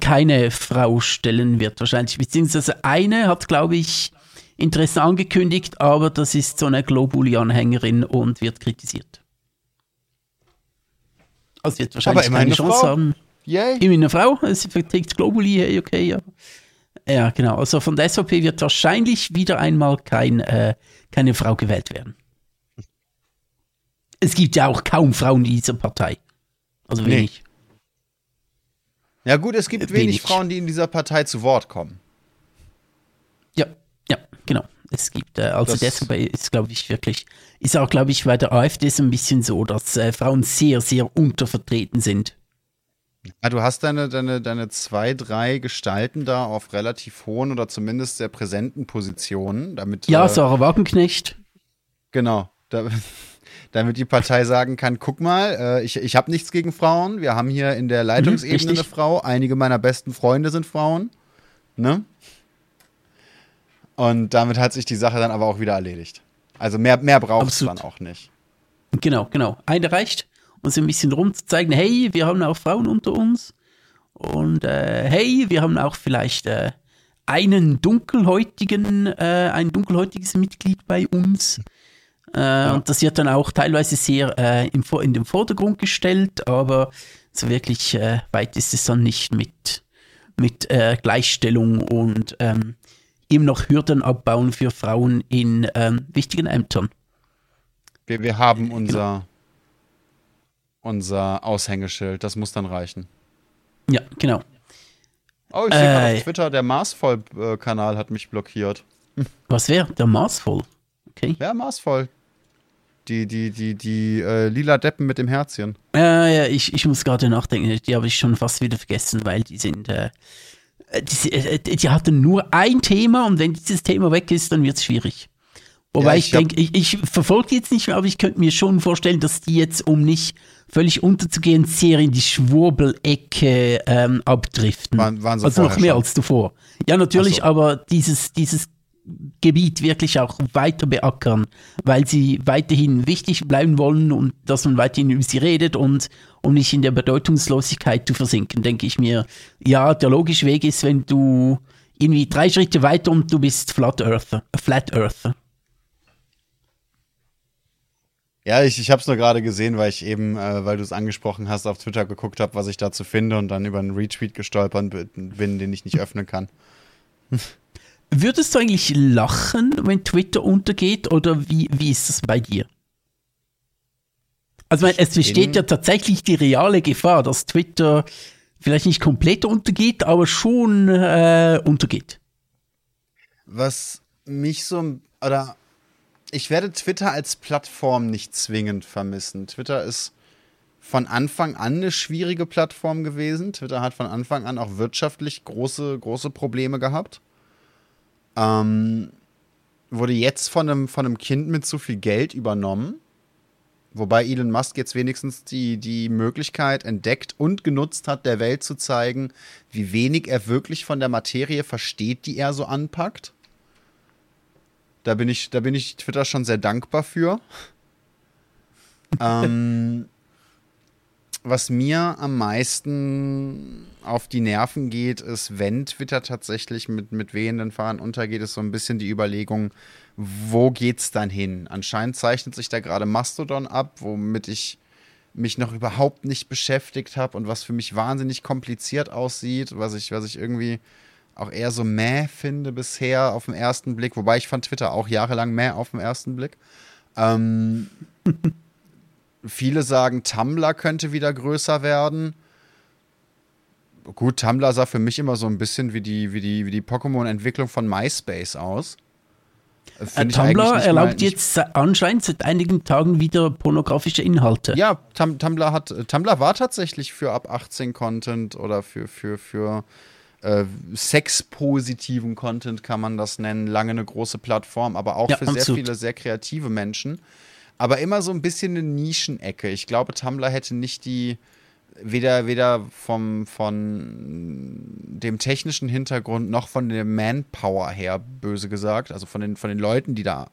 keine Frau stellen wird wahrscheinlich. Beziehungsweise eine hat, glaube ich, Interesse angekündigt, aber das ist so eine Globuli-Anhängerin und wird kritisiert. Also wird wahrscheinlich keine eine Chance Frau. haben. Yay. Immerhin eine Frau, sie verträgt Globuli, okay, ja. Ja, genau. Also von der SVP wird wahrscheinlich wieder einmal kein, äh, keine Frau gewählt werden. Es gibt ja auch kaum Frauen in dieser Partei. Also Nee. wenig. Ja gut, es gibt wenig wenig. Frauen, die in dieser Partei zu Wort kommen. Ja, ja, genau. Es gibt, äh, also Das- deshalb ist, glaube ich, wirklich, ist auch, glaube ich, bei der AfD so ein bisschen so, dass äh, Frauen sehr, sehr untervertreten sind. Ja, du hast deine, deine, deine zwei, drei Gestalten da auf relativ hohen oder zumindest sehr präsenten Positionen, damit Ja, äh, Sarah Wagenknecht. Genau. Da, damit die Partei sagen kann, guck mal, äh, ich, ich habe nichts gegen Frauen. Wir haben hier in der Leitungsebene richtig. eine Frau. Einige meiner besten Freunde sind Frauen. Ne? Und damit hat sich die Sache dann aber auch wieder erledigt. Also mehr, mehr braucht es dann auch nicht. Genau, genau. Eine reicht, so ein bisschen rumzuzeigen, hey, wir haben auch Frauen unter uns. Und äh, hey, wir haben auch vielleicht äh, einen dunkelhäutigen, äh, ein dunkelhäutiges Mitglied bei uns. Äh, Und das wird dann auch teilweise sehr äh, im, in den Vordergrund gestellt, aber so wirklich äh, weit ist es dann nicht mit, mit äh, Gleichstellung und ähm, eben noch Hürden abbauen für Frauen in ähm, wichtigen Ämtern. Wir, wir haben unser, unser Aushängeschild. Das muss dann reichen. Ja, genau. Oh, ich sehe gerade Äh. auf Twitter, der Marsvoll-Kanal hat mich blockiert. Was wäre der Maßvoll? Okay. Ja, Marsvoll. Die, die, die, die äh, lila Deppen mit dem Herzchen. Äh, ja, ich, ich muss gerade nachdenken. Die habe ich schon fast wieder vergessen, weil die sind. Äh, die, äh, die hatten nur ein Thema und wenn dieses Thema weg ist, dann wird es schwierig. Wobei Ja, ich, ich denke, ich, ich verfolge die jetzt nicht mehr, aber ich könnte mir schon vorstellen, dass die jetzt, um nicht völlig unterzugehen, sehr in die Schwurbelecke ähm, abdriften. Waren- waren also noch mehr schon? als zuvor. Ja, natürlich, so. aber dieses, dieses Gebiet wirklich auch weiter beackern, weil sie weiterhin wichtig bleiben wollen und dass man weiterhin über sie redet und um nicht in der Bedeutungslosigkeit zu versinken, denke ich mir, ja, der logische Weg ist, wenn du irgendwie drei Schritte weiter und du bist Flat Earther. Flat Earther. Ja, ich, ich habe es nur gerade gesehen, weil ich eben, äh, weil du es angesprochen hast, auf Twitter geguckt habe, was ich dazu finde und dann über einen Retweet gestolpert bin, den ich nicht öffnen kann. [LAUGHS] Würdest du eigentlich lachen, wenn Twitter untergeht oder wie, wie ist das bei dir? Also meine, es besteht ja tatsächlich die reale Gefahr, dass Twitter vielleicht nicht komplett untergeht, aber schon äh, untergeht. Was mich so, oder ich werde Twitter als Plattform nicht zwingend vermissen. Twitter ist von Anfang an eine schwierige Plattform gewesen. Twitter hat von Anfang an auch wirtschaftlich große, große Probleme gehabt. Ähm, wurde jetzt von einem, von einem Kind mit zu viel Geld übernommen. Wobei Elon Musk jetzt wenigstens die, die Möglichkeit entdeckt und genutzt hat, der Welt zu zeigen, wie wenig er wirklich von der Materie versteht, die er so anpackt. Da bin ich, da bin ich Twitter schon sehr dankbar für. [LAUGHS] ähm, was mir am meisten auf die Nerven geht, ist, wenn Twitter tatsächlich mit, mit wehenden Fahnen untergeht, ist so ein bisschen die Überlegung, wo geht's dann hin? Anscheinend zeichnet sich da gerade Mastodon ab, womit ich mich noch überhaupt nicht beschäftigt habe und was für mich wahnsinnig kompliziert aussieht, was ich, was ich irgendwie auch eher so mäh finde bisher auf den ersten Blick, wobei ich fand Twitter auch jahrelang mäh auf den ersten Blick. Ähm, [LAUGHS] viele sagen, Tumblr könnte wieder größer werden. Gut, Tumblr sah für mich immer so ein bisschen wie die, wie die, wie die Pokémon-Entwicklung von MySpace aus. Äh, eigentlich Tumblr erlaubt mal- jetzt anscheinend seit einigen Tagen wieder pornografische Inhalte. Ja, Tum Tumblr hat äh, Tumblr war tatsächlich für ab 18 Content oder für für für äh, sexpositiven Content kann man das nennen, lange eine große Plattform, aber auch Ja, für sehr absolut. viele sehr kreative Menschen, aber immer so ein bisschen eine Nischenecke. Ich glaube, Tumblr hätte nicht die weder weder vom von dem technischen Hintergrund noch von der Manpower her böse gesagt, also von den von den Leuten, die da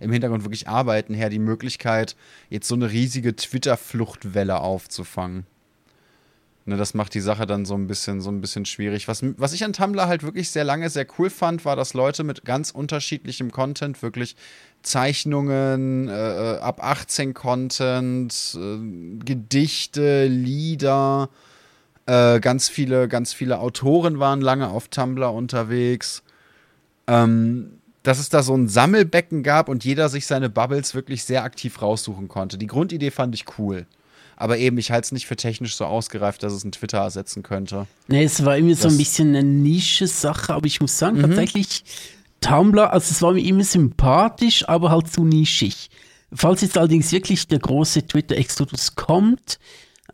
im Hintergrund wirklich arbeiten, her die Möglichkeit, jetzt so eine riesige Twitter-Fluchtwelle aufzufangen. Ne, das macht die Sache dann so ein bisschen, so ein bisschen schwierig. Was, was ich an Tumblr halt wirklich sehr lange sehr cool fand, war, dass Leute mit ganz unterschiedlichem Content, wirklich Zeichnungen, äh, äh ab 18 Content, äh, Gedichte, Lieder, äh, ganz viele, ganz viele Autoren waren lange auf Tumblr unterwegs. Ähm, dass es da so ein Sammelbecken gab und jeder sich seine Bubbles wirklich sehr aktiv raussuchen konnte. Die Grundidee fand ich cool. Aber eben, ich halte es nicht für technisch so ausgereift, dass es ein Twitter ersetzen könnte. Nee, es war irgendwie das so ein bisschen eine Nische-Sache, aber ich muss sagen, mhm. tatsächlich, Tumblr, also es war mir immer sympathisch, aber halt zu nischig. Falls jetzt allerdings wirklich der große Twitter-Exodus kommt,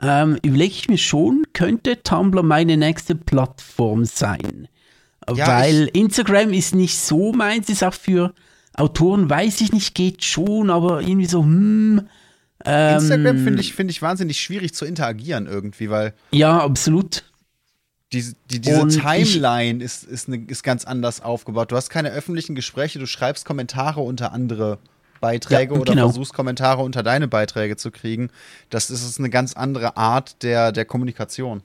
ähm, überlege ich mir schon, könnte Tumblr meine nächste Plattform sein. Ja, Weil Instagram ist nicht so meins, ist auch für Autoren, weiß ich nicht, geht schon, aber irgendwie so, hm. Ähm, Instagram finde ich, find ich wahnsinnig schwierig zu interagieren irgendwie, weil. Ja, absolut. Die, die, diese Und Timeline ich, ist, ist, ne, ist ganz anders aufgebaut. Du hast keine öffentlichen Gespräche, du schreibst Kommentare unter andere Beiträge ja, oder genau. versuchst Kommentare unter deine Beiträge zu kriegen. Das ist eine ganz andere Art der, der Kommunikation.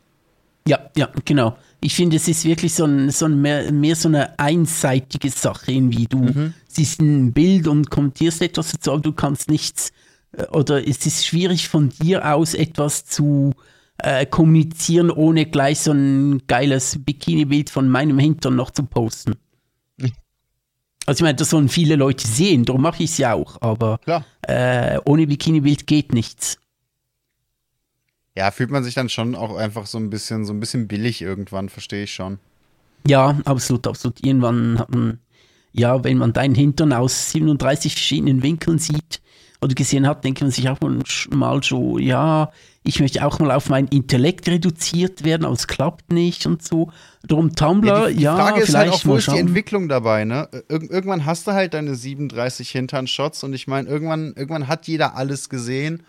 Ja, ja, genau. Ich finde, es ist wirklich so, ein, so ein mehr, mehr so eine einseitige Sache, irgendwie. Du mhm. siehst ein Bild und kommentierst etwas dazu, aber du kannst nichts, äh, oder es ist schwierig von dir aus etwas zu äh, kommunizieren, ohne gleich so ein geiles Bikini-Bild von meinem Hintern noch zu posten. [LAUGHS] Also ich meine, das sollen viele Leute sehen, darum mache ich es ja auch, aber äh, ohne Bikini-Bild geht nichts. Ja, fühlt man sich dann schon auch einfach so ein bisschen, so ein bisschen billig irgendwann, verstehe ich schon. Ja, absolut, absolut. Irgendwann hat man, ja, wenn man deinen Hintern aus 37 verschiedenen Winkeln sieht oder gesehen hat, denkt man sich auch mal so, ja, ich möchte auch mal auf mein Intellekt reduziert werden, aber es klappt nicht und so. Darum Tumblr, ja. Die, die Frage ist halt auch, wo ist die Entwicklung dabei, ne? Ir irgendwann hast du halt deine 37 Hintern-Shots und ich meine, irgendwann, irgendwann hat jeder alles gesehen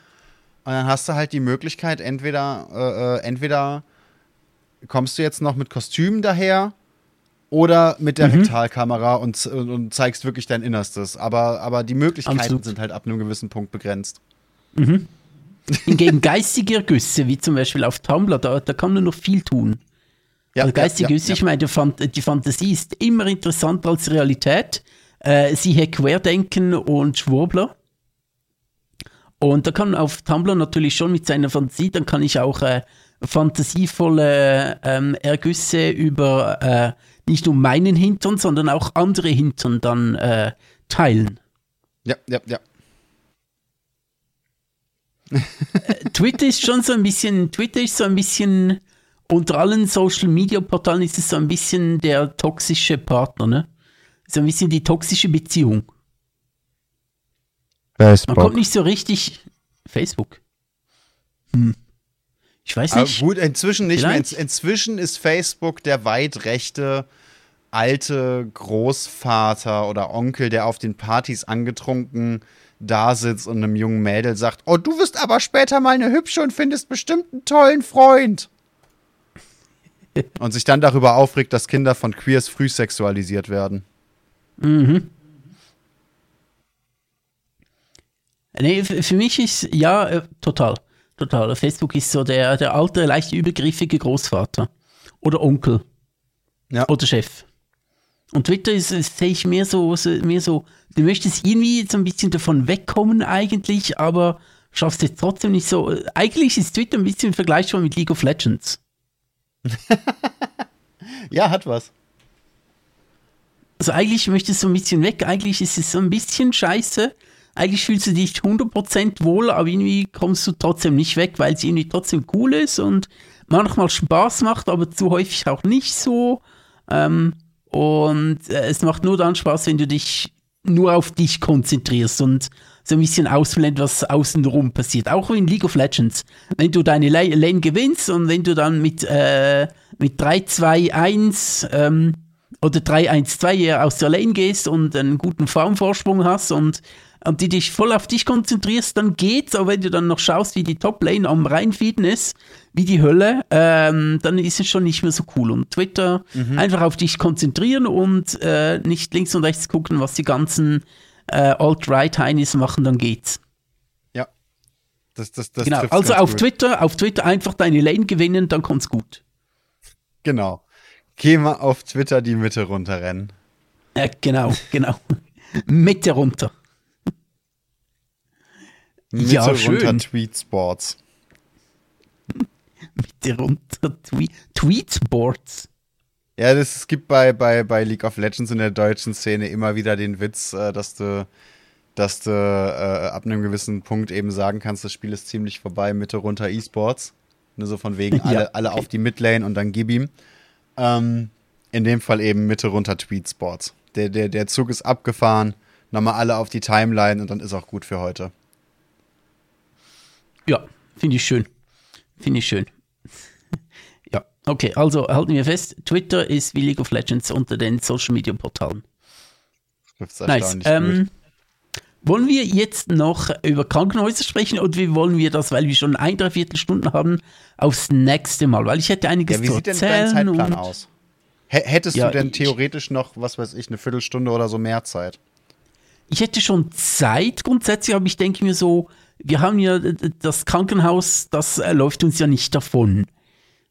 und dann hast du halt die Möglichkeit, entweder, äh, äh entweder kommst du jetzt noch mit Kostümen daher oder mit der mhm. Rektalkamera und, und, zeigst wirklich dein Innerstes. Aber, aber die Möglichkeiten Absolut. sind halt ab einem gewissen Punkt begrenzt. Mhm. Hingegen geistige Ergüsse, wie zum Beispiel auf Tumblr, da, da kann man noch viel tun. Ja, also geistige Ergüsse, ja, ja, ich meine, die, Fantasie ist immer interessanter als Realität. Äh, siehe Querdenken und Schwurbler. Und da kann man auf Tumblr natürlich schon mit seiner Fantasie, dann kann ich auch äh, fantasievolle ähm, Ergüsse über äh, nicht nur meinen Hintern, sondern auch andere Hintern dann äh, teilen. Ja, ja, ja. Äh, Twitter ist schon so ein bisschen, Twitter ist so ein bisschen, unter allen Social Media Portalen ist es so ein bisschen der toxische Partner, ne? So ein bisschen die toxische Beziehung. Facebook. Man kommt nicht so richtig. Facebook. Hm. Ich weiß nicht. Aber gut, inzwischen nicht Vielleicht. mehr. inzwischen ist Facebook der weit rechte alte Großvater oder Onkel, der auf den Partys angetrunken da sitzt und einem jungen Mädel sagt: Oh, du wirst aber später mal eine hübsche und findest bestimmt einen tollen Freund. und sich dann darüber aufregt, dass Kinder von Queers früh sexualisiert werden. Mhm. Nee, für mich ist, ja, äh, total. Total. Facebook ist so der, der alte, leicht übergriffige Großvater. Oder Onkel. Ja. Oder Chef. Und Twitter ist, sehe ich mehr so, so, mehr so, du möchtest irgendwie so ein bisschen davon wegkommen eigentlich, aber schaffst es trotzdem nicht so. Eigentlich ist Twitter ein bisschen vergleichbar mit League of Legends. [LAUGHS] ja, hat was. Also eigentlich möchtest du ein bisschen weg, eigentlich ist es so ein bisschen scheiße, eigentlich fühlst du dich 100% wohl, aber irgendwie kommst du trotzdem nicht weg, weil es irgendwie trotzdem cool ist und manchmal Spaß macht, aber zu häufig auch nicht so. Ähm, und äh, es macht nur dann Spaß, wenn du dich nur auf dich konzentrierst und so ein bisschen ausblendest, was außenrum passiert. Auch in League of Legends. Wenn du deine Lane gewinnst und wenn du dann mit, äh, mit 3-2-1 ähm, oder 3-1-2 aus der Lane gehst und einen guten Farmvorsprung hast und und die dich voll auf dich konzentrierst, dann geht's. Aber wenn du dann noch schaust, wie die Top-Lane am reinfeeden ist, wie die Hölle, ähm, dann ist es schon nicht mehr so cool. Und Twitter mhm. einfach auf dich konzentrieren und äh, nicht links und rechts gucken, was die ganzen äh, Alt-Right-Heinis machen, dann geht's. Ja. Das, das, das genau, also auf gut. Twitter, auf Twitter einfach deine Lane gewinnen, dann kommt's gut. Genau. Geh mal auf Twitter die Mitte runterrennen. Äh, genau, [LAUGHS] genau. Mitte runter. Mitte Ja, runter schön. Tweet Sports. [LAUGHS] Mitte runter. Tweet, Tweetboards. Ja, das, es gibt bei, bei, bei League of Legends in der deutschen Szene immer wieder den Witz, äh, dass du, dass du äh, ab einem gewissen Punkt eben sagen kannst, das Spiel ist ziemlich vorbei, Mitte runter E-Sports. So von wegen [LAUGHS] Ja, alle, alle okay. auf die Midlane und dann gib ihm. Ähm, in dem Fall eben Mitte runter Tweet Sports. Der, der, der Zug ist abgefahren, nochmal alle auf die Timeline und dann ist auch gut für heute. Ja, finde ich schön. Finde ich schön. [LAUGHS] ja, okay, also halten wir fest, Twitter ist wie League of Legends unter den Social Media Portalen. Nice. Ähm, wollen wir jetzt noch über Krankenhäuser sprechen oder wie wollen wir das, weil wir schon ein, dreiviertel Stunden haben, aufs nächste Mal? Weil ich hätte einiges Ja, wie zu sieht denn dein erzählen. Zeitplan und aus? Hättest Ja, du denn ich- theoretisch noch, was weiß ich, eine Viertelstunde oder so mehr Zeit? Ich hätte schon Zeit grundsätzlich, aber ich denke mir so, wir haben ja äh, das Krankenhaus, das äh, läuft uns ja nicht davon.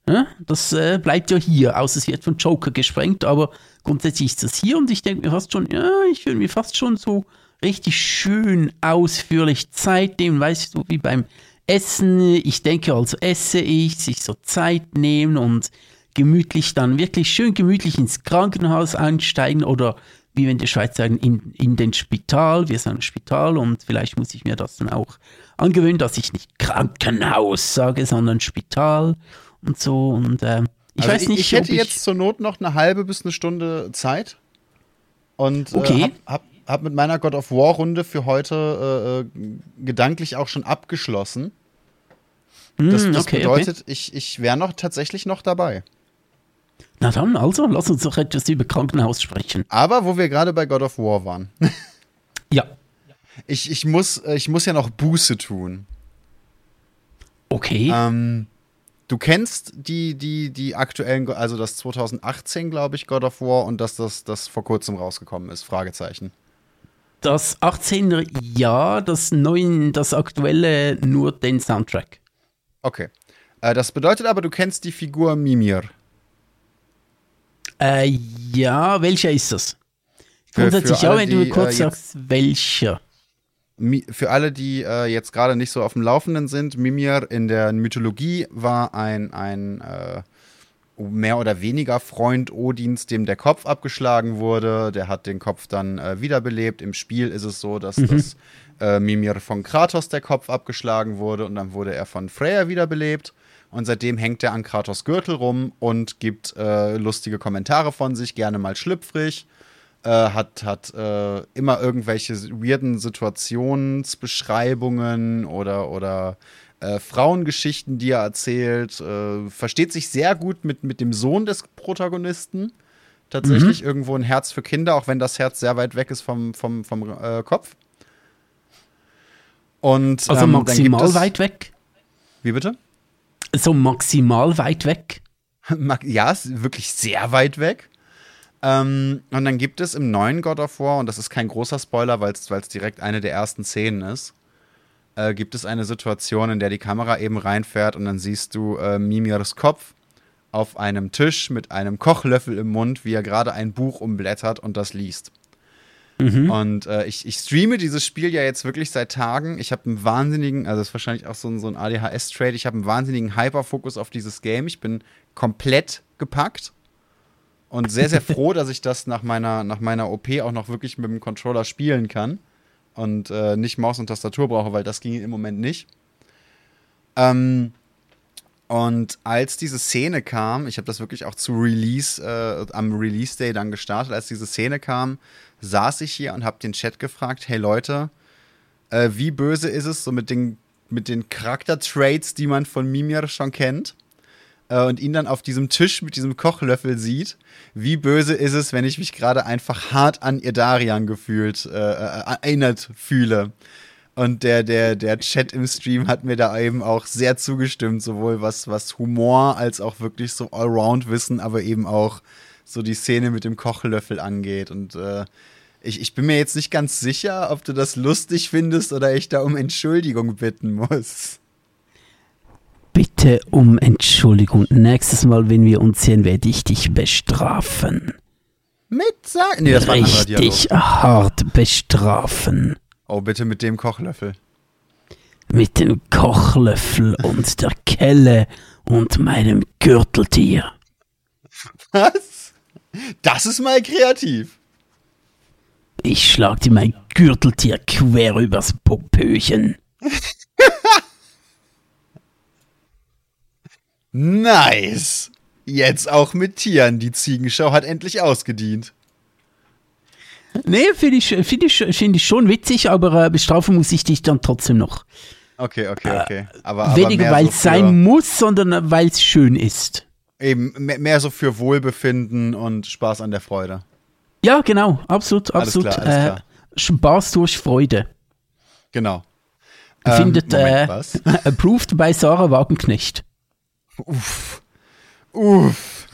Ja? Das äh, bleibt ja hier, außer es wird von Joker gesprengt, aber grundsätzlich ist das hier und ich denke mir fast schon, ja, ich will mir fast schon so richtig schön ausführlich Zeit nehmen, weißt du, wie beim Essen. Ich denke, also esse ich, sich so Zeit nehmen und gemütlich dann wirklich schön gemütlich ins Krankenhaus einsteigen oder wie in der Schweiz sagen, in, in den Spital. Wir sagen Spital und vielleicht muss ich mir das dann auch angewöhnen, dass ich nicht Krankenhaus sage, sondern Spital und so. Und ähm, ich Also weiß nicht, ich hätte ich, jetzt zur Not noch eine halbe bis eine Stunde Zeit. Und Okay. äh, hab, hab, hab mit meiner God of War Runde für heute äh, äh, gedanklich auch schon abgeschlossen. Das, Hm, das okay, okay. bedeutet, ich, ich wäre noch tatsächlich noch dabei. Na dann, also, lass uns doch etwas über Krankenhaus sprechen. Aber wo wir gerade bei God of War waren, [LAUGHS] Ja, ich, ich, muss, äh, ich muss ja noch Buße tun. okay. Ähm, du kennst die, die, die aktuellen, also das 2018, glaube ich, God of War und dass das, das vor kurzem rausgekommen ist, Fragezeichen. Das 18er Jahr, das neuen, das aktuelle nur den Soundtrack. Okay. Äh, das bedeutet aber, du kennst die Figur Mimir. Äh, ja, welcher ist das? Grundsätzlich ja, wenn du die, kurz äh, sagst, welcher. Für alle, die äh, jetzt gerade nicht so auf dem Laufenden sind, Mimir in der Mythologie war ein, ein äh, mehr oder weniger Freund Odins, dem der Kopf abgeschlagen wurde. Der hat den Kopf dann äh, wiederbelebt. Im Spiel ist es so, dass das äh, Mimir von Kratos der Kopf abgeschlagen wurde und dann wurde er von Freya wiederbelebt. Und seitdem hängt er an Kratos Gürtel rum und gibt äh, lustige Kommentare von sich, gerne mal schlüpfrig äh, hat, hat äh, immer irgendwelche weirden Situationsbeschreibungen oder, oder äh, Frauengeschichten, die er erzählt. Äh, versteht sich sehr gut mit, mit dem Sohn des Protagonisten. Tatsächlich irgendwo ein Herz für Kinder, auch wenn das Herz sehr weit weg ist vom, vom, vom äh, Kopf. Und, Also ähm, maximal weit weg. Wie bitte? So maximal weit weg. [LAUGHS] Ja, ist wirklich sehr weit weg. Ähm, und dann gibt es im neuen God of War, und das ist kein großer Spoiler, weil es direkt eine der ersten Szenen ist, äh, gibt es eine Situation, in der die Kamera eben reinfährt und dann siehst du äh, Mimirs Kopf auf einem Tisch mit einem Kochlöffel im Mund, wie er gerade ein Buch umblättert und das liest. Und äh, ich, ich streame dieses Spiel ja jetzt wirklich seit Tagen. Ich habe einen wahnsinnigen, also das ist wahrscheinlich auch so ein, so ein ADHS-Trade, ich habe einen wahnsinnigen Hyperfokus auf dieses Game. Ich bin komplett gepackt und sehr, sehr [LAUGHS] froh, dass ich das nach meiner, nach meiner OP auch noch wirklich mit dem Controller spielen kann und äh, nicht Maus und Tastatur brauche, weil das ging im Moment nicht. Ähm, und als diese Szene kam, ich habe das wirklich auch zu Release, äh, am Release Day dann gestartet, als diese Szene kam, saß ich hier und habe den Chat gefragt, hey Leute, äh, wie böse ist es so mit den, mit den Charaktertraits, die man von Mimir schon kennt? Äh, und ihn dann auf diesem Tisch mit diesem Kochlöffel sieht. Wie böse ist es, wenn ich mich gerade einfach hart an Idarian gefühlt, äh, äh, erinnert fühle? Und der, der, der Chat im Stream hat mir da eben auch sehr zugestimmt, sowohl was, was Humor als auch wirklich so Allround-Wissen, aber eben auch so die Szene mit dem Kochlöffel angeht. Und äh, ich, ich bin mir jetzt nicht ganz sicher, ob du das lustig findest oder ich da um Entschuldigung bitten muss. Bitte um Entschuldigung. Nächstes Mal, wenn wir uns sehen, werde ich dich bestrafen. Mit sagen? Nee, das war ein. Richtig hart bestrafen. Oh, bitte mit dem Kochlöffel. Mit dem Kochlöffel und der Kelle und meinem Gürteltier. Was? Das ist mal kreativ. Ich schlag dir mein Gürteltier quer übers Popöchen. [LAUGHS] Nice. Jetzt auch mit Tieren. Die Ziegenschau hat endlich ausgedient. Nee, finde ich, find ich, find ich schon witzig, aber äh, bestrafen muss ich dich dann trotzdem noch. Okay, okay, okay. Aber, aber Weniger, weil so es sein für- muss, sondern weil es schön ist. Eben, mehr, mehr so für Wohlbefinden und Spaß an der Freude. Ja, genau, absolut, Alles absolut. klar, alles klar. Äh, Spaß durch Freude. Genau. Findet Moment, äh, [LAUGHS] approved bei Sarah Wagenknecht. Uff. Uff.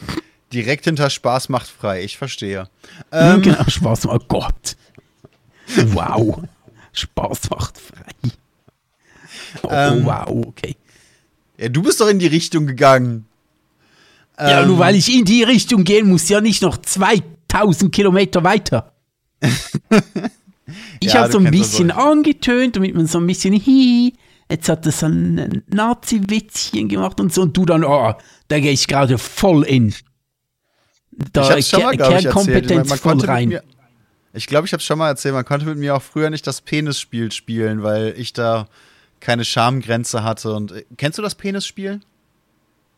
Direkt hinter Spaß macht frei, ich verstehe. Ähm, genau, Spaß, oh Gott. Wow. Spaß macht frei. Oh, Ähm, wow, okay. ja, du bist doch in die Richtung gegangen. Ja, Ähm, nur weil ich in die Richtung gehen muss, ja nicht noch 2000 Kilometer weiter. [LAUGHS] Ich Ja, habe so ein bisschen angetönt, damit man so ein bisschen hihi. Jetzt hat er so ein Nazi-Witzchen gemacht und so. Und du dann, oh, da gehe ich gerade voll in. Da ich schon mal, Ker-. Kernkompetenz Man voll rein. Mir, ich glaube, ich habe es schon mal erzählt, man konnte mit mir auch früher nicht das Penisspiel spielen, weil ich da keine Schamgrenze hatte. Und äh, kennst du das Penisspiel?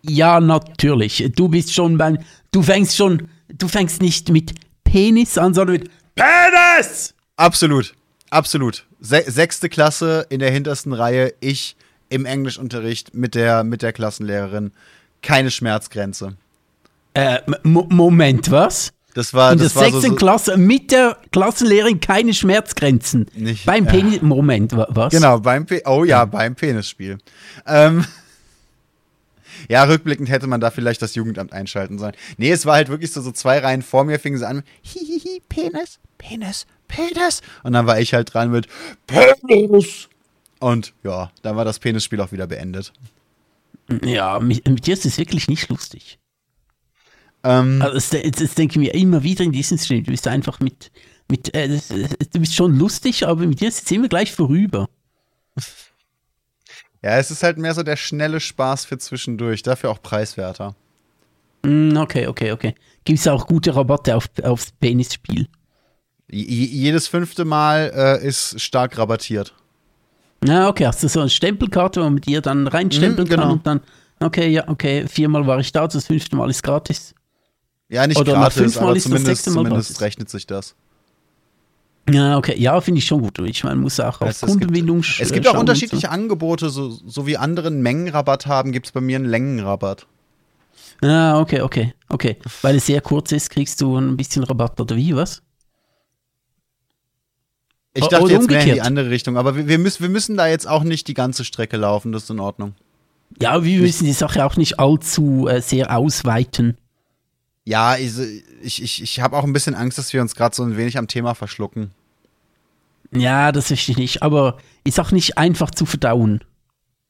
Ja, natürlich. Du bist schon beim. Du fängst schon. Du fängst nicht mit Penis an, sondern mit Penis! Absolut, absolut. Se sechste Klasse in der hintersten Reihe, ich im Englischunterricht mit der, mit der Klassenlehrerin. Keine Schmerzgrenze. Äh, Mo- Moment, was? Das war, In der das war so, sechsten so Klasse mit der Klassenlehrerin keine Schmerzgrenzen. Nicht- Beim ja. Penis. Moment, wa- was? Genau, beim Pe oh ja, beim Penisspiel. Ähm, [LAUGHS] ja, rückblickend hätte man da vielleicht das Jugendamt einschalten sollen. Nee, es war halt wirklich so, so zwei Reihen vor mir fingen sie an, hihihi, Penis, Penis, Penis. Und dann war ich halt dran mit Penis. Und ja, dann war das Penisspiel auch wieder beendet. Ja, mit, mit dir ist es wirklich nicht lustig. Ähm, Also das, das, denke ich mir immer wieder in diesem Stream. Du bist einfach mit. mit äh, das, du bist schon lustig, aber mit dir ist es immer gleich vorüber. [LAUGHS] ja, es ist halt mehr so der schnelle Spaß für zwischendurch, dafür auch preiswerter. Mm, okay, okay, okay. Gibt es auch gute Rabatte auf, aufs Penisspiel? Jedes fünfte Mal äh, ist stark rabattiert. Na, okay, hast du so eine Stempelkarte, wo man mit dir dann reinstempeln Mhm, genau. kann und dann. Okay, ja, okay, viermal war ich da, das fünfte Mal ist gratis. Ja, nicht Oder nach gratis, fünfmal aber ist das zumindest, sechste Mal zumindest gratis. rechnet sich das. Ja, okay, ja, finde ich schon gut. Ich meine, man muss auch auf Es, es gibt, Kundenbindung es gibt auch unterschiedliche Angebote, so, so wie andere einen Mengenrabatt haben, gibt es bei mir einen Längenrabatt. So. Ah, okay, okay, okay. Weil es sehr kurz ist, kriegst du ein bisschen Rabatt oder wie, was? Ich dachte oder jetzt mehr in die umgekehrt. andere Richtung, aber wir, wir, müssen, wir müssen da jetzt auch nicht die ganze Strecke laufen, das ist in Ordnung. Ja, wir müssen die Sache auch nicht allzu äh, sehr ausweiten. Ja, ich, ich, ich, ich habe auch ein bisschen Angst, dass wir uns gerade so ein wenig am Thema verschlucken. Ja, das verstehe ich nicht, aber ist auch nicht einfach zu verdauen.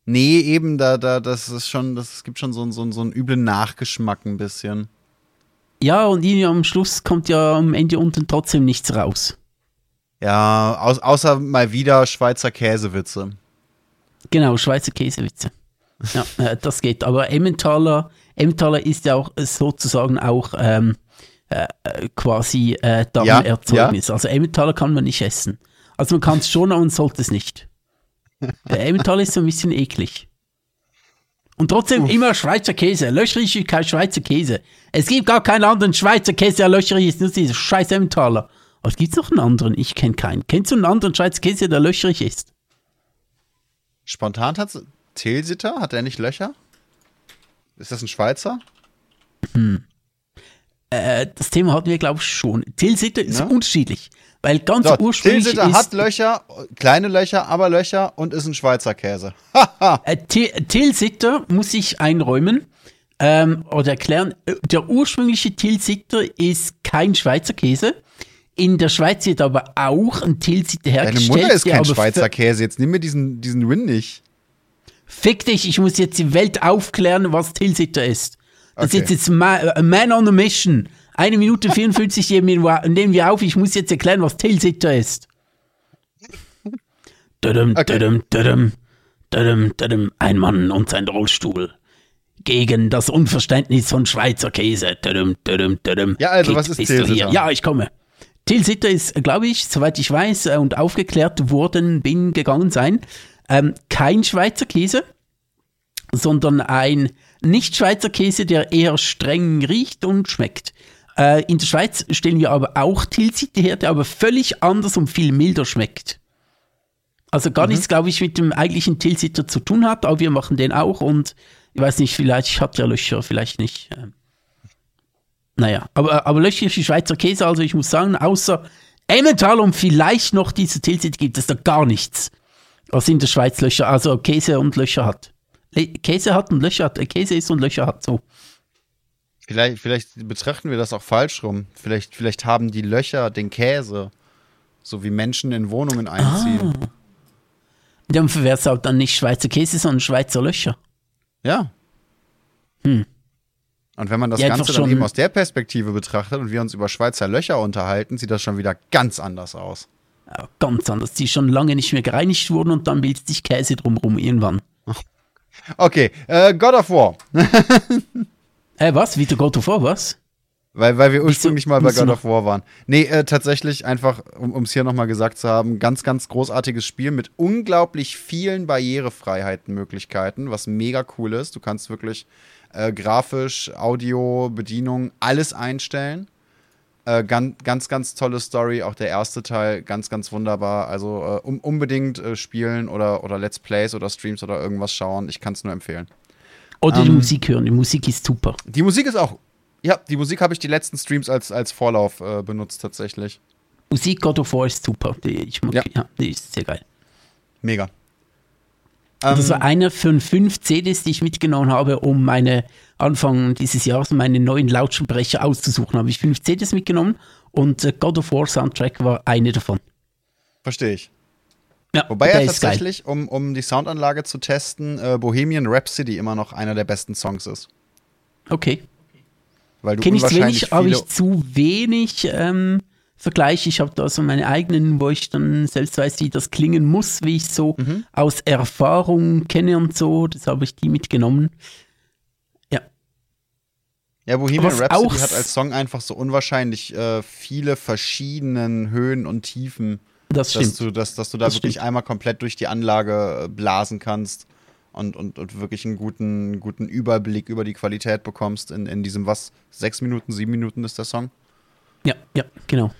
Nee, eben, da, da, das ist schon, das es gibt schon so, einen- so, so einen üblen Nachgeschmack ein bisschen. Ja, und irgendwie am Schluss kommt ja am Ende unten trotzdem nichts raus. Ja, aus, außer mal wieder Schweizer Käsewitze. Genau, Schweizer Käsewitze. Ja, [LAUGHS] äh, das geht. Aber Emmentaler, Emmentaler ist ja auch äh, sozusagen auch ähm, äh, äh, quasi äh, Darmerzeugnis. Also Emmentaler kann man nicht essen. Also man kann es schon, aber man sollte es nicht. Der Emmentaler ist so ein bisschen eklig. Und trotzdem immer Schweizer Käse. Löcherich ist kein Schweizer Käse. Es gibt gar keinen anderen Schweizer Käse, der löcherig ist, nur dieser scheiß Emmentaler. Aber es gibt noch einen anderen, ich kenne keinen. Kennst du einen anderen Schweizer Käse, der löcherig ist? Spontan hat Tilsiter, hat er nicht Löcher? Ist das ein Schweizer? Äh, das Thema hatten wir, glaube ich, schon. Tilsiter ist Ja. unterschiedlich, weil ganz So, ursprünglich Tilsiter hat Löcher, kleine Löcher, aber Löcher und ist ein Schweizer Käse. [LAUGHS] äh, Til- Tilsiter muss ich einräumen ähm, oder erklären. äh, Der ursprüngliche Tilsiter ist kein Schweizer Käse, In der Schweiz wird aber auch ein Tilsiter Deine hergestellt. Mutter ist kein Schweizer Käse. Jetzt nimm mir diesen, diesen Win nicht. Fick dich, ich muss jetzt die Welt aufklären, was Tilsiter ist. Das Okay. ist jetzt a man on a mission. Eine Minute 54 nehmen wir, auf, ich muss jetzt erklären, was Tilsiter ist. Dödem, Okay. dödem, dödem, dödem, dödem, ein Mann und sein Rollstuhl. Gegen das Unverständnis von Schweizer Käse. Dödem, dödem, dödem. Ja, also, Kit, was ist Tilsiter? hier? Ja, ich komme. Tilsiter ist, glaube ich, soweit ich weiß äh, und aufgeklärt worden bin, gegangen sein, ähm, kein Schweizer Käse, sondern ein Nicht-Schweizer Käse, der eher streng riecht und schmeckt. Äh, in der Schweiz stellen wir aber auch Tilsiter her, der aber völlig anders und viel milder schmeckt. Also gar nichts, glaube ich, mit dem eigentlichen Tilsiter zu tun hat, aber wir machen den auch und ich weiß nicht, vielleicht hat er Löcher, vielleicht nicht. Ähm, naja, aber, aber Löcher ist die Schweizer Käse, also ich muss sagen, außer Emmental und vielleicht noch diese Tilsiter gibt es da gar nichts, was in der Schweiz Löcher, also Käse und Löcher hat. Le- Käse hat und Löcher hat, äh, Käse ist und Löcher hat, so. Vielleicht, vielleicht betrachten wir das auch falsch rum. Vielleicht, vielleicht haben die Löcher den Käse. So wie Menschen in Wohnungen einziehen. Dann wäre es auch dann nicht Schweizer Käse, sondern Schweizer Löcher. Ja. Hm. Und wenn man das Ja, Ganze dann eben aus der Perspektive betrachtet und wir uns über Schweizer Löcher unterhalten, sieht das schon wieder ganz anders aus. Ganz anders, die schon lange nicht mehr gereinigt wurden und dann bildet sich Käse drumrum irgendwann. Okay, äh, God of War. [LAUGHS] Äh, was? Wieder God of War, was? Weil, weil wir ursprünglich mal bei God of War waren. Nee, äh, tatsächlich einfach, um es hier nochmal gesagt zu haben, ganz, ganz großartiges Spiel mit unglaublich vielen Barrierefreiheiten, Möglichkeiten, was mega cool ist. Du kannst wirklich äh, grafisch, Audio, Bedienung, alles einstellen. Äh, ganz, ganz, ganz tolle Story, auch der erste Teil, ganz, ganz wunderbar. Also äh, um, unbedingt äh, spielen oder, oder Let's Plays oder Streams oder irgendwas schauen. Ich kann es nur empfehlen. Oder die Ähm, Musik hören, die Musik ist super. Die Musik ist auch. Ja, die Musik habe ich die letzten Streams als, als Vorlauf äh, benutzt, tatsächlich. Musik God of War ist super, die, ich mag, Ja. ja. die ist sehr geil. Mega. Und das Ähm, war einer von fünf CDs, die ich mitgenommen habe, um meine Anfang dieses Jahres meine neuen Lautsprecher auszusuchen. Habe ich fünf CDs mitgenommen und äh, God of War Soundtrack war eine davon. Verstehe ich. Ja, Wobei ja tatsächlich, um, um die Soundanlage zu testen, äh, Bohemian Rhapsody immer noch einer der besten Songs ist. Okay. Weil du Kenne ich zu wenig, habe ich zu wenig ähm, Vergleich. Ich habe da so meine eigenen, wo ich dann selbst weiß, wie das klingen muss, wie ich so Mhm. aus Erfahrung kenne und so. Das habe ich die mitgenommen. Ja, Ja, Bohemian Was Rhapsody auch hat als Song einfach so unwahrscheinlich äh, viele verschiedenen Höhen und Tiefen, das dass stimmt. du, dass, dass du da Das wirklich stimmt. einmal komplett durch die Anlage äh, blasen kannst und, und, und wirklich einen guten, guten Überblick über die Qualität bekommst in, in diesem, was, sechs Minuten, sieben Minuten ist der Song? Ja, ja, genau.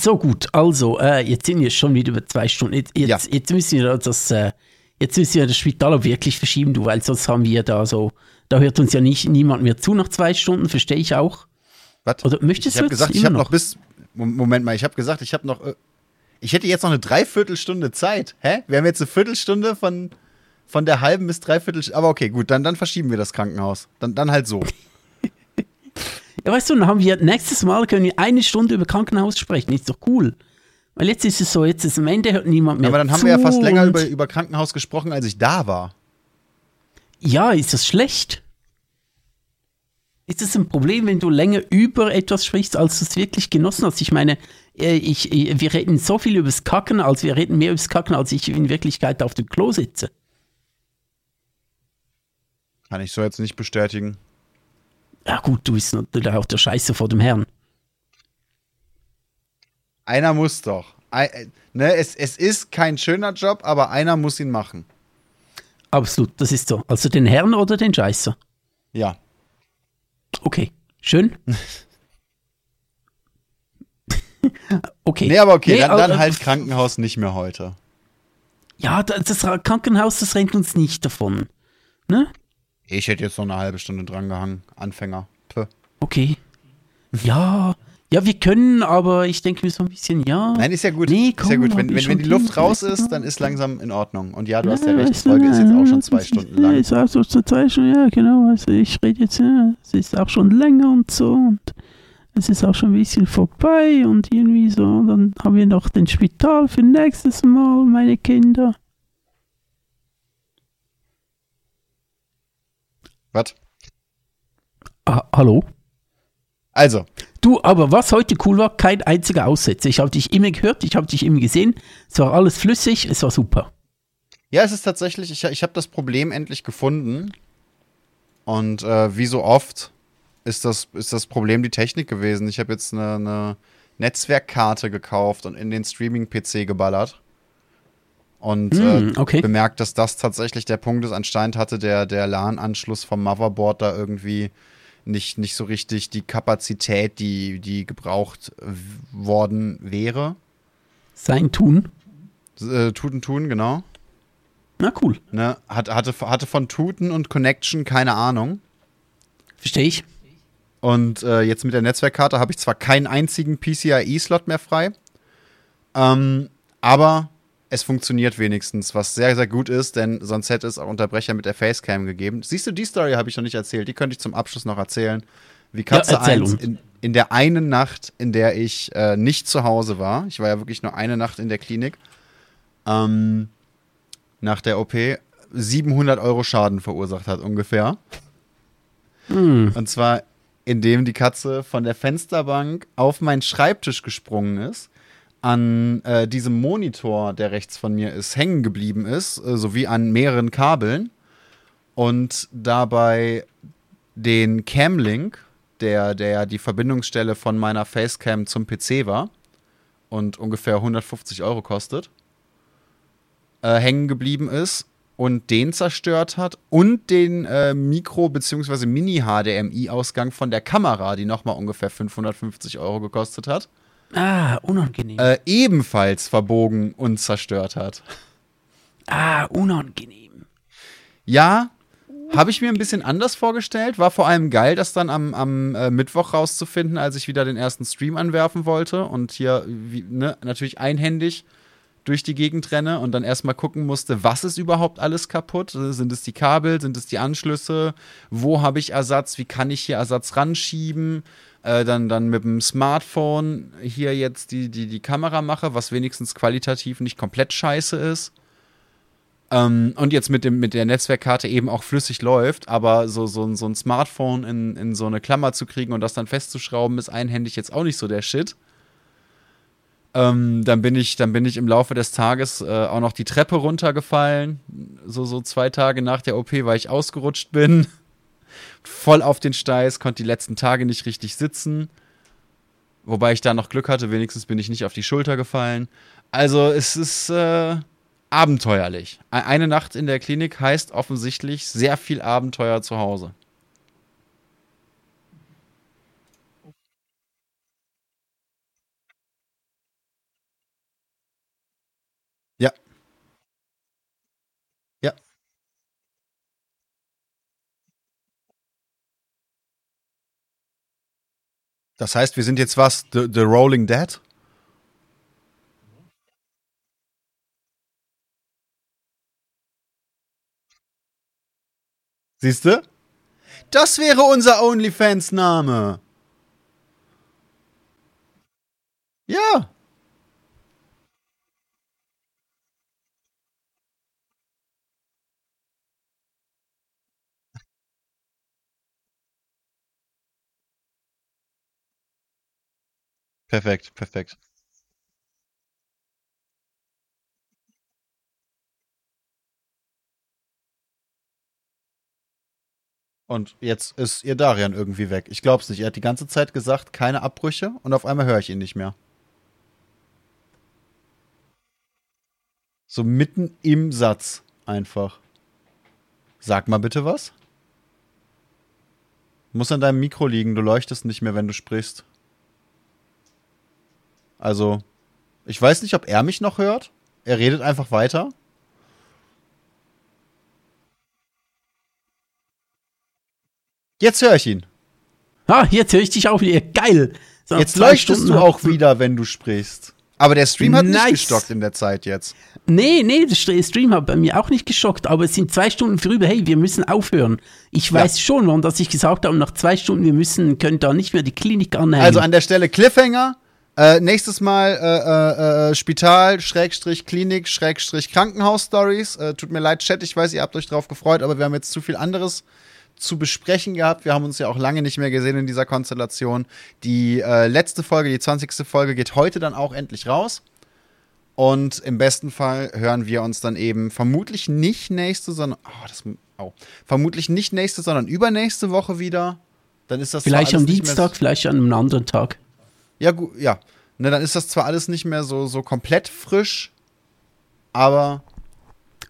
So gut, also äh, jetzt sind wir schon wieder über zwei Stunden. Jetzt, jetzt, Ja. jetzt müssen wir das, äh, jetzt müssen wir das Spital auch wirklich verschieben, du, weil sonst haben wir da so, da hört uns ja nicht niemand mehr zu nach zwei Stunden, verstehe ich auch. Was? Oder möchtest ich habe du gesagt, ich habe noch bis. Mom- Moment mal, ich habe gesagt, ich habe noch. äh, Ich hätte jetzt noch eine Dreiviertelstunde Zeit. Hä? Wir haben jetzt eine Viertelstunde von, von der halben bis Dreiviertelstunde. Aber okay, gut, dann, dann verschieben wir das Krankenhaus. Dann, dann halt so. [LAUGHS] Ja, weißt du, dann haben wir nächstes Mal können wir eine Stunde über Krankenhaus sprechen, ist doch cool. Weil jetzt ist es so, jetzt ist am Ende hört niemand mehr Aber dann haben wir ja fast länger über, über Krankenhaus gesprochen, als ich da war. Ja, ist das schlecht? Ist es ein Problem, wenn du länger über etwas sprichst, als du es wirklich genossen hast? Ich meine, äh, ich, ich, wir reden so viel übers Kacken, als wir reden mehr übers Kacken, als ich in Wirklichkeit auf dem Klo sitze. Kann ich so jetzt nicht bestätigen. Ja gut, du bist natürlich auch der Scheiße vor dem Herrn. Einer muss doch. Äh, ne, es, es ist kein schöner Job, aber einer muss ihn machen. Absolut, das ist so. Also den Herrn oder den Scheißer? Ja. Okay, schön. [LAUGHS] okay. Nee, aber okay, Nee, dann, aber- dann halt Krankenhaus nicht mehr heute. Ja, das das Krankenhaus, das rennt uns nicht davon. Ne? Ich hätte jetzt noch eine halbe Stunde dran gehangen. Anfänger. Puh. Okay. Ja, ja, wir können, aber ich denke mir so ein bisschen, ja. Nein, ist ja gut. Nee, ist ja komm, gut. Wenn, wenn, wenn die Luft raus ist, dann ist langsam in Ordnung. Und ja, du hast ja recht, die Folge ist jetzt auch schon zwei Stunden Ja, lang. ist auch so zur Zeit schon, ja, genau. Also ich rede jetzt, ja, es ist auch schon länger und so. Und es ist auch schon ein bisschen vorbei und irgendwie so. Dann haben wir noch den Spital für nächstes Mal, meine Kinder. Was? Ah, hallo? Also, Du, aber was heute cool war, kein einziger Aussetzer. Ich habe dich immer gehört, ich habe dich immer gesehen. Es war alles flüssig, es war super. ja, es ist tatsächlich, ich, ich habe das Problem endlich gefunden. Und äh, wie so oft ist das, ist das Problem die Technik gewesen. Ich habe jetzt eine, eine Netzwerkkarte gekauft und in den Streaming-PC geballert. Und Hm, äh, okay. bemerkt, dass das tatsächlich der Punkt ist. Anscheinend hatte der, der LAN-Anschluss vom Motherboard da irgendwie nicht, nicht so richtig die Kapazität, die, die gebraucht worden wäre. Sein Tun. Äh, Tuten tun, genau. Na cool. Ne? Hat, hatte, hatte von Tuten und Connection keine Ahnung. Verstehe ich. Und äh, jetzt mit der Netzwerkkarte habe ich zwar keinen einzigen PCIe-Slot mehr frei, ähm, aber es funktioniert wenigstens, was sehr, sehr gut ist, denn sonst hätte es auch Unterbrecher mit der Facecam gegeben. Siehst du, die Story habe ich noch nicht erzählt, die könnte ich zum Abschluss noch erzählen. Wie Katze Ja, erzähl 1 uns. in, in der einen Nacht, in der ich äh, nicht zu Hause war, ich war ja wirklich nur eine Nacht in der Klinik, ähm, nach der OP, 700 Euro Schaden verursacht hat ungefähr. Hm. Und zwar, indem die Katze von der Fensterbank auf meinen Schreibtisch gesprungen ist, an äh, diesem Monitor, der rechts von mir ist, hängen geblieben ist, äh, sowie an mehreren Kabeln und dabei den Camlink, der, der die Verbindungsstelle von meiner Facecam zum PC war und ungefähr 150 Euro kostet, äh, hängen geblieben ist und den zerstört hat und den äh, Mikro- bzw. Mini-HDMI-Ausgang von der Kamera, die nochmal ungefähr 550 Euro gekostet hat, Ah, unangenehm. äh, ebenfalls verbogen und zerstört hat. ah, unangenehm. Ja, habe ich mir ein bisschen anders vorgestellt. War vor allem geil, das dann am, am äh, Mittwoch rauszufinden, als ich wieder den ersten Stream anwerfen wollte und hier wie, ne, natürlich einhändig durch die Gegend renne und dann erstmal gucken musste, was ist überhaupt alles kaputt? Sind es die Kabel? Sind es die Anschlüsse? Wo habe ich Ersatz? Wie kann ich hier Ersatz ranschieben? Äh, dann, dann mit dem Smartphone hier jetzt die, die, die Kamera mache, was wenigstens qualitativ nicht komplett scheiße ist. Ähm, und jetzt mit, dem, mit der Netzwerkkarte eben auch flüssig läuft, aber so, so, ein- so ein Smartphone in, in so eine Klammer zu kriegen und das dann festzuschrauben, ist einhändig jetzt auch nicht so der Shit. Ähm, dann, bin ich, dann bin ich im Laufe des Tages äh, auch noch die Treppe runtergefallen, so, so zwei Tage nach der OP, weil ich ausgerutscht bin. [LAUGHS] Voll auf den Steiß, konnte die letzten Tage nicht richtig sitzen. Wobei ich da noch Glück hatte, wenigstens bin ich nicht auf die Schulter gefallen. Also es ist äh, abenteuerlich. E- Eine Nacht in der Klinik heißt offensichtlich sehr viel Abenteuer zu Hause. Ja. Ja. Das heißt, wir sind jetzt was? The, the Rolling Dead? Siehst du? Das wäre unser OnlyFans-Name. Ja. Perfekt, perfekt. Und jetzt ist ihr Darian irgendwie weg. Ich glaub's nicht. Er hat die ganze Zeit gesagt, keine Abbrüche und auf einmal höre ich ihn nicht mehr. So mitten im Satz einfach. Sag mal bitte was. Muss an deinem Mikro liegen, du leuchtest nicht mehr, wenn du sprichst. Also, ich weiß nicht, ob er mich noch hört. Er redet einfach weiter. Jetzt höre ich ihn. Ah, jetzt höre ich dich auch wieder. Geil. So, Jetzt leuchtest Stunden du auch wieder, wenn du sprichst. Aber der Stream hat Nice. nicht gestockt in der Zeit jetzt. Nee, nee, der St- Stream hat bei mir auch nicht geschockt, aber es sind zwei Stunden vorüber, hey, wir müssen aufhören. Ich weiß schon, warum dass ich gesagt habe, nach zwei Stunden, wir müssen, können da nicht mehr die Klinik anhängen. Also an der Stelle Cliffhanger. Äh, nächstes Mal äh, äh, äh, Spital, Schrägstrich, Klinik, Schrägstrich, Krankenhaus-Stories. Äh, tut mir leid, Chat, ich weiß, ihr habt euch drauf gefreut, aber wir haben jetzt zu viel anderes zu besprechen gehabt. Wir haben uns ja auch lange nicht mehr gesehen in dieser Konstellation. Die letzte Folge, die 20. Folge, geht heute dann auch endlich raus. Und im besten Fall hören wir uns dann eben vermutlich nicht nächste, sondern oh, das, oh, vermutlich nicht nächste, sondern übernächste Woche wieder. Dann ist das vielleicht am Dienstag, vielleicht an einem anderen Tag. Ja, gut, ja. Ne, dann ist das zwar alles nicht mehr so, so komplett frisch, aber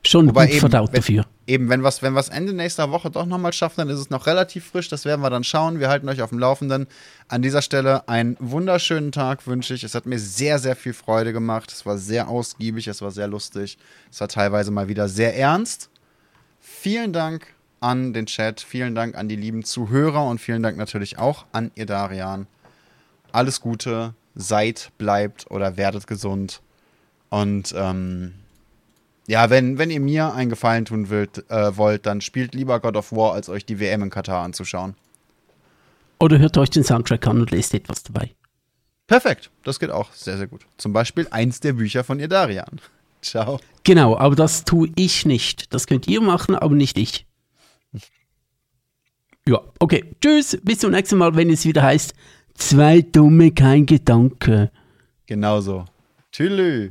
Schon gut eben, verdaut wenn- dafür. eben, wenn wir wenn Ende nächster Woche doch nochmal schaffen, dann ist es noch relativ frisch. Das werden wir dann schauen. Wir halten euch auf dem Laufenden. An dieser Stelle einen wunderschönen Tag wünsche ich. Es hat mir sehr, sehr viel Freude gemacht. Es war sehr ausgiebig, es war sehr lustig. Es war teilweise mal wieder sehr ernst. Vielen Dank an den Chat, vielen Dank an die lieben Zuhörer und vielen Dank natürlich auch an ihr Darian. Alles Gute, seid, bleibt oder werdet gesund. Und ähm, ja, wenn, wenn ihr mir einen Gefallen tun wollt, äh, wollt, dann spielt lieber God of War, als euch die WM in Katar anzuschauen. Oder hört euch den Soundtrack an und lest etwas dabei. Perfekt, das geht auch sehr, sehr gut. Zum Beispiel eins der Bücher von ihr Darian. [LAUGHS] Ciao. Genau, aber das tue ich nicht. Das könnt ihr machen, aber nicht ich. [LAUGHS] Ja, okay. Tschüss, bis zum nächsten Mal, wenn es wieder heißt, zwei Dumme, kein Gedanke. Genauso. Tschüss.